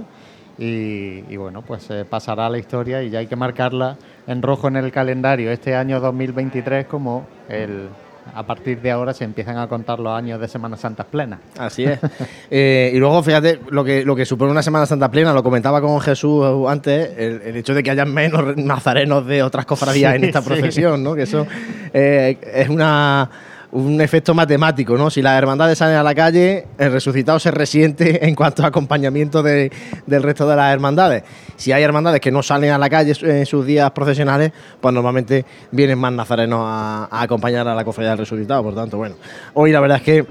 Speaker 1: Y, bueno, pues eh, pasará la historia y ya hay que marcarla en rojo en el calendario este año 2023 como el, a partir de ahora se empiezan a contar los años de Semana Santa plenas.
Speaker 16: Así es. *laughs* Eh, y luego, fíjate, lo que, lo que supone una Semana Santa plena, lo comentaba con Jesús antes, el, el hecho de que haya menos nazarenos de otras cofradías en esta
Speaker 1: sí.
Speaker 16: procesión, ¿no? Que eso eh, es una, un efecto matemático, ¿no? Si las hermandades salen a la calle, el resucitado se resiente *laughs* en cuanto a acompañamiento de- del resto de las hermandades. Si hay hermandades que no salen a la calle en sus días procesionales, pues normalmente vienen más nazarenos a, a acompañar a la cofradía del resucitado. Por tanto, bueno, hoy la verdad es que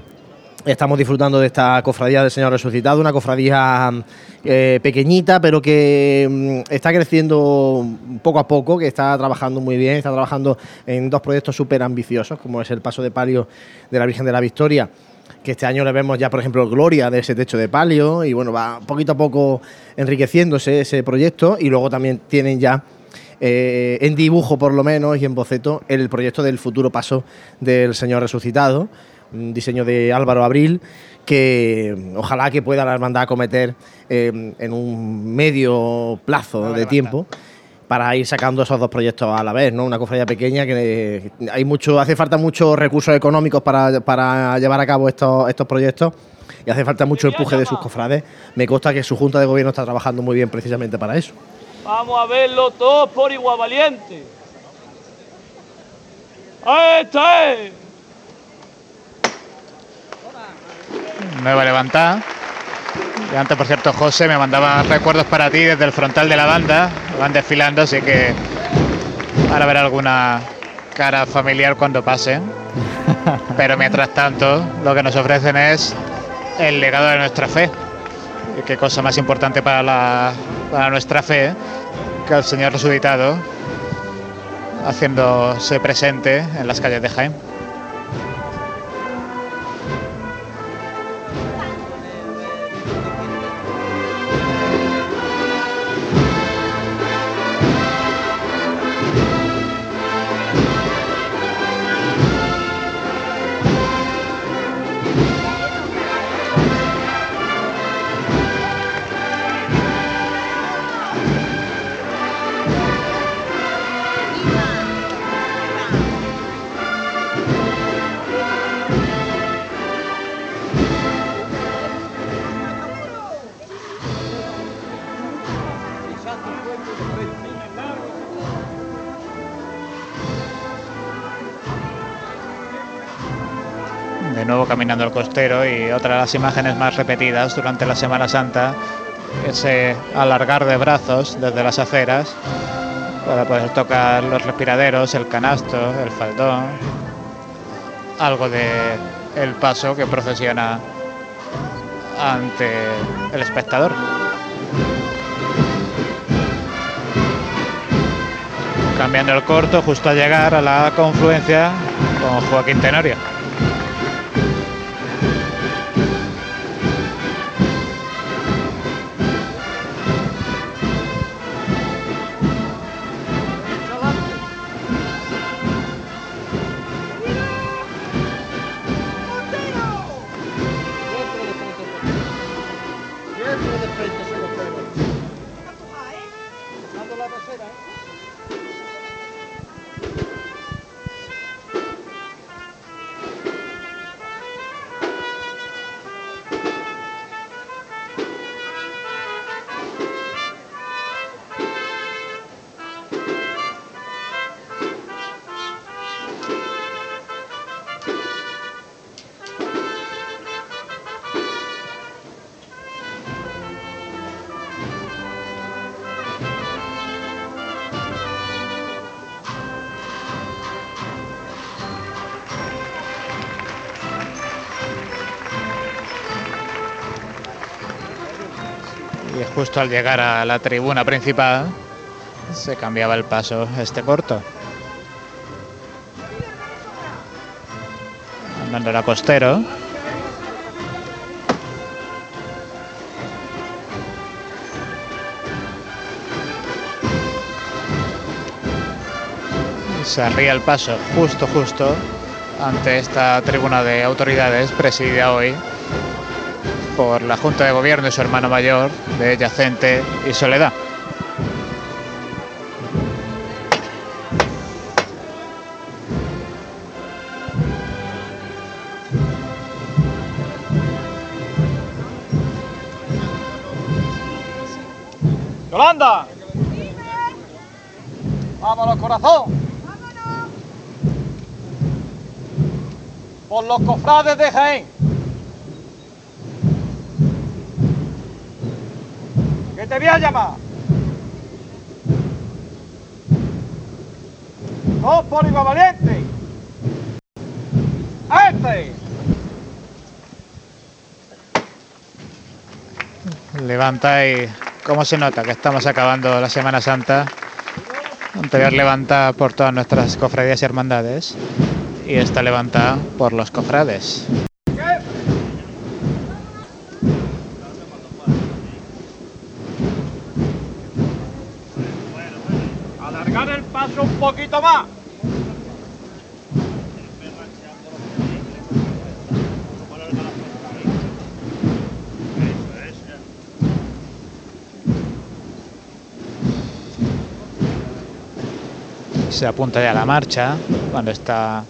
Speaker 16: Estamos disfrutando de esta cofradía del Señor Resucitado, una cofradía eh, pequeñita, pero que mm, está creciendo poco a poco, que está trabajando muy bien, está trabajando en dos proyectos súper ambiciosos, como es el paso de palio de la Virgen de la Victoria, que este año le vemos ya, por ejemplo, gloria de ese techo de palio, y bueno, va poquito a poco enriqueciéndose ese proyecto, y luego también tienen ya eh, en dibujo por lo menos y en boceto el proyecto del futuro paso del Señor Resucitado, un diseño de Álvaro Abril que mm, ojalá que pueda la hermandad acometer eh, en un medio plazo de tiempo para ir sacando esos dos proyectos a la vez, ¿no? Una cofradía pequeña que hay mucho, hace falta muchos recursos económicos para, para llevar a cabo estos, estos proyectos y hace falta mucho empuje de sus cofrades. Me consta que su Junta de Gobierno está trabajando muy bien precisamente para eso.
Speaker 17: Vamos a verlo todos por igual valiente. ¡Esta es!
Speaker 11: Nueva levantada. Y antes, por cierto, José me mandaba recuerdos para ti desde el frontal de la banda. Van desfilando, así que ahora ver alguna cara familiar cuando pasen. Pero mientras tanto, lo que nos ofrecen es el legado de nuestra fe. Y qué cosa más importante para, la, para nuestra fe que el Señor resucitado haciéndose presente en las calles de Jaén. De nuevo caminando el costero y otra de las imágenes más repetidas durante la Semana Santa, ese alargar de brazos desde las aceras para poder tocar los respiraderos, el canasto, el faldón, algo de el paso que procesiona ante el espectador. Cambiando el corto justo a llegar a la confluencia con Joaquín Tenorio. Al llegar a la tribuna principal se cambiaba el paso este corto. Andando la costero. Se arría el paso justo, justo ante esta tribuna de autoridades presidida hoy por la Junta de Gobierno y su hermano mayor de Yacente y Soledad.
Speaker 17: ¡Yolanda! ¡Vámonos, corazón! Por los cofrades de Jaén. Te voy a llamar. Dos por valiente. ¡Este!
Speaker 11: Levanta y cómo se nota que estamos acabando la Semana Santa. Anterior levantada por todas nuestras cofradías y hermandades. Y esta levantada por los cofrades.
Speaker 17: Alargar el paso un poquito más.
Speaker 11: se apunta ya la marcha cuando está a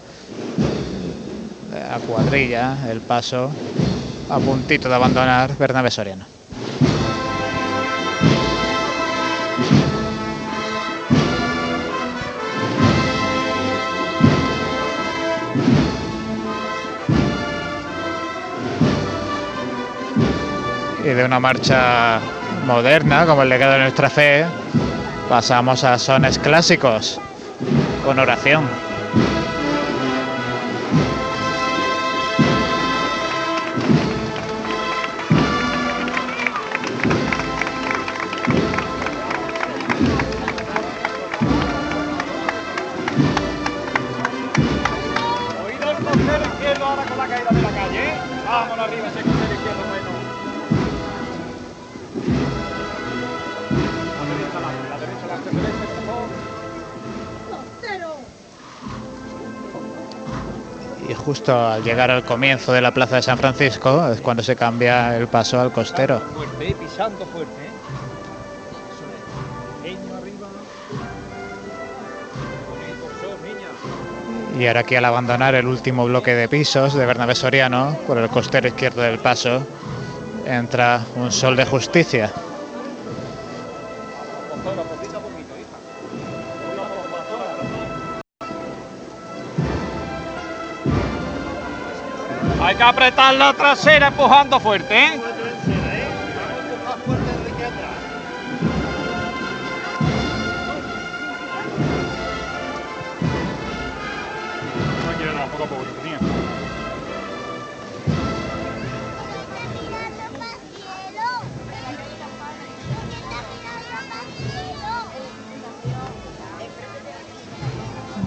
Speaker 11: cuadrilla el paso a puntito de abandonar Bernabé Soriano. Y de una marcha moderna, como el legado de nuestra fe, pasamos a sones clásicos con oración. Al llegar al comienzo de la plaza de San Francisco es cuando se cambia el paso al costero.
Speaker 4: Fuerte, pisando fuerte. ¿eh?
Speaker 11: Y ahora aquí al abandonar el último bloque de pisos de Bernabé Soriano por el costero izquierdo del paso entra un sol de justicia.
Speaker 4: Que apretar la trasera empujando fuerte, ¿eh?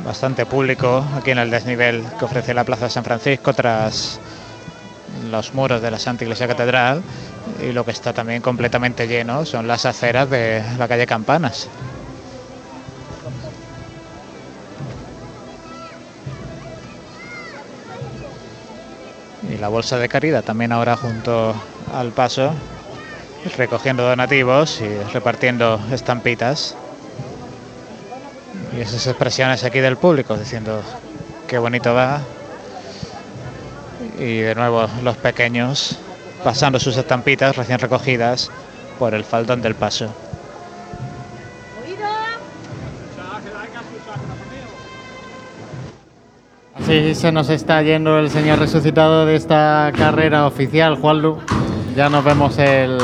Speaker 11: Bastante público aquí en el desnivel que ofrece la plaza de San Francisco tras los muros de la Santa Iglesia Catedral y lo que está también completamente lleno son las aceras de la calle Campanas. Y la bolsa de caridad también ahora junto al paso, recogiendo donativos y repartiendo estampitas. Y esas expresiones aquí del público diciendo qué bonito va. Y de nuevo los pequeños pasando sus estampitas recién recogidas por el faldón del paso.
Speaker 1: Así se nos está yendo el Señor resucitado de esta carrera oficial, Juanlu. Ya nos vemos el,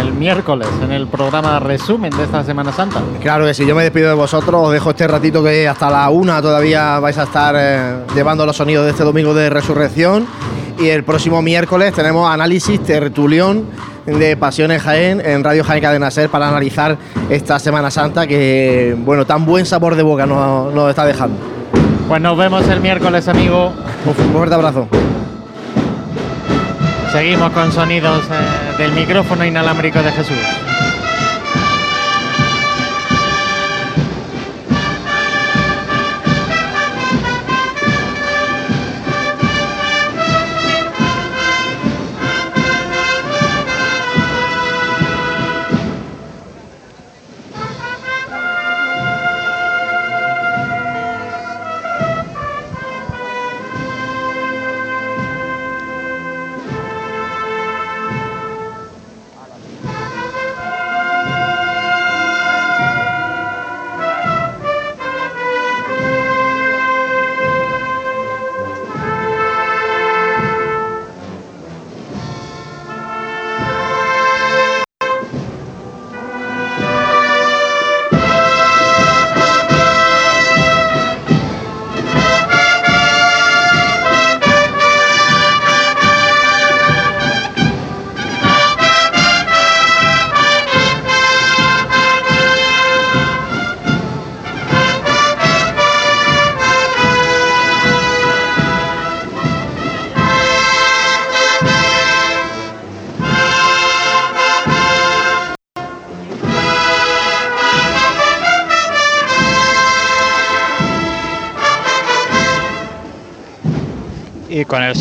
Speaker 1: el miércoles en el programa resumen de esta Semana Santa.
Speaker 16: Claro que sí, yo me despido de vosotros, os dejo este ratito que hasta la una todavía vais a estar eh, llevando los sonidos de este domingo de resurrección. Y el próximo miércoles tenemos análisis tertulión de Pasiones Jaén en Radio Jaén Cadena Ser para analizar esta Semana Santa que, bueno, tan buen sabor de boca nos, nos está dejando.
Speaker 1: Pues nos vemos el miércoles, amigo.
Speaker 16: Un fuerte abrazo.
Speaker 1: Seguimos con sonidos eh, del micrófono inalámbrico de Jesús.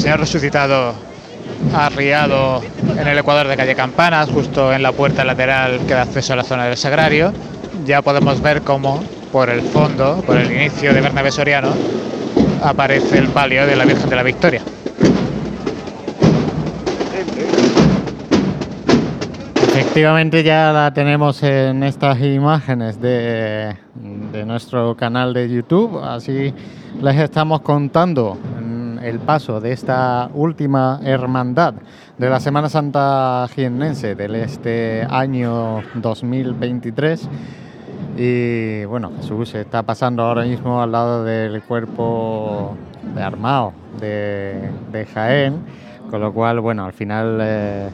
Speaker 11: Señor resucitado arriado en el ecuador de calle Campanas, justo en la puerta lateral que da acceso a la zona del sagrario, ya podemos ver cómo por el fondo, por el inicio de Bernabé Soriano, aparece el palio de la Virgen de la Victoria.
Speaker 1: Efectivamente ya la tenemos en estas imágenes de, de nuestro canal de YouTube, así les estamos contando el paso de esta última hermandad de la Semana Santa jiennense del este año 2023. Y bueno, Jesús está pasando ahora mismo al lado del cuerpo de armado de, de Jaén, con lo cual, bueno, al final eh,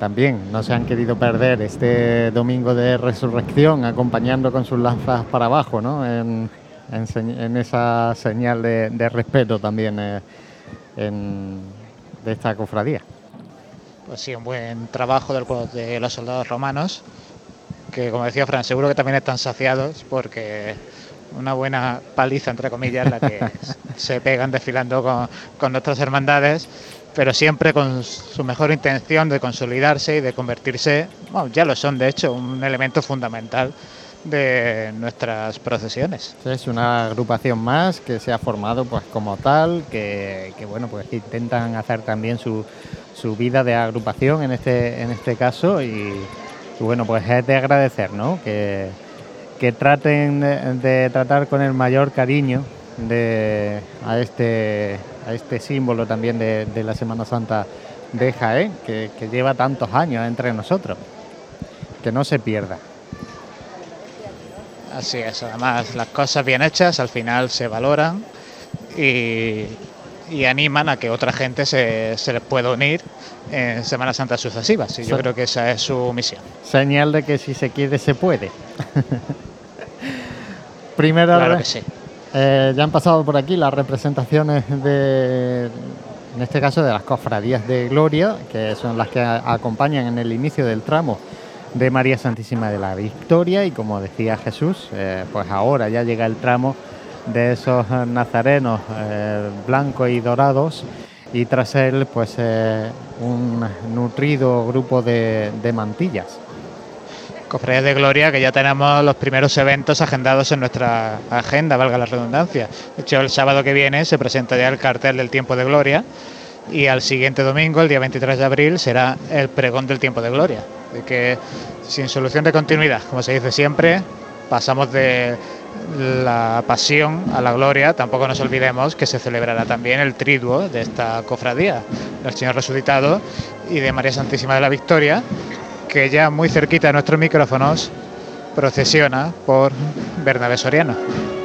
Speaker 1: también no se han querido perder este domingo de resurrección acompañando con sus lanzas para abajo, ¿no? En, en en esa señal de, de respeto también eh, en- de esta cofradía.
Speaker 11: Pues sí, un buen trabajo del, de los soldados romanos, que como decía Fran, seguro que también están saciados porque una buena paliza, entre comillas, la que *laughs* se pegan desfilando con, con nuestras hermandades, pero siempre con su mejor intención de consolidarse y de convertirse, bueno, ya lo son de hecho, un elemento fundamental de nuestras procesiones.
Speaker 1: Es una agrupación más que se ha formado pues como tal, que, que, bueno pues intentan hacer también su, su vida de agrupación en este, en este caso y, bueno pues es de agradecer ¿no? que, que traten de, de tratar con el mayor cariño de, a, este, a este símbolo también de, de la Semana Santa de Jaén, que, que lleva tantos años entre nosotros, que no se pierda.
Speaker 11: Así es, además las cosas bien hechas al final se valoran y, y animan a que otra gente se, se les pueda unir en Semanas Santas sucesivas. Y yo creo que esa es su misión.
Speaker 1: Señal de que si se quiere se puede. *laughs* Primero,
Speaker 11: Claro que sí.
Speaker 1: eh, ya han pasado por aquí las representaciones de, en este caso, de las cofradías de Gloria, que son las que acompañan en el inicio del tramo de María Santísima de la Victoria. Y como decía Jesús, eh, pues ahora ya llega el tramo de esos nazarenos eh, blancos y dorados. Y tras él, pues eh, un nutrido grupo de, de mantillas.
Speaker 11: Cofradías de Gloria, que ya tenemos los primeros eventos agendados en nuestra agenda, valga la redundancia. De hecho, el sábado que viene se presenta ya el cartel del Tiempo de Gloria y al siguiente domingo, el día 23 de abril, será el pregón del Tiempo de Gloria. De que sin solución de continuidad, como se dice siempre, pasamos de la pasión a la gloria, tampoco nos olvidemos que se celebrará también el triduo de esta cofradía, del Señor Resucitado y de María Santísima de la Victoria, que ya muy cerquita de nuestros micrófonos procesiona por Bernabé Soriano.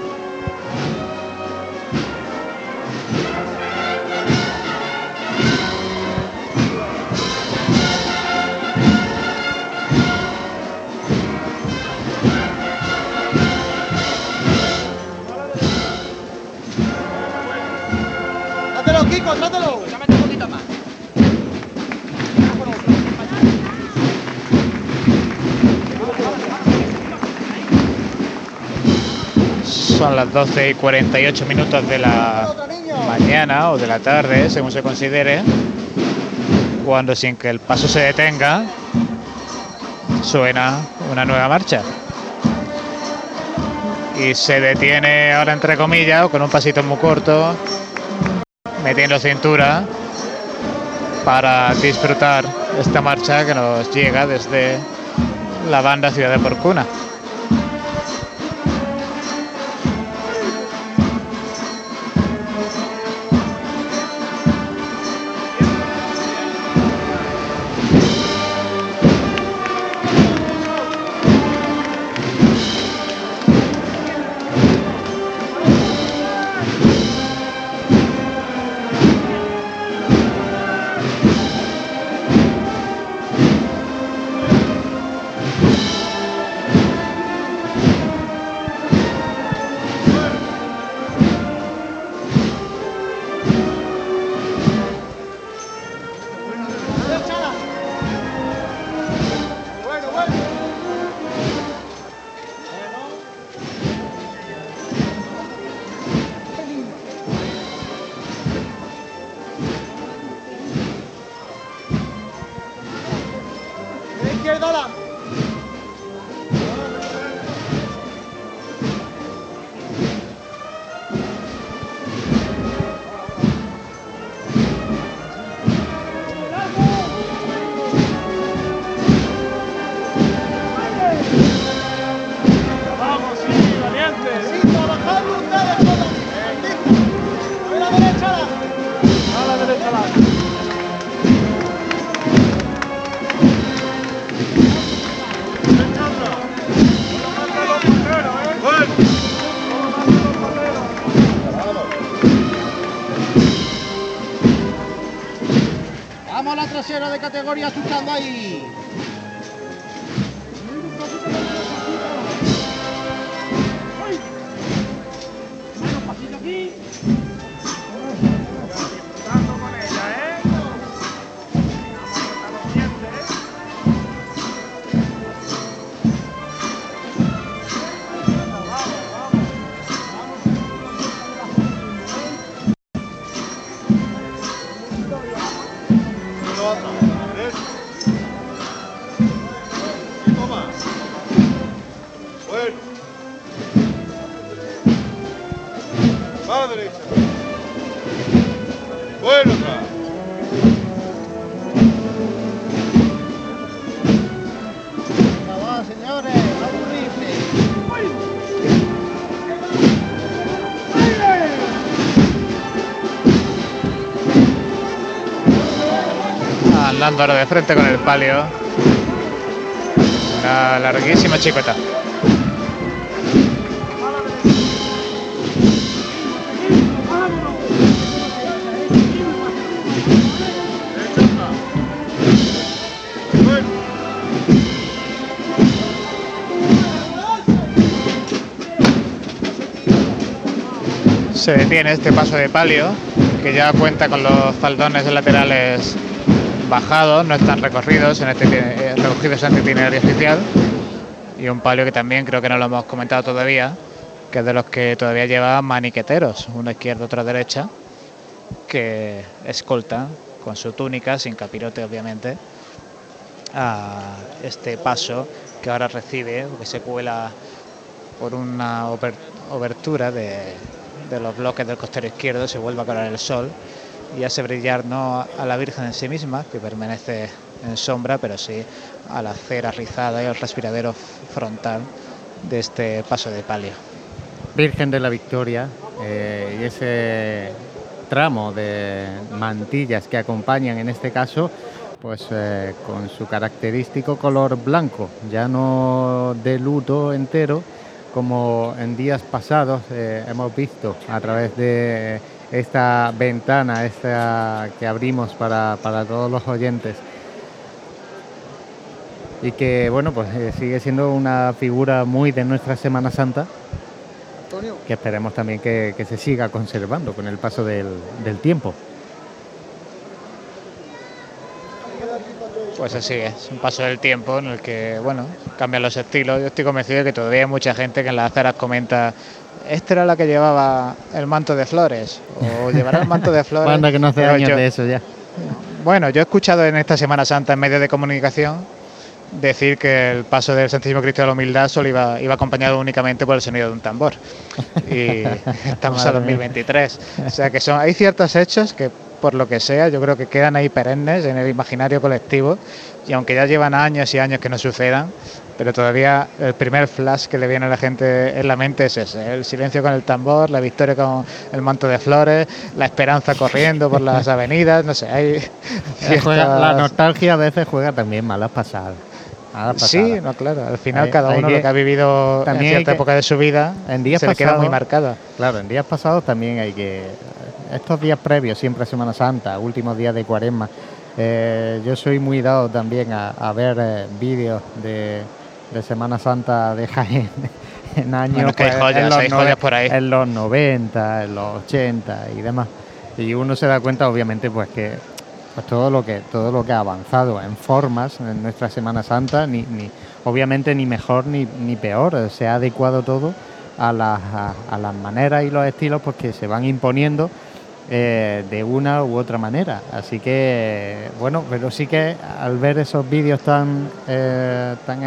Speaker 11: Son las 12 y 48 minutos de la mañana o de la tarde, según se considere, cuando sin que el paso se detenga, suena una nueva marcha. Y se detiene ahora entre comillas, o con un pasito muy corto, metiendo cintura para disfrutar esta marcha que nos llega desde la banda Ciudad de Porcuna. Andando ahora de frente con el palio. Una larguísima chicota. Se detiene este paso de palio, que ya cuenta con los faldones laterales bajados, no están recorridos en este eh, recogidos en este itinerario oficial. Y un palio que también creo que no lo hemos comentado todavía, que es de los que todavía lleva maniqueteros, una izquierda, otra derecha, que escoltan con su túnica, sin capirote obviamente, a este paso que ahora recibe, que se cuela por una ober- obertura de, de los bloques del costero izquierdo, se vuelve a colar el sol y hace brillar no a la Virgen en sí misma, que permanece en sombra, pero sí a la cera rizada y al respiradero frontal de este paso de palio.
Speaker 1: Virgen de la Victoria eh, y ese tramo de mantillas que acompañan en este caso, pues eh, con su característico color blanco, ya no de luto entero, como en días pasados eh, hemos visto a través de esta ventana esta que abrimos para, para todos los oyentes y que bueno pues eh, sigue siendo una figura muy de nuestra Semana Santa que esperemos también que, que se siga conservando con el paso del, del tiempo.
Speaker 11: Pues así es, un paso del tiempo en el que, bueno, cambian los estilos. Yo estoy convencido de que todavía hay mucha gente que en las aceras comenta, esta era la que llevaba el manto de flores, o llevará el manto de *laughs* flores.
Speaker 1: Que no hace años
Speaker 11: yo-
Speaker 1: de eso ya.
Speaker 11: Bueno, yo he escuchado en esta Semana Santa en medios de comunicación decir que el paso del Santísimo Cristo de la Humildad solo iba, iba acompañado únicamente por el sonido de un tambor. Y *laughs* estamos a
Speaker 1: Madre mía.
Speaker 11: 2023. O sea que son, hay ciertos hechos que, por lo que sea, yo creo que quedan ahí perennes en el imaginario colectivo. Y aunque ya llevan años y años que no sucedan, pero todavía el primer flash que le viene a la gente en la mente es ese, el silencio con el tambor, la victoria con el manto de flores, la esperanza corriendo por las *laughs* avenidas, no sé, hay
Speaker 1: Eh, juega- la
Speaker 11: ciertas-
Speaker 1: nostalgia a veces juega también malas pasadas.
Speaker 11: Sí, no, claro, al final
Speaker 1: Hay-
Speaker 11: cada uno
Speaker 1: que-
Speaker 11: lo que ha vivido en cierta
Speaker 1: que-
Speaker 11: época de su vida
Speaker 1: en días
Speaker 11: se le queda muy marcada.
Speaker 1: Claro, en días pasados también hay que. Estos días previos, siempre a Semana Santa, últimos días de Cuaresma, eh, yo soy muy dado también a, a ver eh, vídeos de, de Semana Santa de Jaén en años.
Speaker 11: Bueno,
Speaker 1: pues,
Speaker 11: joyas,
Speaker 1: en los
Speaker 11: hay joyas por ahí.
Speaker 1: En los 90, en los 80 y demás. Y uno se da cuenta, obviamente, pues que pues todo lo que todo lo que ha avanzado en formas en nuestra Semana Santa, ni, ni obviamente ni mejor ni, ni peor, se ha adecuado todo a las, a, a las maneras y los estilos pues, que se van imponiendo eh, de una u otra manera. Así que, bueno, pero sí que al ver esos vídeos tan, eh, tan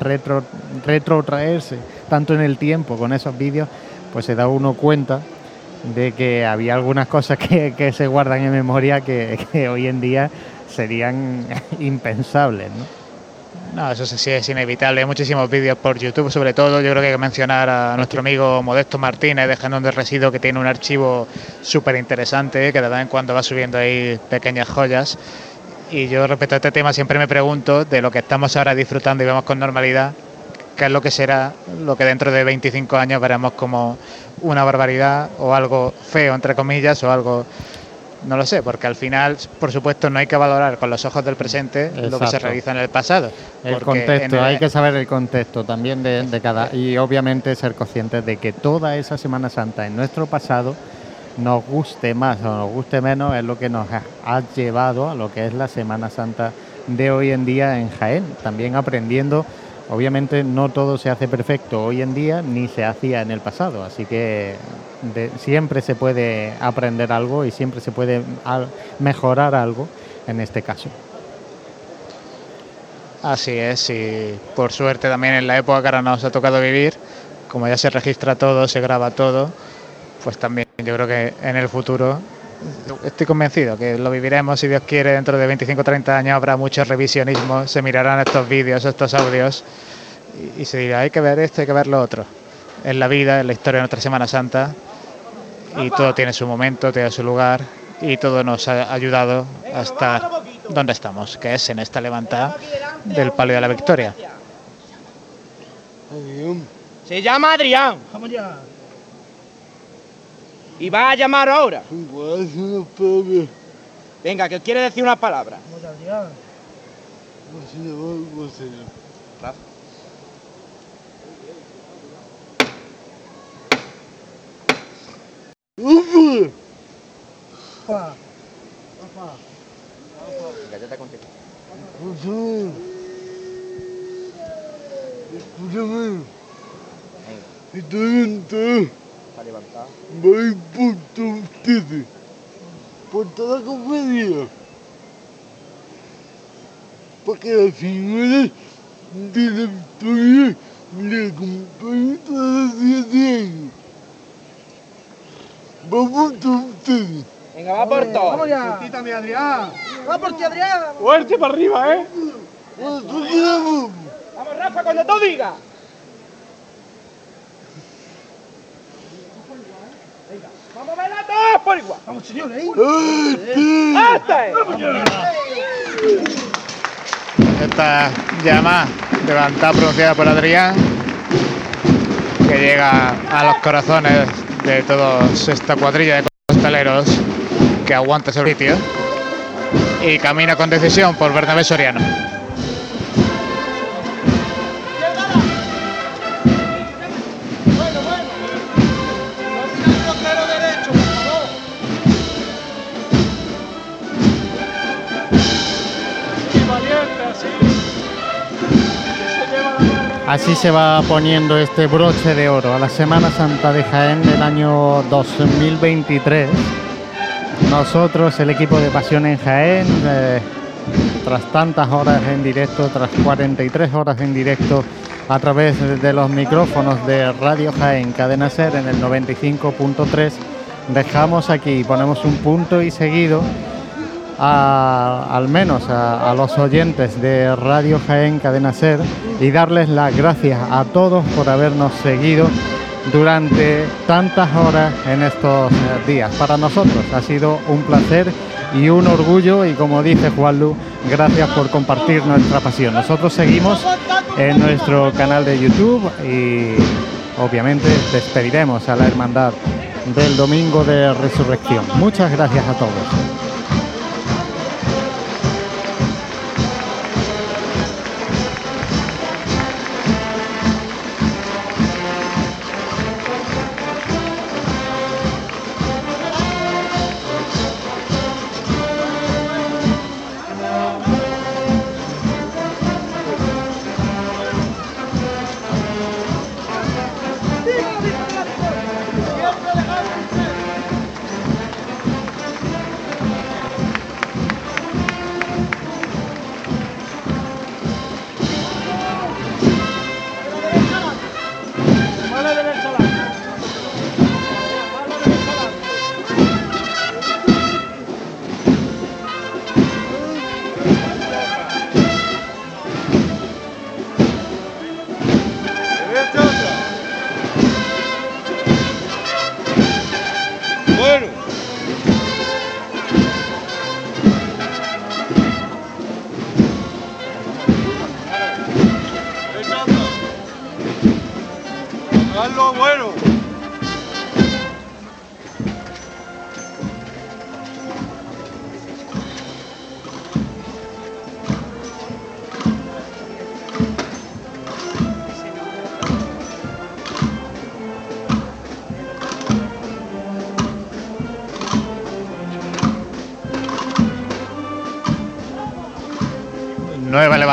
Speaker 1: retro, retrotraerse tanto en el tiempo con esos vídeos, pues se da uno cuenta de que había algunas cosas que, se guardan en memoria que, hoy en día serían *laughs* impensables, ¿no?
Speaker 11: Eso sí es inevitable. Hay muchísimos vídeos por YouTube, sobre todo. Yo creo que hay que mencionar a nuestro amigo Modesto Martínez de Genón de Residuo, que tiene un archivo súper interesante, que de vez en cuando va subiendo ahí pequeñas joyas. Y yo respecto a este tema siempre me pregunto de lo que estamos ahora disfrutando y vemos con normalidad, qué es lo que será lo que dentro de 25 años veremos como una barbaridad o algo feo, entre comillas, o algo No lo sé, porque al final, por supuesto, no hay que valorar con los ojos del presente lo que se realiza en el pasado.
Speaker 1: El contexto,
Speaker 11: el-
Speaker 1: hay que saber el contexto también de, de cada. Y obviamente ser conscientes de que toda esa Semana Santa en nuestro pasado, nos guste más o nos guste menos, es lo que nos ha, llevado a lo que es la Semana Santa de hoy en día en Jaén. También aprendiendo, obviamente no todo se hace perfecto hoy en día ni se hacía en el pasado. Así que siempre se puede aprender algo y siempre se puede mejorar algo en este caso.
Speaker 11: Así es, y por suerte también en la época que ahora nos ha tocado vivir, como ya se registra todo, se graba todo, pues también yo creo que en el futuro estoy convencido que lo viviremos, si Dios quiere, dentro de 25 o 30 años habrá mucho revisionismo, se mirarán estos vídeos, estos audios y, y se dirá, hay que ver esto, hay que ver lo otro. En la vida, en la historia de nuestra Semana Santa y todo tiene su momento, tiene su lugar y todo nos ha ayudado a estar donde estamos, que es en esta levantada del Palio de la Victoria.
Speaker 8: Se llama Adrián.
Speaker 6: Vamos ya.
Speaker 8: Y va a llamar ahora. Venga, que quiere decir una palabra.
Speaker 6: Vamos ya, Adrián. Pa. Pa.
Speaker 18: Escúchame. Estoy en todo. Voy por todos ustedes. Por toda la comedia. Porque la señora de la victoria le acompaña todos los años. Vamos todos ustedes.
Speaker 8: Venga, va por todo.
Speaker 6: Vamos ya.
Speaker 3: Quítame, Adrián.
Speaker 6: Va por ti, Adrián.
Speaker 8: Fuerte para arriba, ¿eh?
Speaker 18: Vamos.
Speaker 8: Vamos, Rafa, cuando tú digas. Vamos a todos por igual.
Speaker 6: Vamos, señores. ¿eh?
Speaker 8: ¡Hasta ahí!
Speaker 11: Esta llama levantada pronunciada por Adrián, que llega a los corazones de toda esta cuadrilla de costaleros que aguanta ese sitio y camina con decisión por Bernabé Soriano.
Speaker 1: Así se va poniendo este broche de oro a la Semana Santa de Jaén del año 2023. Nosotros, el equipo de Pasión en Jaén, eh, tras tantas horas en directo, tras 43 horas en directo a través de los micrófonos de Radio Jaén Cadena Ser en el 95.3, dejamos aquí, ponemos un punto y seguido a- al menos a, los oyentes de Radio Jaén Cadena Ser y darles las gracias a todos por habernos seguido durante tantas horas en estos eh, días. Para nosotros ha sido un placer y un orgullo y como dice Juanlu, gracias por compartir nuestra pasión. Nosotros seguimos en nuestro canal de YouTube y obviamente despediremos a la hermandad del domingo de resurrección. Muchas gracias a todos.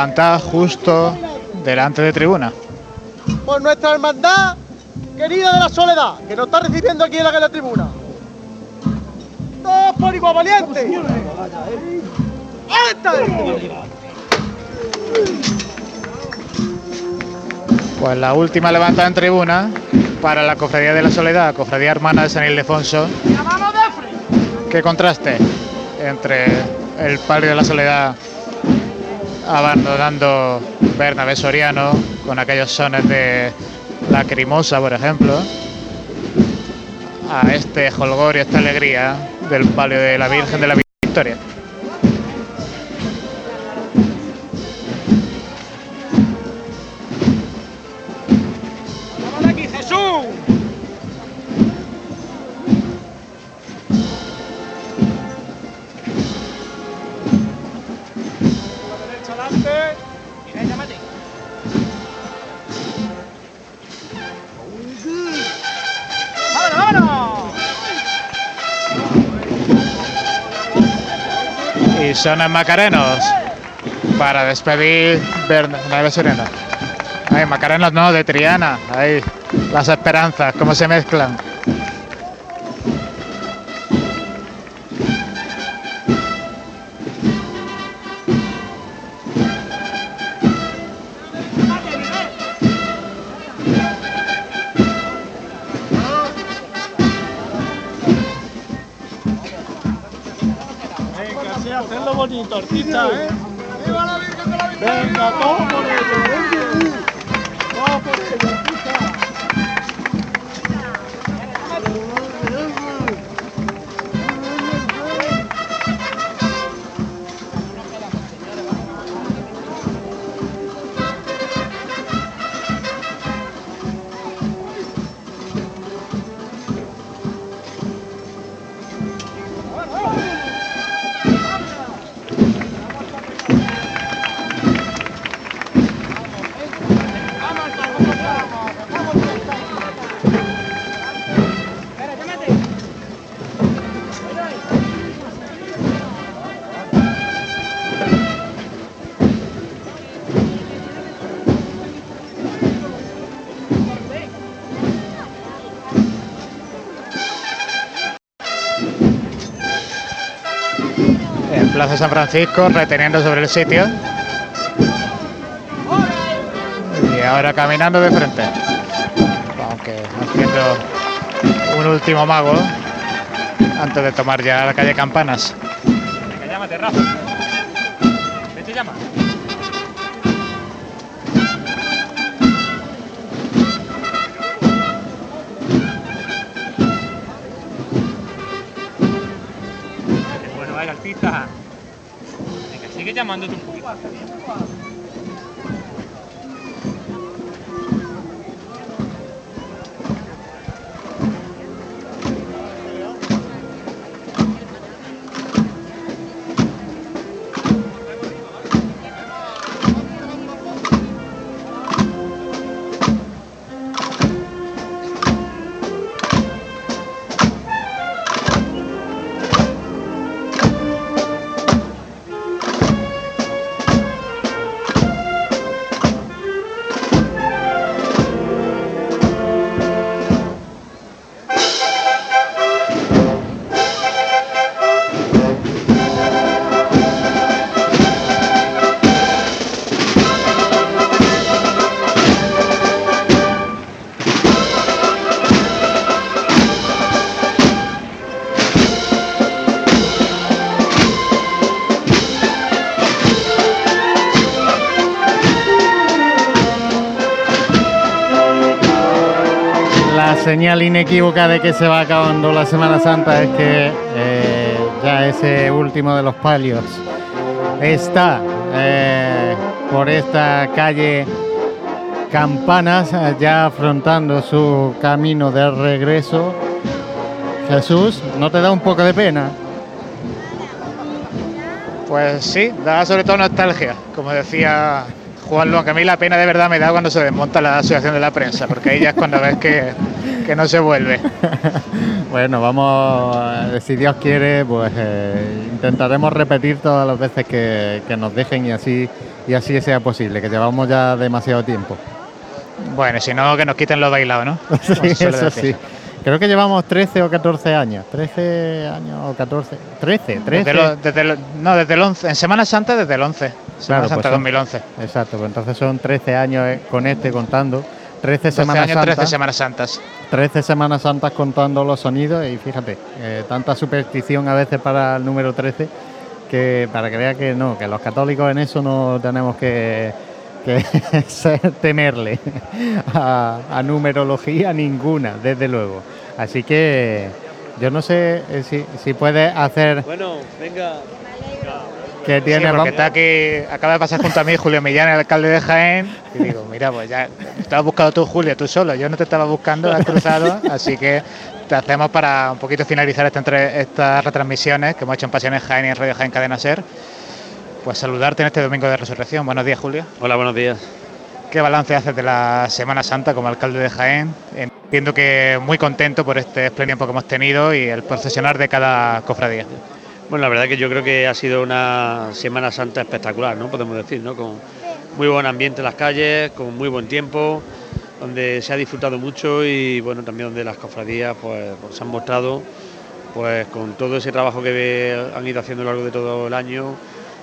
Speaker 11: Levantada justo delante de tribuna.
Speaker 3: Por nuestra hermandad querida de la soledad, que nos está recibiendo aquí en la, en la tribuna. Todos por igual valiente. ¡Esta es!
Speaker 11: Pues la última levantada en tribuna para la Cofradía de la Soledad, Cofradía Hermana de San Ildefonso. Qué contraste entre el palio de la Soledad abandonando Bernabé Soriano con aquellos sones de Lacrimosa, por ejemplo, a este holgor y esta alegría del palio de la Virgen de la Victoria. Sonan macarenos para despedir Bernabé Soriano. Ay, macarenos no, de Triana. Ahí, las esperanzas, cómo se mezclan.
Speaker 6: Bonito, artista, ¿eh? Venga, todo por ello. Todo por ello,
Speaker 11: Plaza San Francisco, reteniendo sobre el sitio. Y ahora caminando de frente. Aunque haciendo un último mago antes de tomar ya la calle Campanas.
Speaker 17: Venga,
Speaker 1: señal inequívoca de que se va acabando la Semana Santa es que eh, ya ese último de los palios está eh, por esta calle Campanas, ya afrontando su camino de regreso. Jesús, ¿no te da un poco de pena?
Speaker 11: Pues sí, da sobre todo nostalgia, como decía Juan Luan, que a mí la pena de verdad me da cuando se desmonta la asociación de la prensa, porque ahí ya es cuando ves que, que no se vuelve. *laughs*
Speaker 1: Bueno, vamos, si Dios quiere, pues eh, intentaremos repetir todas las veces que, que nos dejen y así y así sea posible, que llevamos ya demasiado tiempo.
Speaker 11: Bueno, si no, que nos quiten los bailados, ¿no? *laughs*
Speaker 1: Sí, eso sí. Creo que llevamos 13 o 14 años. 13 años o 14. 13, 13.
Speaker 11: Desde lo- desde lo- no, desde el 11. En Semana Santa, desde el 11. Semana
Speaker 1: Claro,
Speaker 11: Santa
Speaker 1: pues son-
Speaker 11: 2011.
Speaker 1: Exacto, pues entonces son 13 años eh, con este contando. 13
Speaker 11: 12
Speaker 1: Semanas
Speaker 11: años,
Speaker 1: Santas.
Speaker 11: 13 Semanas Santas.
Speaker 1: 13 Semanas Santas contando los sonidos y fíjate, eh, tanta superstición a veces para el número 13 que para que vea que no, que los católicos en eso no tenemos que, *laughs* temerle a, a numerología ninguna, desde luego. Así que yo no sé eh, si, si puedes hacer
Speaker 17: Bueno, venga.
Speaker 1: Que
Speaker 11: Sí,
Speaker 1: tiene...
Speaker 11: porque
Speaker 1: vamos-
Speaker 11: está aquí, acaba de pasar junto a mí Julio Millán, el alcalde de Jaén, y digo, mira, pues ya te has buscado tú, Julio, tú solo, yo no te estaba buscando, has cruzado, así que te hacemos para un poquito finalizar esta entre, estas retransmisiones que hemos hecho en Pasiones Jaén y en Radio Jaén Cadena Ser, pues saludarte en este domingo de resurrección. Buenos días, Julio.
Speaker 17: Hola, buenos días.
Speaker 11: ¿Qué balance haces de la Semana Santa como alcalde de Jaén? Entiendo que muy contento por este espléndido tiempo que hemos tenido y el procesionar de cada cofradía.
Speaker 17: Bueno, la verdad que yo creo que ha sido una Semana Santa espectacular, ¿no? Podemos decir, ¿no? Con muy buen ambiente en las calles, con muy buen tiempo, donde se ha disfrutado mucho y bueno, también donde las cofradías pues, pues, se han mostrado pues con todo ese trabajo que han ido haciendo a lo largo de todo el año,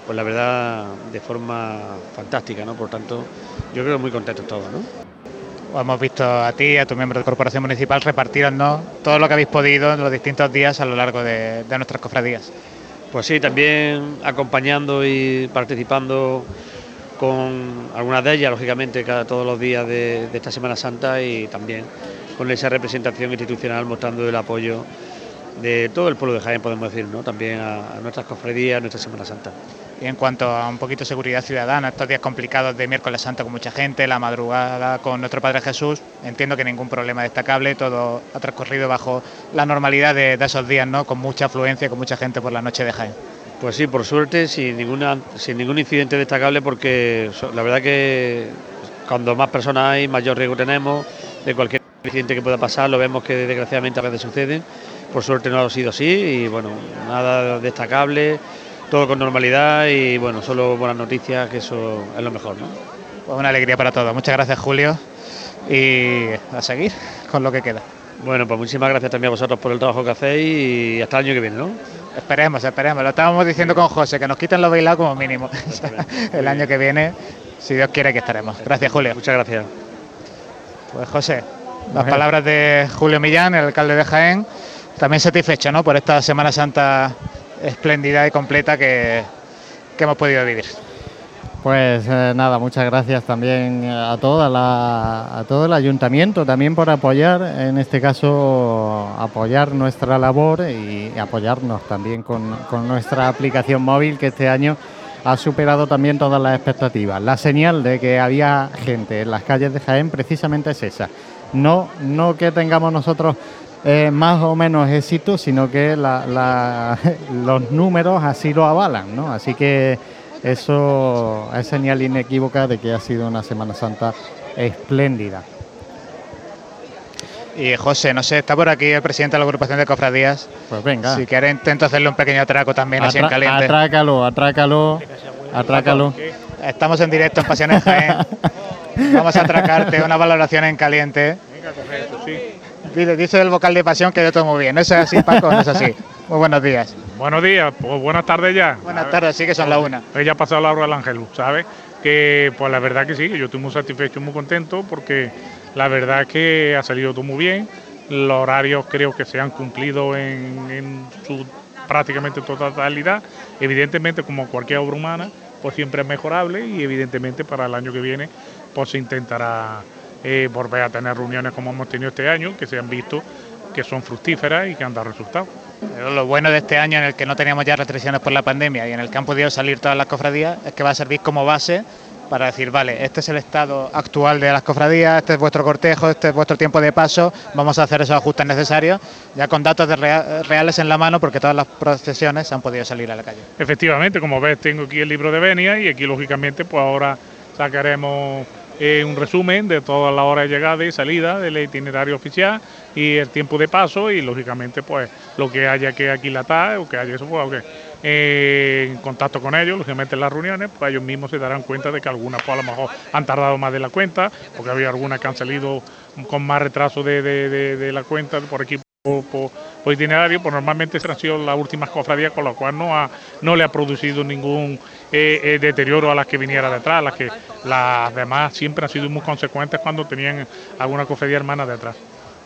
Speaker 17: pues la verdad de forma fantástica, ¿no? Por tanto, yo creo muy contentos todos, ¿no?
Speaker 11: Os hemos visto a ti y a tu miembro de corporación municipal repartirnos todo lo que habéis podido en los distintos días a lo largo de nuestras cofradías.
Speaker 17: Pues sí, también acompañando y participando con algunas de ellas, lógicamente, cada todos los días de, esta Semana Santa y también con esa representación institucional mostrando el apoyo de todo el pueblo de Jaén, podemos decir, ¿no? También a, a nuestras cofradías, a nuestra Semana Santa.
Speaker 11: En cuanto a un poquito de seguridad ciudadana, estos días complicados de miércoles santo con mucha gente, la madrugada con nuestro Padre Jesús, entiendo que ningún problema destacable, todo ha transcurrido bajo la normalidad de, esos días, ¿no? Con mucha afluencia, con mucha gente por la noche de Jaén.
Speaker 17: Pues sí, por suerte, sin, ninguna, sin ningún incidente destacable, porque la verdad que cuando más personas hay, mayor riesgo tenemos de cualquier incidente que pueda pasar. Lo vemos que desgraciadamente a veces sucede. Por suerte no ha sido así y bueno, nada destacable, todo con normalidad y bueno, solo buenas noticias, que eso es lo mejor, ¿no?
Speaker 11: Pues una alegría para todos. Muchas gracias, Julio. Y a seguir con lo que queda.
Speaker 17: Bueno, pues muchísimas gracias también a vosotros por el trabajo que hacéis y hasta el año que viene, ¿no?
Speaker 11: Esperemos, esperemos. Lo estábamos diciendo con José, que nos quiten los bailados como mínimo. *laughs* el año que viene, si Dios quiere que estaremos. Gracias, Julio.
Speaker 17: Muchas gracias.
Speaker 11: Pues José, las palabras de Julio Millán, el alcalde de Jaén, también satisfecho ¿no? por esta Semana Santa espléndida y completa que, hemos podido vivir.
Speaker 1: Pues eh, nada, muchas gracias también la, a todo el ayuntamiento también por apoyar, en este caso apoyar nuestra labor y apoyarnos también con, con nuestra aplicación móvil que este año ha superado también todas las expectativas. La señal de que había gente en las calles de Jaén precisamente es esa. No, no que tengamos nosotros eh, más o menos éxito, sino que la- la- *laughs* los números así lo avalan, ¿no? Así que eso es señal inequívoca de que ha sido una Semana Santa espléndida.
Speaker 11: Y José, no sé, está por aquí el presidente de la agrupación de cofradías.
Speaker 1: Pues venga.
Speaker 11: Si quiere, intento hacerle un pequeño atraco también, así en caliente.
Speaker 1: atrácalo, atrácalo, atrácalo.
Speaker 11: Estamos en directo en Pasiones Jaén. *laughs* Vamos a atracarte una valoración en caliente. Dice, dice el vocal de pasión que yo todo muy bien. ¿Eso es así, Paco? ¿No es así? Muy buenos días.
Speaker 19: Buenos días, pues buenas tardes ya.
Speaker 11: Buenas tardes, sí que son las una.
Speaker 19: Ya ha pasado la hora del Ángel, ¿sabes? Que pues la verdad que sí, yo estoy muy satisfecho y muy contento porque la verdad que ha salido todo muy bien. Los horarios creo que se han cumplido en, en su prácticamente totalidad. Evidentemente, como cualquier obra humana, pues siempre es mejorable y evidentemente para el año que viene pues se intentará eh, volver a tener reuniones como hemos tenido este año, que se han visto que son fructíferas y que han dado resultados.
Speaker 11: Pero lo bueno de este año en el que no teníamos ya restricciones por la pandemia y en el que han podido salir todas las cofradías es que va a servir como base para decir, vale, este es el estado actual de las cofradías, este es vuestro cortejo, este es vuestro tiempo de paso, vamos a hacer esos ajustes necesarios, ya con datos de rea- reales en la mano, porque todas las procesiones han podido salir a la calle.
Speaker 19: Efectivamente, como ves, tengo aquí el libro de venia y aquí, lógicamente, pues ahora sacaremos eh, un resumen de todas las horas de llegada y salida del itinerario oficial y el tiempo de paso y, lógicamente, pues lo que haya que aquilatar o que haya eso, pues, eh, en contacto con ellos, lógicamente en las reuniones, pues ellos mismos se darán cuenta de que algunas pues a lo mejor han tardado más de la cuenta, porque había algunas que han salido con más retraso de, de- de- la cuenta por equipo. Por, por itinerario, pues normalmente estas han sido las últimas cofradías, con lo cual no, ha, no le ha producido ningún eh, eh, deterioro a las que viniera detrás, las que las demás siempre han sido muy consecuentes cuando tenían alguna cofradía hermana detrás.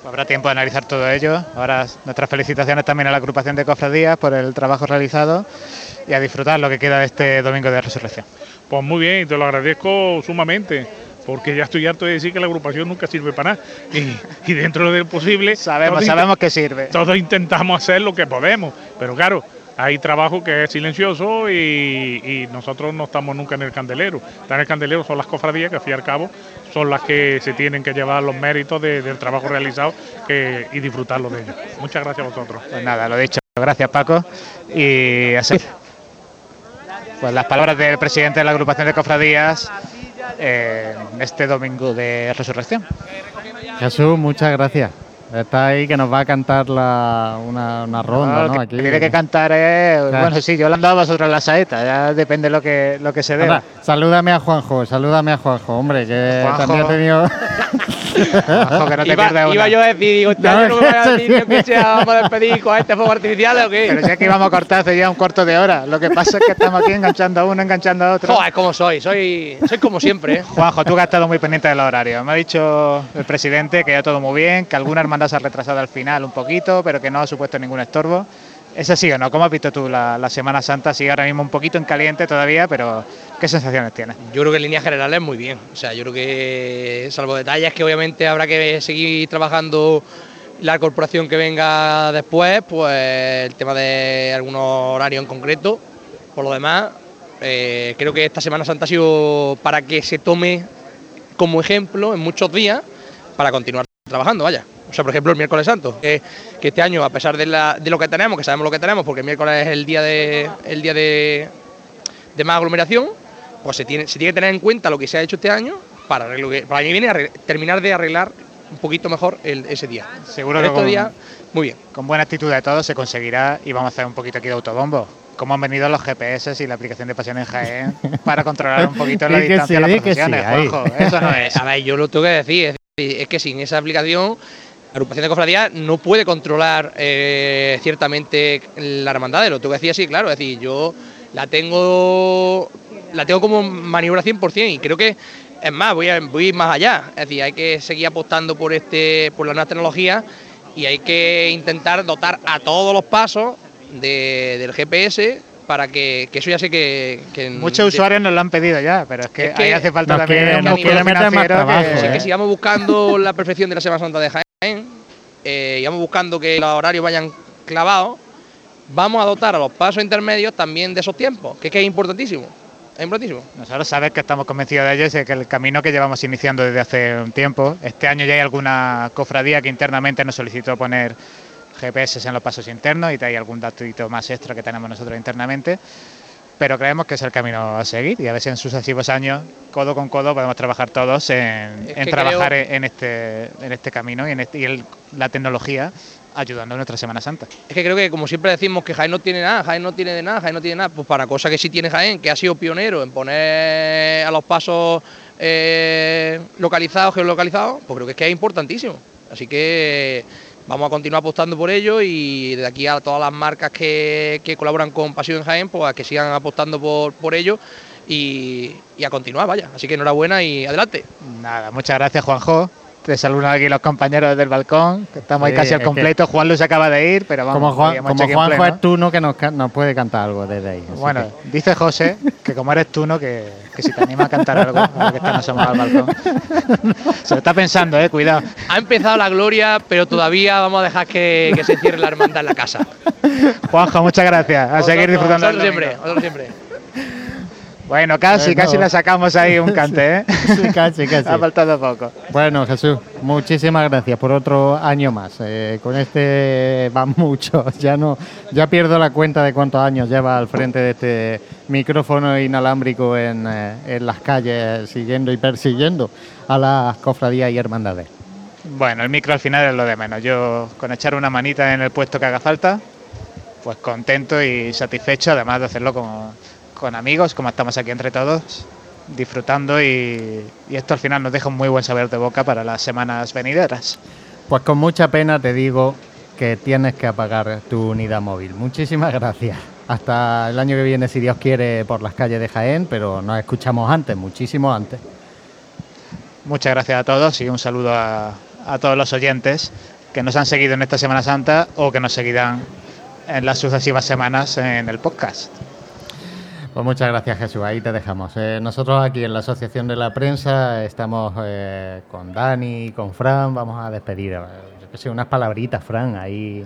Speaker 11: Habrá tiempo de analizar todo ello. Ahora nuestras felicitaciones también a la agrupación de cofradías por el trabajo realizado y a disfrutar lo que queda de este domingo de resurrección.
Speaker 19: Pues muy bien, te lo agradezco sumamente, porque ya estoy harto de decir que la agrupación nunca sirve para nada. Y, y dentro del posible.
Speaker 11: Sabemos, sabemos que sirve.
Speaker 19: Todos intentamos hacer lo que podemos, pero claro, hay trabajo que es silencioso y, y nosotros no estamos nunca en el candelero. Estar en el candelero son las cofradías que, al fin y al cabo, son las que se tienen que llevar los méritos de- del trabajo realizado que- y disfrutarlo de ello. Muchas gracias a vosotros.
Speaker 11: Pues nada, lo dicho. Gracias, Paco. Y así. Pues las palabras del presidente de la agrupación de cofradías eh, este domingo de resurrección.
Speaker 1: Jesús, muchas gracias. Está ahí que nos va a cantar la, una, una ronda,
Speaker 11: No,
Speaker 1: ¿no? Aquí.
Speaker 11: tiene que cantar, eh,
Speaker 1: Claro.
Speaker 11: bueno, sí, yo le han dado a vosotros la saeta, ya depende lo que, lo que se dé.
Speaker 1: Anda, salúdame a Juanjo, salúdame a Juanjo, hombre, que
Speaker 11: Juanjo.
Speaker 1: también ha tenido. *laughs*
Speaker 11: Ojo, que no te
Speaker 8: iba,
Speaker 11: pierdas una.
Speaker 8: iba yo a decir, digo, este
Speaker 1: No,
Speaker 8: me voy a decir que se vamos a despedir con este fuego artificial o qué.
Speaker 11: Pero si es que íbamos a cortar hace ya un cuarto de hora. Lo que pasa es que estamos aquí enganchando a uno, enganchando a otro.
Speaker 8: Joder, como soy, soy, soy como siempre, ¿eh?
Speaker 11: Juanjo, tú que has estado muy pendiente del horario. Me ha dicho el presidente que ya todo muy bien, que alguna hermandad se ha retrasado al final un poquito, pero que no ha supuesto ningún estorbo. ¿Es así o no? ¿Cómo has visto tú la, la Semana Santa? Sigue ahora mismo un poquito en caliente todavía, pero ¿qué sensaciones tienes?
Speaker 8: Yo creo que en líneas generales muy bien. O sea, yo creo que, salvo detalles que obviamente habrá que seguir trabajando la corporación que venga después, pues el tema de algunos horarios en concreto. Por lo demás, eh, creo que esta Semana Santa ha sido para que se tome como ejemplo en muchos días para continuar trabajando, vaya. O sea, por ejemplo, el miércoles santo, que, que este año, a pesar de, la- de lo que tenemos, que sabemos lo que tenemos, porque el miércoles es el día de, el día de, de más aglomeración, pues se tiene, se tiene que tener en cuenta lo que se ha hecho este año para, arreglo- para el año que viene arregl- terminar de arreglar un poquito mejor el- ese día.
Speaker 11: Seguro
Speaker 8: Pero
Speaker 11: que
Speaker 8: estos
Speaker 11: con,
Speaker 8: días, muy bien.
Speaker 11: con buena actitud de todos se conseguirá y vamos a hacer un poquito aquí de autobombo. ¿Cómo han venido los GPS y la aplicación de Pasión en Jaén para controlar un poquito la *laughs* distancia
Speaker 1: sí,
Speaker 11: de las
Speaker 1: sí,
Speaker 11: procesiones. Juanjo? Eso no es. *laughs*
Speaker 8: A ver, yo lo tengo que decir, es que sin esa aplicación, la agrupación de cofradías no puede controlar eh, ciertamente la hermandad, lo tengo que decir así, claro, es decir, yo la tengo la tengo como maniobra 100% y creo que es más, voy a voy a ir más allá, es decir, hay que seguir apostando por este por la nueva tecnología y hay que intentar dotar a todos los pasos de- del GPS para que, que eso ya sé que, que
Speaker 11: Muchos usuarios nos lo han pedido ya, pero es que,
Speaker 8: Es que
Speaker 11: ahí hace falta también
Speaker 1: más trabajo,
Speaker 11: que-
Speaker 1: ¿eh?
Speaker 8: que sigamos buscando la perfección de la Semana Santa de Jaén, eh, sigamos buscando que los horarios vayan clavados, vamos a dotar a los pasos intermedios también de esos tiempos, que es que es importantísimo. Es importantísimo.
Speaker 11: Nosotros sabes que estamos convencidos de ello, es que el camino que llevamos iniciando desde hace un tiempo, este año ya hay alguna cofradía que internamente nos solicitó poner GPS en los pasos internos y hay algún datito más extra que tenemos nosotros internamente, pero creemos que es el camino a seguir y a ver si en sucesivos años, codo con codo, podemos trabajar todos en, trabajar
Speaker 8: creo-
Speaker 11: en, este, en este camino y en este- y el- la tecnología ayudando a nuestra Semana Santa.
Speaker 8: Es que creo que como siempre decimos que Jaén no tiene nada, Jaén no tiene de nada, Jaén no tiene nada, pues para cosa que sí tiene Jaén, que ha sido pionero en poner a los pasos eh, localizados, geolocalizados, pues creo que es que es importantísimo. Así que vamos a continuar apostando por ello y de aquí a todas las marcas que, que colaboran con Pasión en Jaén, pues a que sigan apostando por, por ello y, y a continuar, vaya. Así que enhorabuena y adelante.
Speaker 11: Nada, muchas gracias Juanjo. Te saludan aquí los compañeros del balcón, que estamos ahí casi al completo. Juan Luis acaba de ir, pero vamos.
Speaker 1: como Juan, como Juanjo
Speaker 11: pleno.
Speaker 1: es Tuno que nos, nos puede cantar algo desde ahí.
Speaker 11: Bueno,
Speaker 1: que-
Speaker 11: dice José que como eres tú, ¿no? Que, que si te animas a cantar algo, ahora que están asomados al balcón. *laughs* Se lo está pensando, eh, cuidado.
Speaker 8: Ha empezado la gloria, pero todavía vamos a dejar que, que se cierre la hermandad en la casa.
Speaker 11: Juanjo, muchas gracias. A seguir disfrutando. Del
Speaker 8: siempre, nosotros siempre.
Speaker 11: Bueno, casi,
Speaker 1: Bueno.
Speaker 11: casi le sacamos ahí un *laughs* cante, ¿eh? *laughs*
Speaker 1: Sí, casi, casi.
Speaker 11: Ha faltado poco.
Speaker 1: Bueno, Jesús, muchísimas gracias por otro año más. Eh, con este van *laughs* muchos. Ya no, ya pierdo la cuenta de cuántos años lleva al frente de este micrófono inalámbrico en, eh, en las calles, siguiendo y persiguiendo a las cofradías y hermandades.
Speaker 11: Bueno, el micro al final es lo de menos. Yo con echar una manita en el puesto que haga falta pues contento y satisfecho, además de hacerlo con, con amigos, como estamos aquí entre todos, disfrutando y, y esto al final nos deja un muy buen saber de boca para las semanas venideras.
Speaker 1: Pues con mucha pena te digo que tienes que apagar tu unidad móvil. Muchísimas gracias. Hasta el año que viene, si Dios quiere, por las calles de Jaén, pero nos escuchamos antes, muchísimo antes.
Speaker 11: Muchas gracias a todos y un saludo a, a todos los oyentes que nos han seguido en esta Semana Santa o que nos seguirán en las sucesivas semanas en el podcast.
Speaker 1: Pues muchas gracias Jesús, ahí te dejamos. Eh, nosotros aquí en la Asociación de la Prensa estamos eh, con Dani y con Fran, vamos a despedir, eh, yo qué sé, unas palabritas, Fran, ahí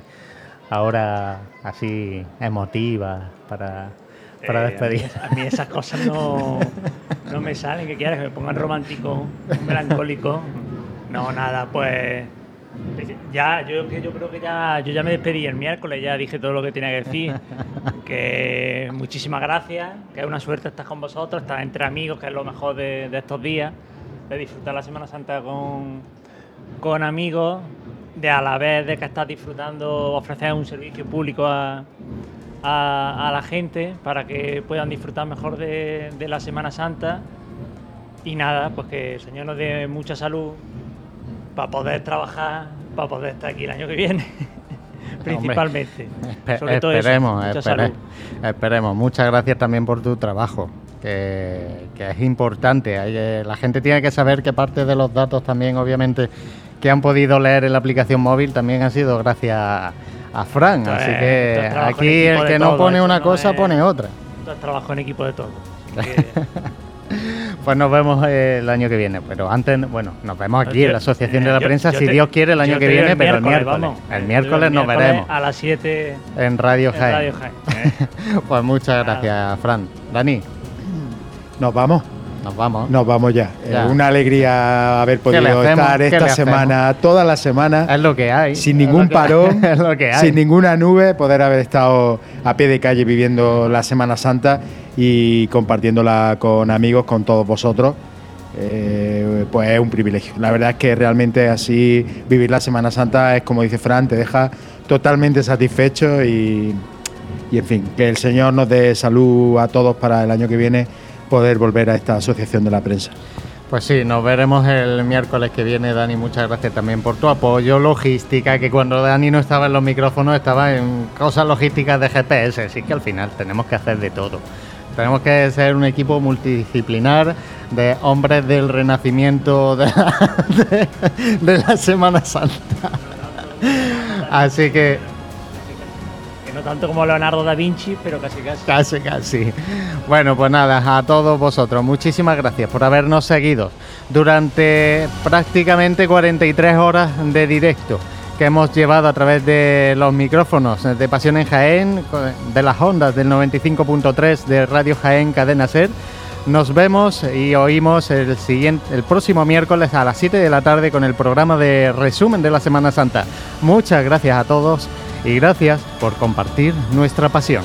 Speaker 1: ahora así emotivas para, para
Speaker 13: Eh,
Speaker 1: despedir.
Speaker 13: A mí, a mí esas cosas no, no me salen. ¿Qué quieres? Que me pongan romántico, melancólico. No, nada, pues. Ya, yo, creo que ya, yo ya me despedí el miércoles, ya dije todo lo que tenía que decir. *laughs* Que muchísimas gracias, que es una suerte estar con vosotros, estar entre amigos, que es lo mejor de, de estos días, de disfrutar la Semana Santa con, con amigos, de a la vez de que estás disfrutando, ofrecer un servicio público a, a, a la gente para que puedan disfrutar mejor de, de la Semana Santa. Y nada, pues que el Señor nos dé mucha salud para poder trabajar, para poder estar aquí el año que viene, *laughs* principalmente.
Speaker 1: Espe-
Speaker 13: Sobre todo eso,
Speaker 1: esperemos, espere-
Speaker 13: salud.
Speaker 1: esperemos. Muchas gracias también por tu trabajo, que, que es importante. La gente tiene que saber que parte de los datos también, obviamente, que han podido leer en la aplicación móvil también han sido gracias a, a Fran. Así que aquí el que no pone una
Speaker 13: no
Speaker 1: cosa
Speaker 13: es-
Speaker 1: pone otra.
Speaker 13: Esto es trabajo en equipo de todos. *laughs*
Speaker 1: Pues nos vemos eh, el año que viene. Pero antes, bueno, nos vemos aquí
Speaker 13: Yo-
Speaker 1: en la Asociación de la
Speaker 13: yo-
Speaker 1: Prensa,
Speaker 13: yo
Speaker 1: si
Speaker 13: te-
Speaker 1: Dios quiere, el año que viene, pero el miércoles.
Speaker 13: vamos.
Speaker 1: El miércoles nos
Speaker 13: miércoles
Speaker 1: veremos
Speaker 13: A las 7
Speaker 1: en Radio
Speaker 13: en
Speaker 1: Jaén.
Speaker 13: Radio Jaén. *laughs*
Speaker 1: pues muchas gracias, Fran. Dani,
Speaker 12: Nos vamos.
Speaker 1: nos vamos.
Speaker 12: Nos vamos ya.
Speaker 1: Ya.
Speaker 12: Eh, una alegría haber
Speaker 1: ¿Qué le
Speaker 12: podido estar
Speaker 1: ¿Qué
Speaker 12: esta semana, toda la semana.
Speaker 1: Es lo que hay.
Speaker 12: Sin
Speaker 1: Es
Speaker 12: ningún parón, *laughs*
Speaker 1: es lo que hay.
Speaker 12: sin ninguna nube, poder haber estado a pie de calle viviendo la Semana Santa y compartiéndola con amigos, con todos vosotros. Eh, pues es un privilegio. La verdad es que realmente así vivir la Semana Santa es como dice Fran, te deja totalmente satisfecho y, y en fin, que el Señor nos dé salud a todos para el año que viene poder volver a esta asociación de la prensa.
Speaker 1: Pues sí, nos veremos el miércoles que viene, Dani. Muchas gracias también por tu apoyo, logística, que cuando Dani no estaba en los micrófonos estaba en cosas logísticas de GPS, así que al final tenemos que hacer de todo. Tenemos que ser un equipo multidisciplinar de hombres del renacimiento de la, *laughs* de- de la Semana Santa. Así que
Speaker 13: Que no tanto como Leonardo da Vinci, pero casi casi.
Speaker 1: Casi, casi. Bueno, pues nada, a todos vosotros, muchísimas gracias por habernos seguido durante prácticamente 43 horas de directo que hemos llevado a través de los micrófonos de Pasión en Jaén, de las ondas del 95.3 de Radio Jaén Cadena Ser. Nos vemos y oímos el siguiente, el próximo miércoles a las 7 de la tarde con el programa de resumen de la Semana Santa. Muchas gracias a todos y gracias por compartir nuestra pasión.